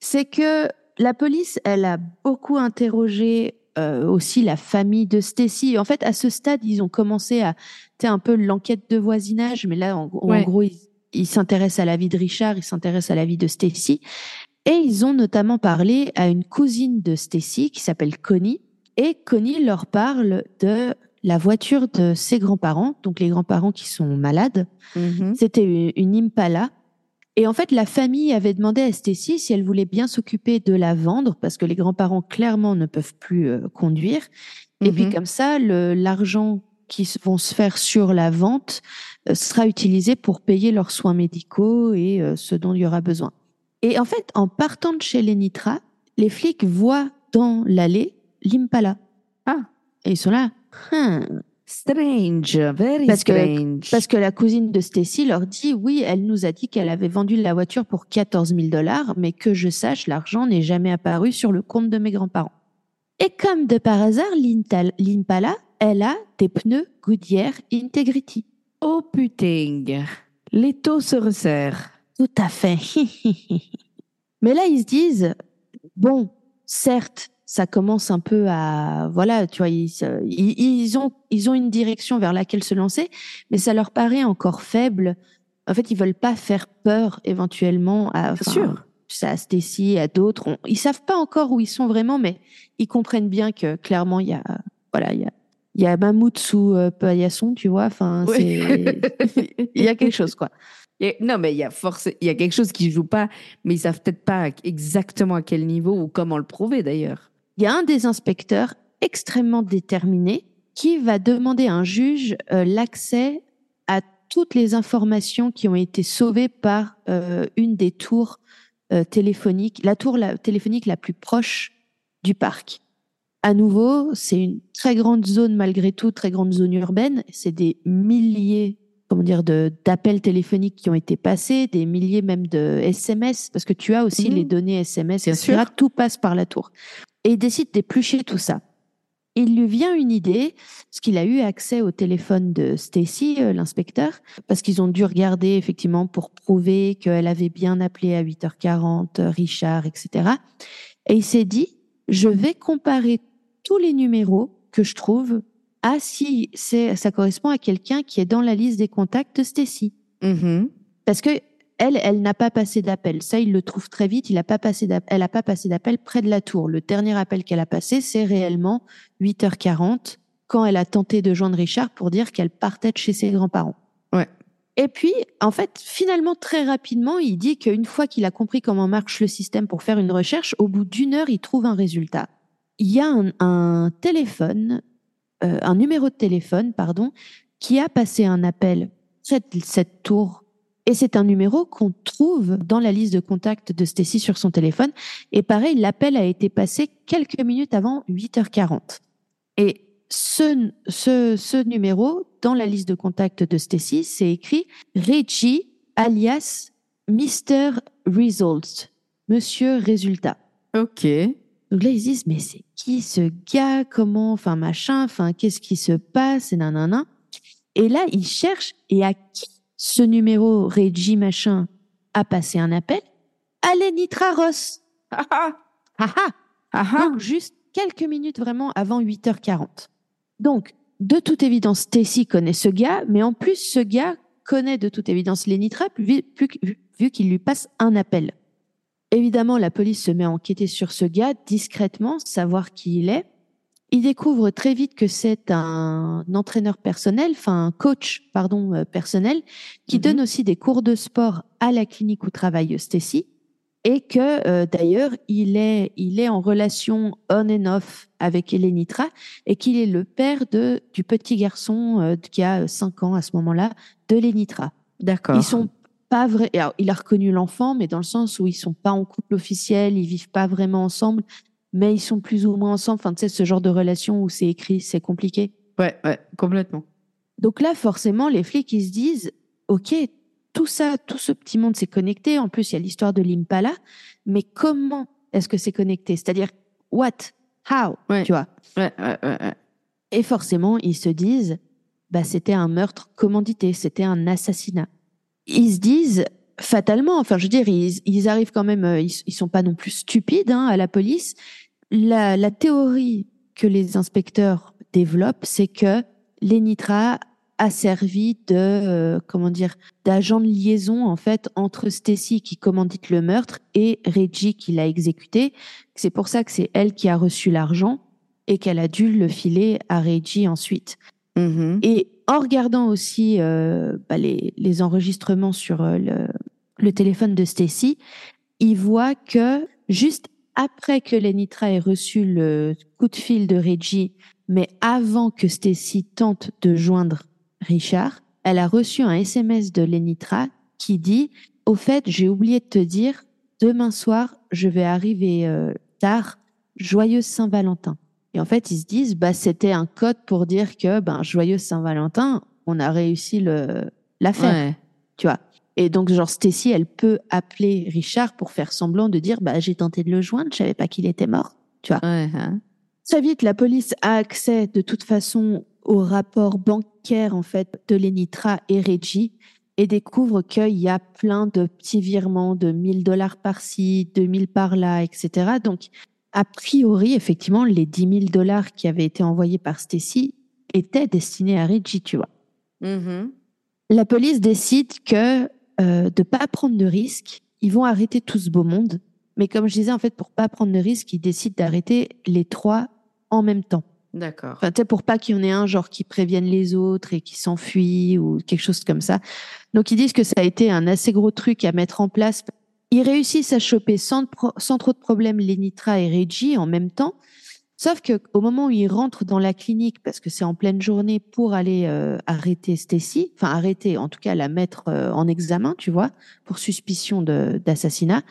c'est que la police, elle a beaucoup interrogé euh, aussi la famille de Stacy. En fait, à ce stade, ils ont commencé à, tu un peu l'enquête de voisinage, mais là, en, en gros, ils ils s'intéressent à la vie de Richard, ils s'intéressent à la vie de Stacy. Et ils ont notamment parlé à une cousine de Stacy qui s'appelle Connie. Et Connie leur parle de la voiture de ses grands-parents, donc les grands-parents qui sont malades. Mhm. C'était une, Impala. Et en fait, la famille avait demandé à Stacy si elle voulait bien s'occuper de la vendre, parce que les grands-parents, clairement, ne peuvent plus euh, conduire. Et puis, Mhm. comme ça, l'argent qui vont se faire sur la vente euh, sera utilisé pour payer leurs soins médicaux et euh, ce dont il y aura besoin. Et en fait, en partant de chez Lenitra, les flics voient dans l'allée l'Impala. Ah. Et ils sont là. Hmm. Strange, very Parce que- strange. Parce que la cousine de Stacy leur dit oui, elle nous a dit qu'elle avait vendu la voiture pour 14 000 dollars, mais que je sache, l'argent n'est jamais apparu sur le compte de mes grands-parents. Et comme de par hasard, l'Impala, elle a des pneus Goodyear Integrity. Oh putain, les taux se resserrent. Tout à fait. mais là, ils se disent bon, certes, ça commence un peu à voilà, tu vois, ils, ont ils ont une direction vers laquelle se lancer, mais ça leur paraît encore faible. En fait, ils veulent pas faire peur éventuellement à, enfin, sûr. à Stacy, à d'autres. Ils savent pas encore où ils sont vraiment, mais ils comprennent bien que clairement il y a voilà, il y a il y a mammouth sous euh, paillasson, tu vois. Enfin, Oui. il y a quelque chose quoi. A- Non, mais il y a force, il y a quelque chose qui joue pas, mais ils savent peut-être pas exactement à quel niveau ou comment le prouver d'ailleurs. il y a un des inspecteurs extrêmement déterminé qui va demander à un juge euh, l'accès à toutes les informations qui ont été sauvées par euh, une des tours euh, téléphoniques, la tour la- téléphonique la plus proche du parc. À nouveau, c'est une très grande zone malgré tout, très grande zone urbaine. C'est des milliers, comment dire, d'appels téléphoniques qui ont été passés, des milliers même de SMS, parce que tu as aussi Mhm. les données SMS, Bien etc. sûr. Tout passe par la tour. Et il décide d'éplucher tout ça. Il lui vient une idée, parce qu'il a eu accès au téléphone de Stacy, euh, l'inspecteur, parce qu'ils ont dû regarder effectivement pour prouver qu'elle avait bien appelé à 8h40 euh, Richard, etc. Et il s'est dit, je vais comparer tous les numéros que je trouve ah si, c'est ça correspond à quelqu'un qui est dans la liste des contacts de Stacy. Mhm. Parce que elle, elle n'a pas passé d'appel. Ça, il le trouve très vite. Il a pas passé d'appel. Elle n'a pas passé d'appel près de la tour. Le dernier appel qu'elle a passé, c'est réellement 8h40 quand elle a tenté de joindre Richard pour dire qu'elle partait de chez ses grands-parents. Ouais. Et puis, en fait, finalement, très rapidement, il dit qu'une fois qu'il a compris comment marche le système pour faire une recherche, au bout d'une heure, il trouve un résultat. Il y a un, un téléphone, euh, un numéro de téléphone, pardon, qui a passé un appel cette, cette tour. Et c'est un numéro qu'on trouve dans la liste de contacts de Stacy sur son téléphone. Et pareil, l'appel a été passé quelques minutes avant 8h40. Et ce, ce, ce numéro, dans la liste de contacts de Stacy, c'est écrit Reggie alias Mr. Results, Monsieur Résultat. Ok. Donc là, ils se disent, mais c'est qui ce gars? Comment? Enfin, machin, enfin, qu'est-ce qui se passe? Et nanana. Et là, ils cherchent, et à qui ce numéro Reggie machin a passé un appel? À Lenitra Ross. Ah ah. Ah ah Ah donc, juste quelques minutes vraiment avant 8h40. Donc, de toute évidence, Stacy connaît ce gars, mais en plus, ce gars connaît de toute évidence vu, vu- vu qu'il lui passe un appel. Évidemment, la police se met à enquêter sur ce gars discrètement, savoir qui il est. Il découvre très vite que c'est un entraîneur personnel, enfin un coach, pardon, euh, personnel, qui Mhm. donne aussi des cours de sport à la clinique où travaille Stacy et que euh, d'ailleurs il est il est en relation on and off avec Elenitra et qu'il est le père de du petit garçon euh, qui a 5 ans à ce moment-là de Lenitra. D'accord. Ils sont pas alors, il a reconnu l'enfant mais dans le sens où ils sont pas en couple officiel, ils vivent pas vraiment ensemble mais ils sont plus ou moins ensemble enfin tu sais ce genre de relation où c'est écrit, c'est compliqué. Ouais, ouais, complètement. Donc là, forcément, les flics, ils se disent, OK, tout ça, tout ce petit monde s'est connecté. En plus, il y a l'histoire de l'Impala. Mais comment est-ce que c'est connecté? C'est-à-dire, what? How? Ouais. Tu vois? Ouais, ouais. Et forcément, ils se disent, bah, c'était un meurtre commandité, c'était un assassinat. Ils se disent, fatalement, enfin, je veux dire, ils, ils arrivent quand même, euh, ils, ils sont pas non plus stupides, hein, à la police. La, la théorie que les inspecteurs développent, c'est que Lenitra a servi de, euh, comment dire, d'agent de liaison, en fait, entre Stacy qui commandite le meurtre et Reggie qui l'a exécuté. C'est pour ça que c'est elle qui a reçu l'argent et qu'elle a dû le filer à Reggie ensuite. Mhm. Et en regardant aussi euh, bah, les, enregistrements sur euh, le, le téléphone de Stacy, il voit que juste après que Lenitra ait reçu le coup de fil de Reggie, mais avant que Stacy tente de joindre Richard, elle a reçu un SMS de Lenitra qui dit Au fait, j'ai oublié de te dire, demain soir, je vais arriver euh, tard. Joyeuse Saint-Valentin. Et en fait, ils se disent, bah, c'était un code pour dire que, ben, joyeux Saint-Valentin, on a réussi le, l'affaire, Ouais. tu vois. Et donc, genre, Stacy, elle peut appeler Richard pour faire semblant de dire, bah, j'ai tenté de le joindre, je savais pas qu'il était mort, tu vois. Ouais, hein. Très vite, la police a accès, de toute façon, au rapport bancaire, en fait, de Lenitra et Reggie et découvre qu'il y a plein de petits virements de 1000 dollars par-ci, 2000 par-là, etc. Donc, a priori, effectivement, les 10 000 dollars qui avaient été envoyés par Stacy étaient destinés à Reggie, tu vois. Mhm. La police décide que euh, de pas prendre de risques, ils vont arrêter tout ce beau monde. Mais comme je disais, en fait, pour pas prendre de risques, ils décident d'arrêter les trois en même temps. D'accord. Enfin, tu sais, pour pas qu'il y en ait un genre qui prévienne les autres et qui s'enfuit ou quelque chose comme ça. Donc ils disent que ça a été un assez gros truc à mettre en place. Ils réussissent à choper sans, trop de problèmes Lenitra et Reggie en même temps. Sauf que au moment où ils rentrent dans la clinique, parce que c'est en pleine journée pour aller euh, arrêter Stacy, enfin arrêter, en tout cas la mettre euh, en examen, tu vois, pour suspicion de- d'assassinat,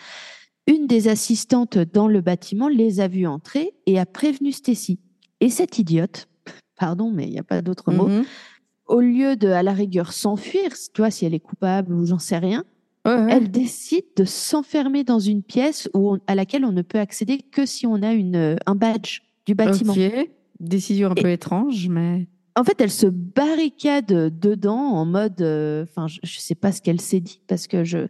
une des assistantes dans le bâtiment les a vus entrer et a prévenu Stacy. Et cette idiote, pardon, mais il n'y a pas d'autre mot, Mhm. au lieu de, à la rigueur, s'enfuir, tu vois, si elle est coupable ou j'en sais rien, Ouais, ouais. elle décide de s'enfermer dans une pièce où on- à laquelle on ne peut accéder que si on a une, euh, un badge du bâtiment. Décision un Et- peu étrange, mais. En fait, elle se barricade dedans en mode, euh, enfin, je, je sais pas ce qu'elle s'est dit parce que je,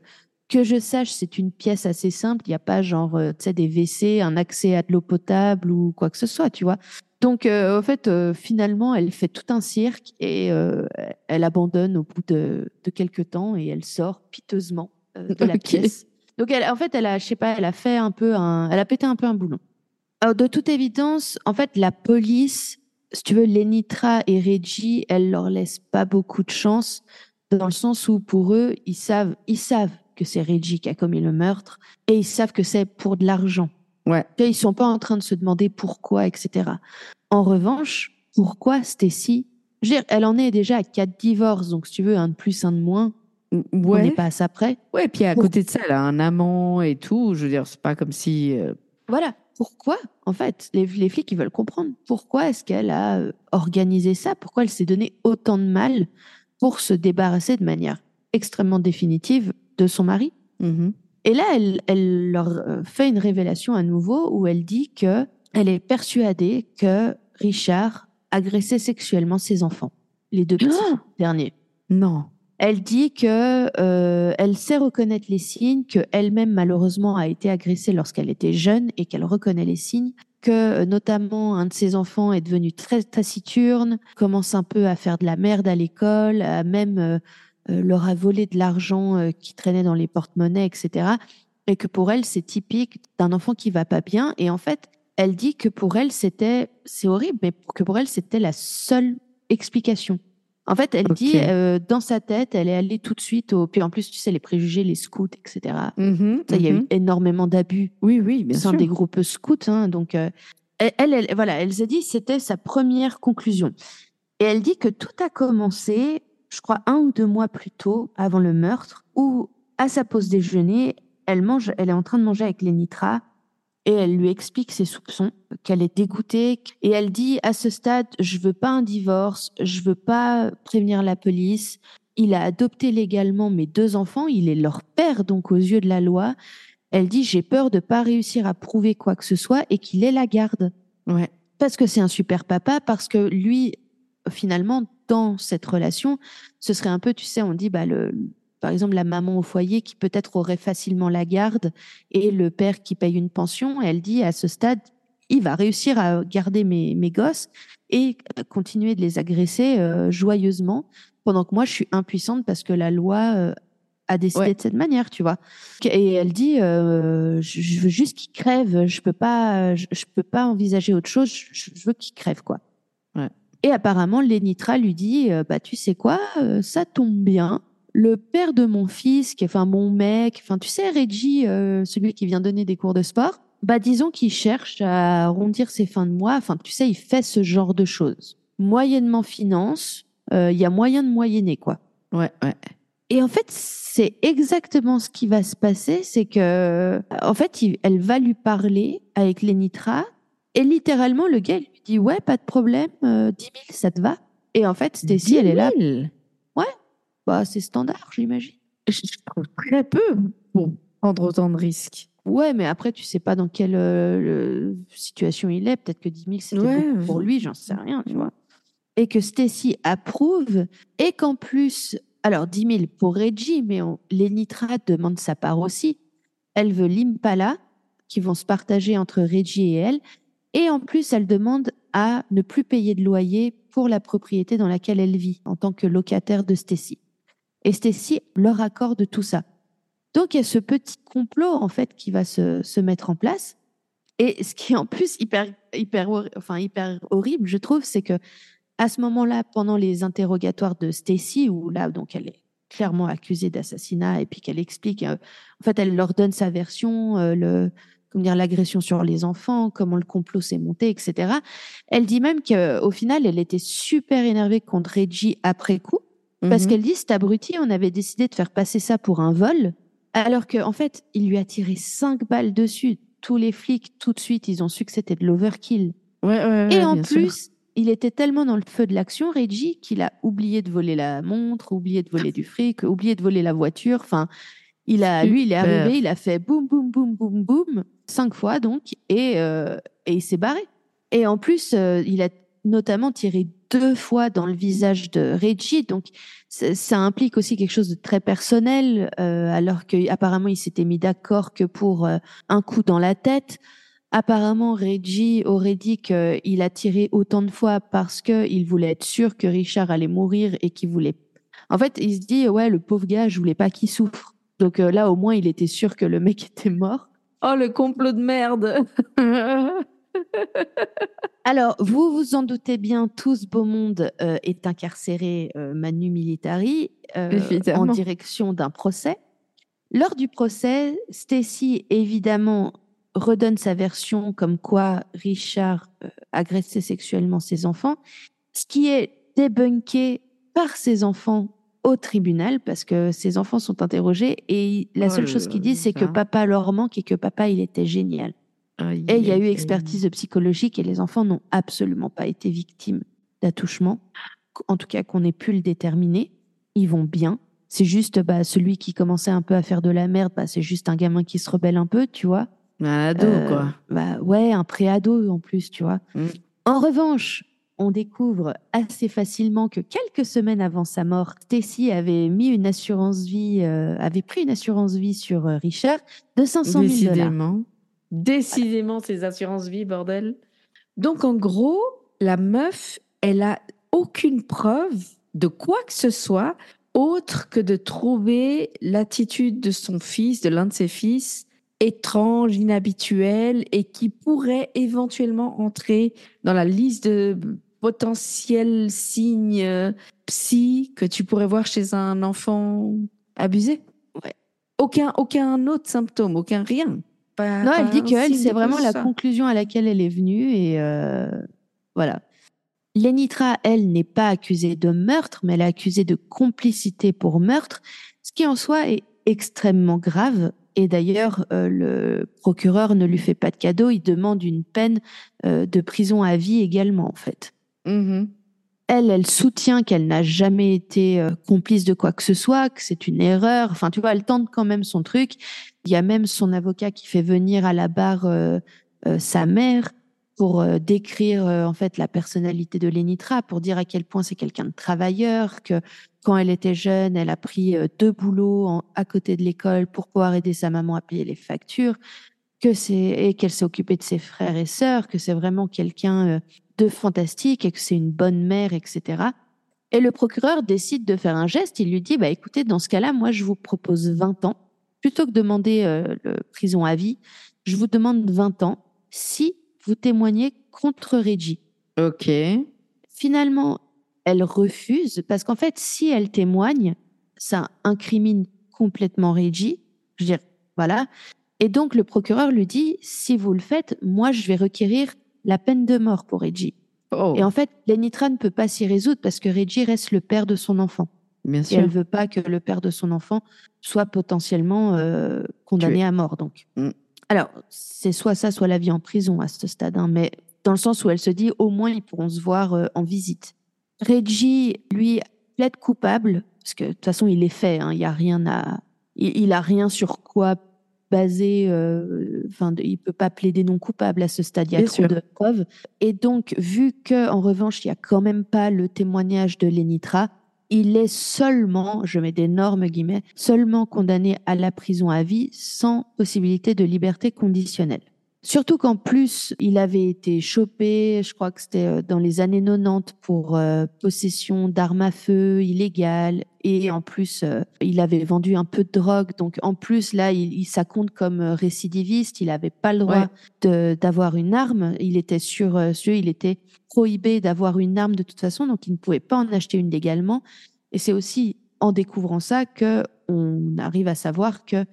que je sache, c'est une pièce assez simple. Il n'y a pas genre, euh, tu sais, des WC, un accès à de l'eau potable ou quoi que ce soit, tu vois. Donc, euh, en fait, euh, finalement, elle fait tout un cirque et euh, elle abandonne au bout de, de quelques temps et elle sort piteusement euh, de la pièce. Donc, elle, en fait, elle a, je sais pas, elle a fait un peu un, elle a pété un peu un boulon. Alors, de toute évidence, en fait, la police, si tu veux, Lenitra et Reggie, elle leur laisse pas beaucoup de chance dans le sens où pour eux, ils savent, ils savent que c'est Reggie qui a commis le meurtre et ils savent que c'est pour de l'argent. Ouais. Sais, Ils sont pas en train de se demander pourquoi, etc. En revanche, pourquoi Stacy elle en est déjà à quatre divorces, donc si tu veux, un de plus, un de moins, on Ouais. n'est pas à ça près. Ouais, puis à côté de ça, elle a un amant et tout. Je veux dire, c'est pas comme si. euh, Voilà. Pourquoi, en fait, les, les flics, ils veulent comprendre pourquoi est-ce qu'elle a euh, organisé ça, pourquoi elle s'est donné autant de mal pour se débarrasser de manière extrêmement définitive de son mari. mhm. Et là, elle, elle leur euh, fait une révélation à nouveau où elle dit que elle est persuadée que Richard agressait sexuellement ses enfants, les deux petits Ah derniers. Non. Elle dit que euh, elle sait reconnaître les signes, que elle-même malheureusement a été agressée lorsqu'elle était jeune et qu'elle reconnaît les signes, que euh, notamment un de ses enfants est devenu très taciturne, commence un peu à faire de la merde à l'école, à même euh, leur a volé de l'argent euh, qui traînait dans les porte-monnaies, etc. Et que pour elle c'est typique d'un enfant qui va pas bien. Et en fait, elle dit que pour elle c'était, c'est horrible, mais que pour elle c'était la seule explication. En fait, elle dit, euh, dans sa tête, elle est allée tout de suite au. Puis en plus, tu sais, les préjugés, les scouts, etc. Mhm, Ça, Il y a eu mhm. énormément d'abus Oui, oui, bien sûr. des groupes scouts. hein, donc, euh, elle, elle, elle- voilà, elle s'est dit, c'était sa première conclusion. Et elle dit que tout a commencé, je crois, un ou deux mois plus tôt, avant le meurtre, où, à sa pause déjeuner, elle mange, elle est en train de manger avec Lenitra et elle lui explique ses soupçons, qu'elle est dégoûtée et elle dit à ce stade, je veux pas un divorce, je veux pas prévenir la police. Il a adopté légalement mes deux enfants, il est leur père donc aux yeux de la loi. Elle dit j'ai peur de pas réussir à prouver quoi que ce soit et qu'il ait la garde Ouais. parce que c'est un super papa, parce que lui, finalement, dans cette relation, ce serait un peu, tu sais, on dit, bah, le, par exemple, la maman au foyer qui peut-être aurait facilement la garde et le père qui paye une pension. Elle dit, à ce stade, il va réussir à garder mes, mes gosses et continuer de les agresser euh, joyeusement, pendant que moi, je suis impuissante parce que la loi euh, a décidé Ouais. de cette manière, tu vois. Et elle dit, euh, je, je veux juste qu'il crève, je peux pas, je, je peux pas envisager autre chose, je, je veux qu'il crève, quoi. Et apparemment, Lenitra lui dit, euh, bah tu sais quoi, euh, ça tombe bien. Le père de mon fils, qui est enfin mon mec, enfin tu sais Reggie, euh, celui qui vient donner des cours de sport, bah disons qu'il cherche à arrondir ses fins de mois. Enfin tu sais, il fait ce genre de choses. Moyennement finance, euh, il y a moyen de moyenner quoi. Ouais, ouais. Et en fait, c'est exactement ce qui va se passer, c'est que, en fait, il- elle va lui parler avec Lenitra, et littéralement, le gars lui dit, ouais, pas de problème, euh, 10 000, ça te va? Et en fait, Stacy, elle est là, 10 000. bah, c'est standard, j'imagine. Je je trouve très peu pour prendre autant de risques. Ouais, mais après, tu sais pas dans quelle euh, situation il est. Peut-être que 10 000, c'était Ouais. beaucoup pour lui, j'en sais rien, tu vois. Et que Stacy approuve, et qu'en plus, alors 10 000 pour Reggie, mais on, Lenitra demande sa part aussi. Elle veut l'Impala, qui vont se partager entre Reggie et elle. Et en plus, elle demande à ne plus payer de loyer pour la propriété dans laquelle elle vit, en tant que locataire de Stacy. Et Stacy leur accorde tout ça. Donc, il y a ce petit complot, en fait, qui va se, se mettre en place. Et ce qui est en plus hyper, hyper, enfin, hyper horrible, je trouve, c'est que à ce moment-là, pendant les interrogatoires de Stacy, où là, donc, elle est clairement accusée d'assassinat et puis qu'elle explique, euh, en fait, elle leur donne sa version, euh, le, comment dire, l'agression sur les enfants, comment le complot s'est monté, etc. Elle dit même qu'au final, elle était super énervée contre Reggie après coup, parce Mhm. qu'elle dit, cet abruti, on avait décidé de faire passer ça pour un vol, alors qu'en en fait, il lui a tiré cinq balles dessus. Tous les flics, tout de suite, ils ont su que c'était de l'overkill. Ouais, ouais, ouais, Et en sûr. plus, il était tellement dans le feu de l'action, Reggie, qu'il a oublié de voler la montre, oublié de voler du fric, oublié de voler la voiture. Enfin, il a, lui, il est arrivé, il a fait boum, boum, boum, boum, boum, cinq fois donc, et, euh, et il s'est barré. Et en plus, euh, il a notamment tiré deux fois dans le visage de Reggie. Donc, ça implique aussi quelque chose de très personnel, euh, alors qu'apparemment, il s'était mis d'accord que pour euh, un coup dans la tête. Apparemment, Reggie aurait dit qu'il a tiré autant de fois parce qu'il voulait être sûr que Richard allait mourir et qu'il voulait. En fait, il se dit, ouais, le pauvre gars, je voulais pas qu'il souffre. Donc là, au moins, il était sûr que le mec était mort. Oh, le complot de merde Alors, vous vous en doutez bien, tout ce beau monde euh, est incarcéré euh, manu militari en direction d'un procès. Lors du procès, Stacy évidemment redonne sa version comme quoi Richard agressait sexuellement ses enfants, ce qui est débunké par ses enfants au tribunal parce que ses enfants sont interrogés et la seule oh chose qu'ils disent c'est que papa leur manque et que papa il était génial. et il y a eu expertise psychologique et les enfants n'ont absolument pas été victimes d'attouchement, en tout cas qu'on ait pu le déterminer. Ils vont bien. C'est juste bah, celui qui commençait un peu à faire de la merde, bah, c'est juste un gamin qui se rebelle un peu, tu vois. Un ado, euh, quoi. Bah, ouais, un pré-ado en plus, tu vois. Mm. En revanche, on découvre assez facilement que quelques semaines avant sa mort, Stacy avait mis une assurance vie, euh, avait pris une assurance vie sur euh, Richard de 500 000 Décidément. Décidément, ces assurances vie, bordel. Donc, en gros, la meuf, elle a aucune preuve de quoi que ce soit autre que de trouver l'attitude de son fils, de l'un de ses fils, étrange, inhabituelle et qui pourrait éventuellement entrer dans la liste de potentiel signe euh, psy que tu pourrais voir chez un enfant abusé? Ouais. Aucun, aucun autre symptôme, aucun rien. non, elle dit qu'elle, c'est vraiment la conclusion à laquelle elle est venue et euh, voilà. Lenitra, elle, n'est pas accusée de meurtre, mais elle est accusée de complicité pour meurtre, ce qui en soi est extrêmement grave. Et d'ailleurs, euh, le procureur ne lui fait pas de cadeau, il demande une peine de prison à vie également, en fait. Mmh elle, elle soutient qu'elle n'a jamais été euh, complice de quoi que ce soit, que c'est une erreur. Enfin, tu vois, elle tente quand même son truc. Il y a même son avocat qui fait venir à la barre euh, euh, sa mère pour décrire en fait la personnalité de Lenitra, pour dire à quel point c'est quelqu'un de travailleur, que quand elle était jeune, elle a pris deux boulots à côté de l'école pour pouvoir aider sa maman à payer les factures, que c'est et qu'elle s'est occupée de ses frères et sœurs, que c'est vraiment quelqu'un de fantastique et que c'est une bonne mère, etc. Et le procureur décide de faire un geste. Il lui dit, bah, écoutez, dans ce cas-là, moi, je vous propose 20 ans. Plutôt que de demander euh, le prison à vie, je vous demande 20 ans si vous témoignez contre Reggie. OK. Finalement, elle refuse parce qu'en fait, si elle témoigne, ça incrimine complètement Reggie. Je veux dire, voilà. Et donc, le procureur lui dit, si vous le faites, moi, je vais requérir la peine de mort pour Reggie. Oh. Et en fait, Lenitra ne peut pas s'y résoudre parce que Reggie reste le père de son enfant. Bien sûr. Et elle veut pas que le père de son enfant soit potentiellement euh, condamné à mort. Donc, mm. alors c'est soit ça, soit la vie en prison à ce stade. Hein, mais dans le sens où elle se dit, au moins ils pourront se voir euh, en visite. Reggie, lui, plaide coupable parce que de toute façon il est fait. Hein, il y a rien à, il, il a rien sur quoi basé, euh, enfin, il peut pas plaider non coupable à ce stade. Il y a trop de preuves. Et donc, vu que en revanche, il y a quand même pas le témoignage de Lenitra, il est seulement, je mets d'énormes guillemets, seulement condamné à la prison à vie sans possibilité de liberté conditionnelle. Surtout qu'en plus, il avait été chopé, je crois que c'était euh, dans les années 90 pour euh, possession d'armes à feu illégales et en plus, euh, il avait vendu un peu de drogue. Donc en plus, là, il, il ça compte comme récidiviste. Il n'avait pas le droit d'avoir une arme. Il était sur, il était prohibé d'avoir une arme de toute façon, donc il ne pouvait pas en acheter une légalement. Et c'est aussi en découvrant ça que on arrive à savoir que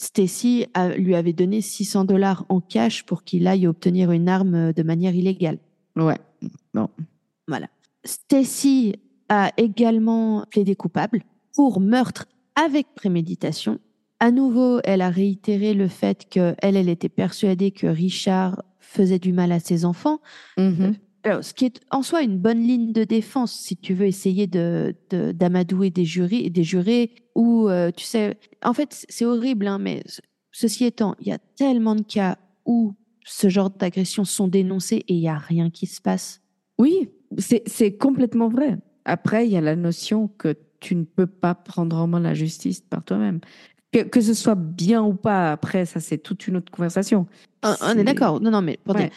Stacy lui avait donné 600 dollars en cash pour qu'il aille obtenir une arme euh, de manière illégale. Ouais, non. Voilà. Stacy a également plaidé coupable pour meurtre avec préméditation. À nouveau, elle a réitéré le fait qu'elle, elle était persuadée que Richard faisait du mal à ses enfants. Mm-hmm. Alors, ce qui est en soi une bonne ligne de défense si tu veux essayer de, d'amadouer des jurys, des jurés ou euh, tu sais, en fait, c'est horrible, hein, mais ceci étant, il y a tellement de cas où ce genre d'agressions sont dénoncées et il y a rien qui se passe. Oui, c'est complètement vrai. Après, il y a la notion que tu ne peux pas prendre en main la justice par toi-même. Que, que ce soit bien ou pas, après, ça, c'est toute une autre conversation. On, est d'accord. Non, non, mais. Ouais.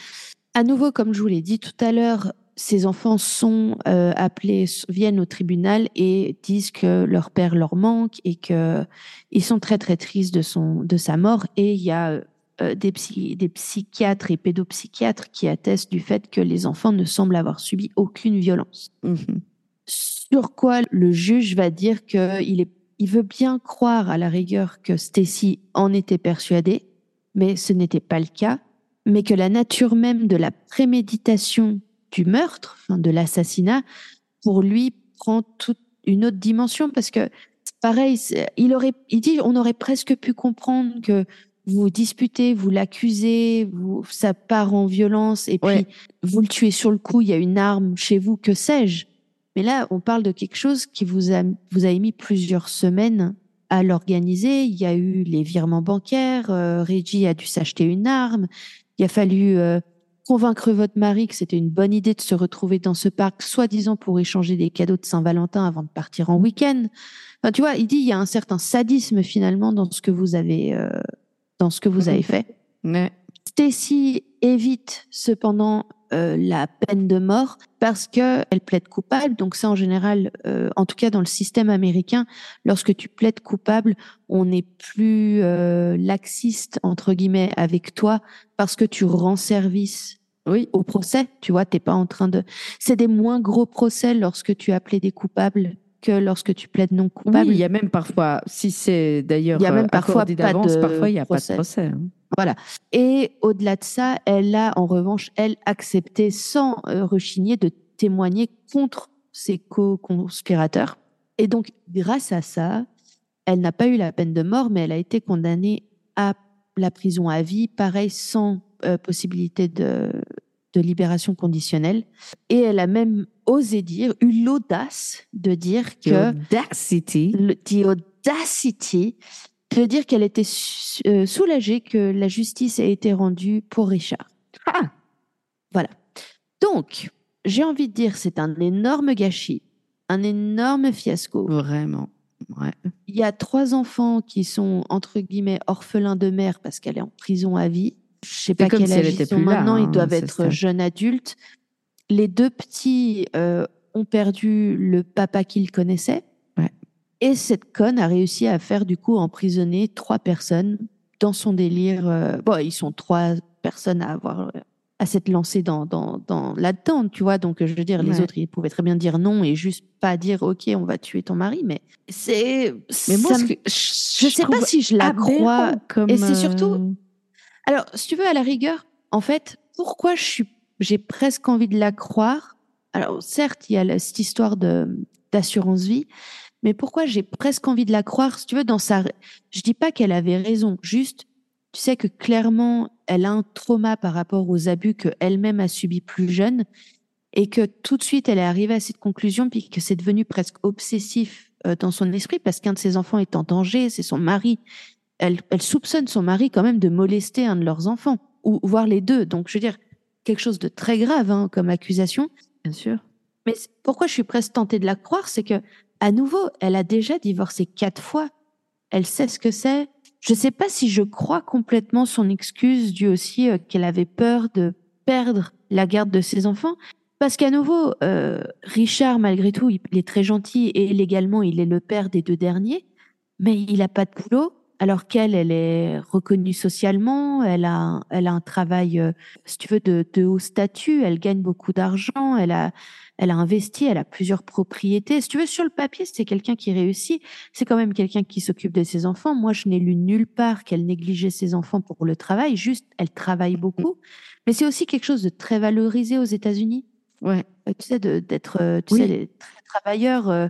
À nouveau, comme je vous l'ai dit tout à l'heure, ces enfants sont euh, appelés, viennent au tribunal et disent que leur père leur manque et que ils sont très très tristes de son de sa mort. Et il y a euh, des, psy- des psychiatres et pédopsychiatres qui attestent du fait que les enfants ne semblent avoir subi aucune violence. Mhm. Sur quoi le juge va dire qu'il est, il veut bien croire à la rigueur que Stacy en était persuadée, mais ce n'était pas le cas, mais que la nature même de la préméditation du meurtre, enfin, de l'assassinat, pour lui prend toute une autre dimension parce que pareil, il aurait, il dit, on aurait presque pu comprendre que vous vous disputez, vous l'accusez, vous, ça part en violence et puis Ouais. vous le tuez sur le coup, il y a une arme chez vous, que sais-je. Mais là, on parle de quelque chose qui vous a, vous a mis plusieurs semaines à l'organiser. Il y a eu les virements bancaires, euh, Reggie a dû s'acheter une arme, il a fallu euh, convaincre votre mari que c'était une bonne idée de se retrouver dans ce parc, soi-disant pour échanger des cadeaux de Saint-Valentin avant de partir en week-end. Enfin, tu vois, il dit il y a un certain sadisme finalement dans ce que vous avez, euh, dans ce que vous avez fait. Ouais. Stacy évite cependant euh, la peine de mort parce que elle plaide coupable. Donc ça, en général, euh, en tout cas dans le système américain, lorsque tu plaides coupable, on n'est plus euh, laxiste entre guillemets avec toi parce que tu rends service Oui. au procès. Tu vois, t'es pas en train de. C'est des moins gros procès lorsque tu as plaidé coupable que lorsque tu plaides non Oui, coupable. il y a même parfois, si c'est d'ailleurs Il y a même parfois pas d'avance, parfois il n'y a procès. pas de procès. hein. Voilà. Et au-delà de ça, elle a en revanche, elle accepté sans euh, rechigner de témoigner contre ses co-conspirateurs. Et donc, grâce à ça, elle n'a pas eu la peine de mort, mais elle a été condamnée à la prison à vie, pareil, sans euh, possibilité de, de libération conditionnelle. Et elle a même osé dire, eu l'audace de dire que Audacity. the audacity de dire qu'elle était euh, soulagée que la justice ait été rendue pour Richard. Ah. Voilà. Donc, j'ai envie de dire, c'est un énorme gâchis, un énorme fiasco. Vraiment. Ouais. Il y a trois enfants qui sont, entre guillemets, orphelins de mère parce qu'elle est en prison à vie. Je sais pas quel si elle âge ils ont plus là, maintenant, hein, ils doivent à ce être jeunes adultes. Les deux petits euh, ont perdu le papa qu'ils connaissaient. Et cette conne a réussi à faire du coup emprisonner trois personnes dans son délire. euh, bon, ils sont trois personnes à avoir euh, à s'être lancées dans, dans, dans là-dedans, tu vois. Donc, je veux dire, les autres, ils pouvaient très bien dire non et juste pas dire OK, on va tuer ton mari. Mais c'est. Mais moi, me- que- je sais pas si je la crois. comme, Et c'est surtout- euh, Alors, si tu veux, à la rigueur, en fait, pourquoi je suis, j'ai presque envie de la croire? Alors, certes, il y a la- cette histoire de d'assurance vie, mais pourquoi j'ai presque envie de la croire, si tu veux, dans sa. Je dis pas qu'elle avait raison, juste, tu sais que clairement, elle a un trauma par rapport aux abus que elle-même a subis plus jeune, et que tout de suite, elle est arrivée à cette conclusion, puis que c'est devenu presque obsessif euh, dans son esprit, parce qu'un de ses enfants est en danger, c'est son mari elle, elle soupçonne son mari quand même de molester un de leurs enfants, ou voire les deux. Donc, je veux dire, quelque chose de très grave hein, comme accusation. Bien sûr. Mais pourquoi je suis presque tentée de la croire, c'est que, à nouveau, elle a déjà divorcé quatre fois. Elle sait ce que c'est. Je sais pas si je crois complètement son excuse due aussi euh, qu'elle avait peur de perdre la garde de ses enfants. Parce qu'à nouveau, euh, Richard, malgré tout, il, est très gentil et légalement, il est le père des deux derniers, mais il a pas de boulot. Alors qu'elle, elle est reconnue socialement, elle a, un- elle a un travail, euh, si tu veux, de, de haut statut, elle gagne beaucoup d'argent, elle a, elle a investi, elle a plusieurs propriétés. Si tu veux, sur le papier, c'est quelqu'un qui réussit. C'est quand même quelqu'un qui s'occupe de ses enfants. Moi, je n'ai lu nulle part qu'elle négligeait ses enfants pour le travail. Juste, elle travaille beaucoup. Mais c'est aussi quelque chose de très valorisé aux États-Unis. Ouais. Euh, Tu sais, d'être, euh, tu Oui. sais, les euh,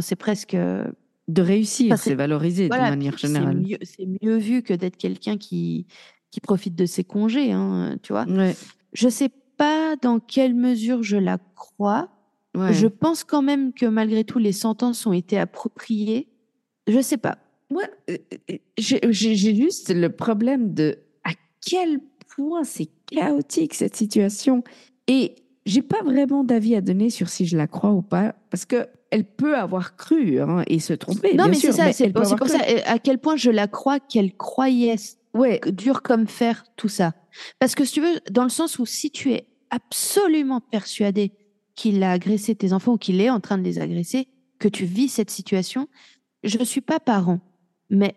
c'est presque. euh, De réussir, c'est- valorisé voilà, de manière puis c'est générale. mieux- C'est mieux, vu que d'être quelqu'un qui qui profite de ses congés, hein, tu vois. Ouais. Je sais pas dans quelle mesure je la crois. Ouais. Je pense quand même que malgré tout, les sentences ont été appropriées. Je sais pas. Moi, euh, euh, j'ai juste le problème de à quel point c'est chaotique cette situation. Et j'ai pas vraiment d'avis à donner sur si je la crois ou pas, parce que elle peut avoir cru hein, et se tromper. Non, bien mais c'est ça, c'est pour cru. ça euh, à quel point je la crois qu'elle croyait Ouais, dur comme fer tout ça. Parce que si tu veux, dans le sens où si tu es absolument persuadé qu'il a agressé tes enfants ou qu'il est en train de les agresser, que tu vis cette situation, je ne suis pas parent, mais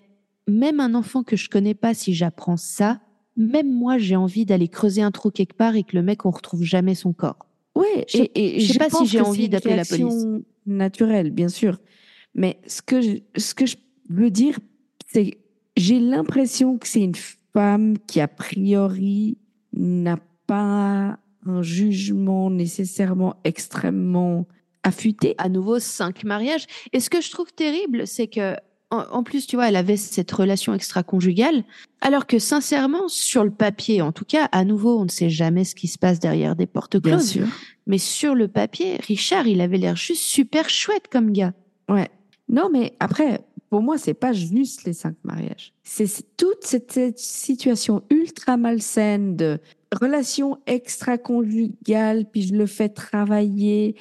même un enfant que je connais pas, si j'apprends ça, même moi j'ai envie d'aller creuser un trou quelque part et que le mec on retrouve jamais son corps. ouais. Je et, et je sais pas si j'ai que envie d'appeler la réaction Naturelle, bien sûr. Mais ce que je, ce que je veux dire, c'est j'ai l'impression que c'est une femme qui a priori n'a pas un jugement nécessairement extrêmement affûté. à nouveau cinq mariages. Et ce que je trouve terrible, c'est que en, plus, tu vois, elle avait cette relation extra-conjugale, alors que sincèrement, sur le papier, en tout cas, à nouveau, on ne sait jamais ce qui se passe derrière des portes Bien closes. sûr. Mais sur le papier, Richard, il avait l'air juste super chouette comme gars. Ouais. Non, mais après, pour moi, c'est pas juste les cinq mariages. C'est c'est toute cette, cette situation ultra malsaine de relation extra-conjugale, puis je le fais travailler,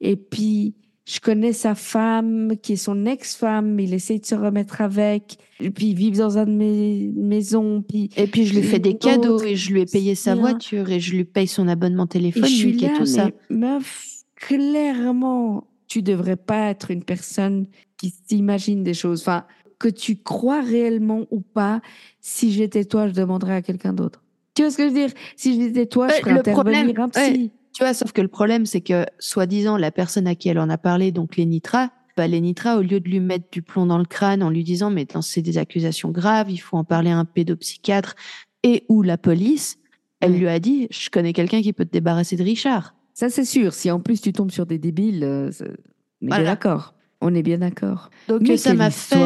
et puis je connais sa femme, qui est son ex-femme, il essaie de se remettre avec, et puis ils vivent dans une mes maisons, puis Et puis, je lui fais des cadeaux et je lui ai payé sa bien. voiture et je lui paye son abonnement Et je suis téléphonique et, tout ça. mais meuf, clairement, tu devrais pas être une personne qui s'imagine des choses. Enfin, que tu crois réellement ou pas, si j'étais toi, je demanderais à quelqu'un d'autre. Tu vois ce que je veux dire? Si j'étais toi, je le intervenir problème- un psy. Tu vois, sauf que le problème, c'est que, soi-disant, la personne à qui elle en a parlé, donc Lénitra, bah, Lénitra, au lieu de lui mettre du plomb dans le crâne en lui disant, mais c'est des accusations graves, il faut en parler à un pédopsychiatre et ou la police, elle Ouais. lui a dit, je connais quelqu'un qui peut te débarrasser de Richard. Ça, c'est sûr. Si en plus tu tombes sur des débiles, euh, on est Voilà. d'accord. On est bien d'accord. Donc, Mais ça m'a fait,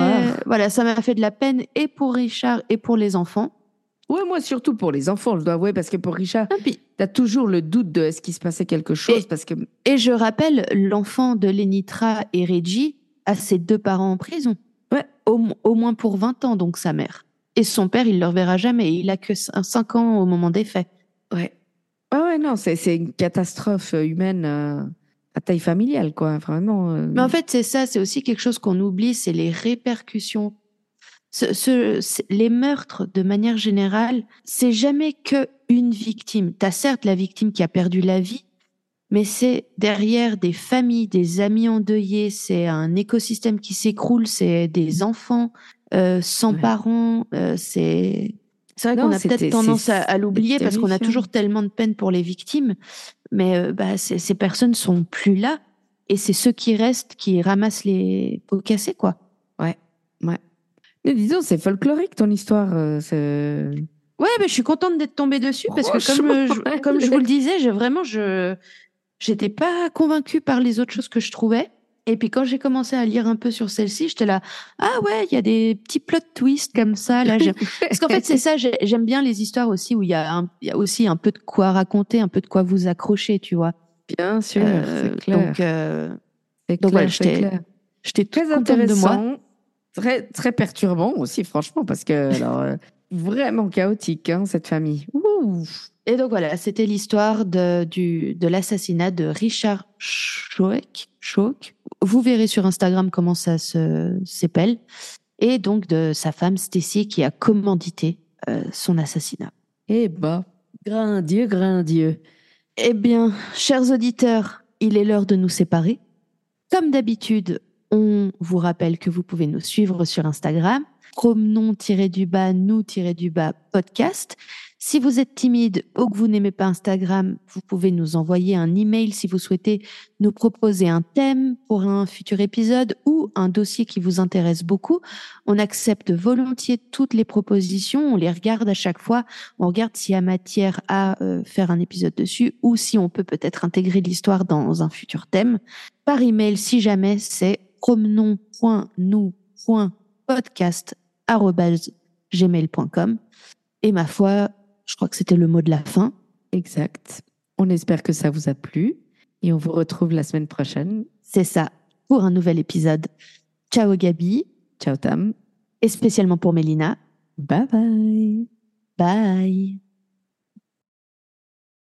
voilà, ça m'a fait de la peine et pour Richard et pour les enfants. Ouais, moi surtout pour les enfants, je dois avouer, parce que pour Richard, Et puis, t'as toujours le doute de est-ce qu'il se passait quelque chose, Et- parce que Et je rappelle, l'enfant de Lénitra et Reggie a ses deux parents en prison. Ouais. Au, mo- au moins pour 20 ans, donc sa mère. Et son père, il le reverra jamais. Il a que 5 ans au moment des faits. Ouais. Ouais, ouais, non, c'est une catastrophe humaine euh, à taille familiale, quoi, vraiment. euh. Mais en fait, c'est ça, c'est aussi quelque chose qu'on oublie, c'est les répercussions. Ce, ce- les meurtres, de manière générale, c'est jamais que une victime. T'as certes la victime qui a perdu la vie, mais c'est derrière des familles, des amis endeuillés, c'est un écosystème qui s'écroule, c'est des enfants euh, sans Ouais. parents, euh, c'est. C'est vrai qu'on a peut-être tendance à, à l'oublier parce qu'on a toujours tellement de peine pour les victimes, mais euh, bah, ces, personnes sont plus là et c'est ceux qui restent qui ramassent les pots cassés, quoi. Mais disons, c'est folklorique ton histoire. euh, c'est- Ouais, mais je suis contente d'être tombée dessus parce que comme, euh, je, comme je vous le disais, j'ai vraiment, je j'étais pas convaincue par les autres choses que je trouvais. Et puis quand j'ai commencé à lire un peu sur celle-ci, j'étais là, ah ouais, il y a des petits plot twists comme ça. Là, j'ai- parce qu'en fait c'est ça, j'ai- j'aime bien les histoires aussi où il y a, un- il y a aussi un peu de quoi raconter, un peu de quoi vous accrocher, tu vois. Bien sûr, Euh, c'est clair. donc, euh, c'est donc voilà, c'est j'étais clair. j'étais toute Très contente de moi. intéressant, très, très perturbant aussi, franchement, parce que alors, euh, vraiment chaotique, hein, cette famille. Ouh. Et donc voilà, c'était l'histoire de, du, de l'assassinat de Richard Schoek. Vous verrez sur Instagram comment ça se s'épelle. Et donc de sa femme Stacy qui a commandité euh, son assassinat. Eh ben, grand Dieu, grand Dieu. Eh bien, chers auditeurs, il est l'heure de nous séparer. Comme d'habitude, on vous rappelle que vous pouvez nous suivre sur Instagram, promenon-du-bas, nous-du-bas podcast. Si vous êtes timide ou que vous n'aimez pas Instagram, vous pouvez nous envoyer un email si vous souhaitez nous proposer un thème pour un futur épisode ou un dossier qui vous intéresse beaucoup. On accepte volontiers toutes les propositions, on les regarde à chaque fois, on regarde s'il y a matière à euh, faire un épisode dessus ou si on peut peut-être intégrer l'histoire dans un futur thème. Par email, si jamais, c'est promenon.nous.podcast@gmail.com. Et ma foi, je crois que c'était le mot de la fin. Exact. On espère que ça vous a plu et on vous retrouve la semaine prochaine. C'est ça, pour un nouvel épisode. Ciao Gabi, Ciao Tam. et spécialement pour Mélina. Bye bye. Bye.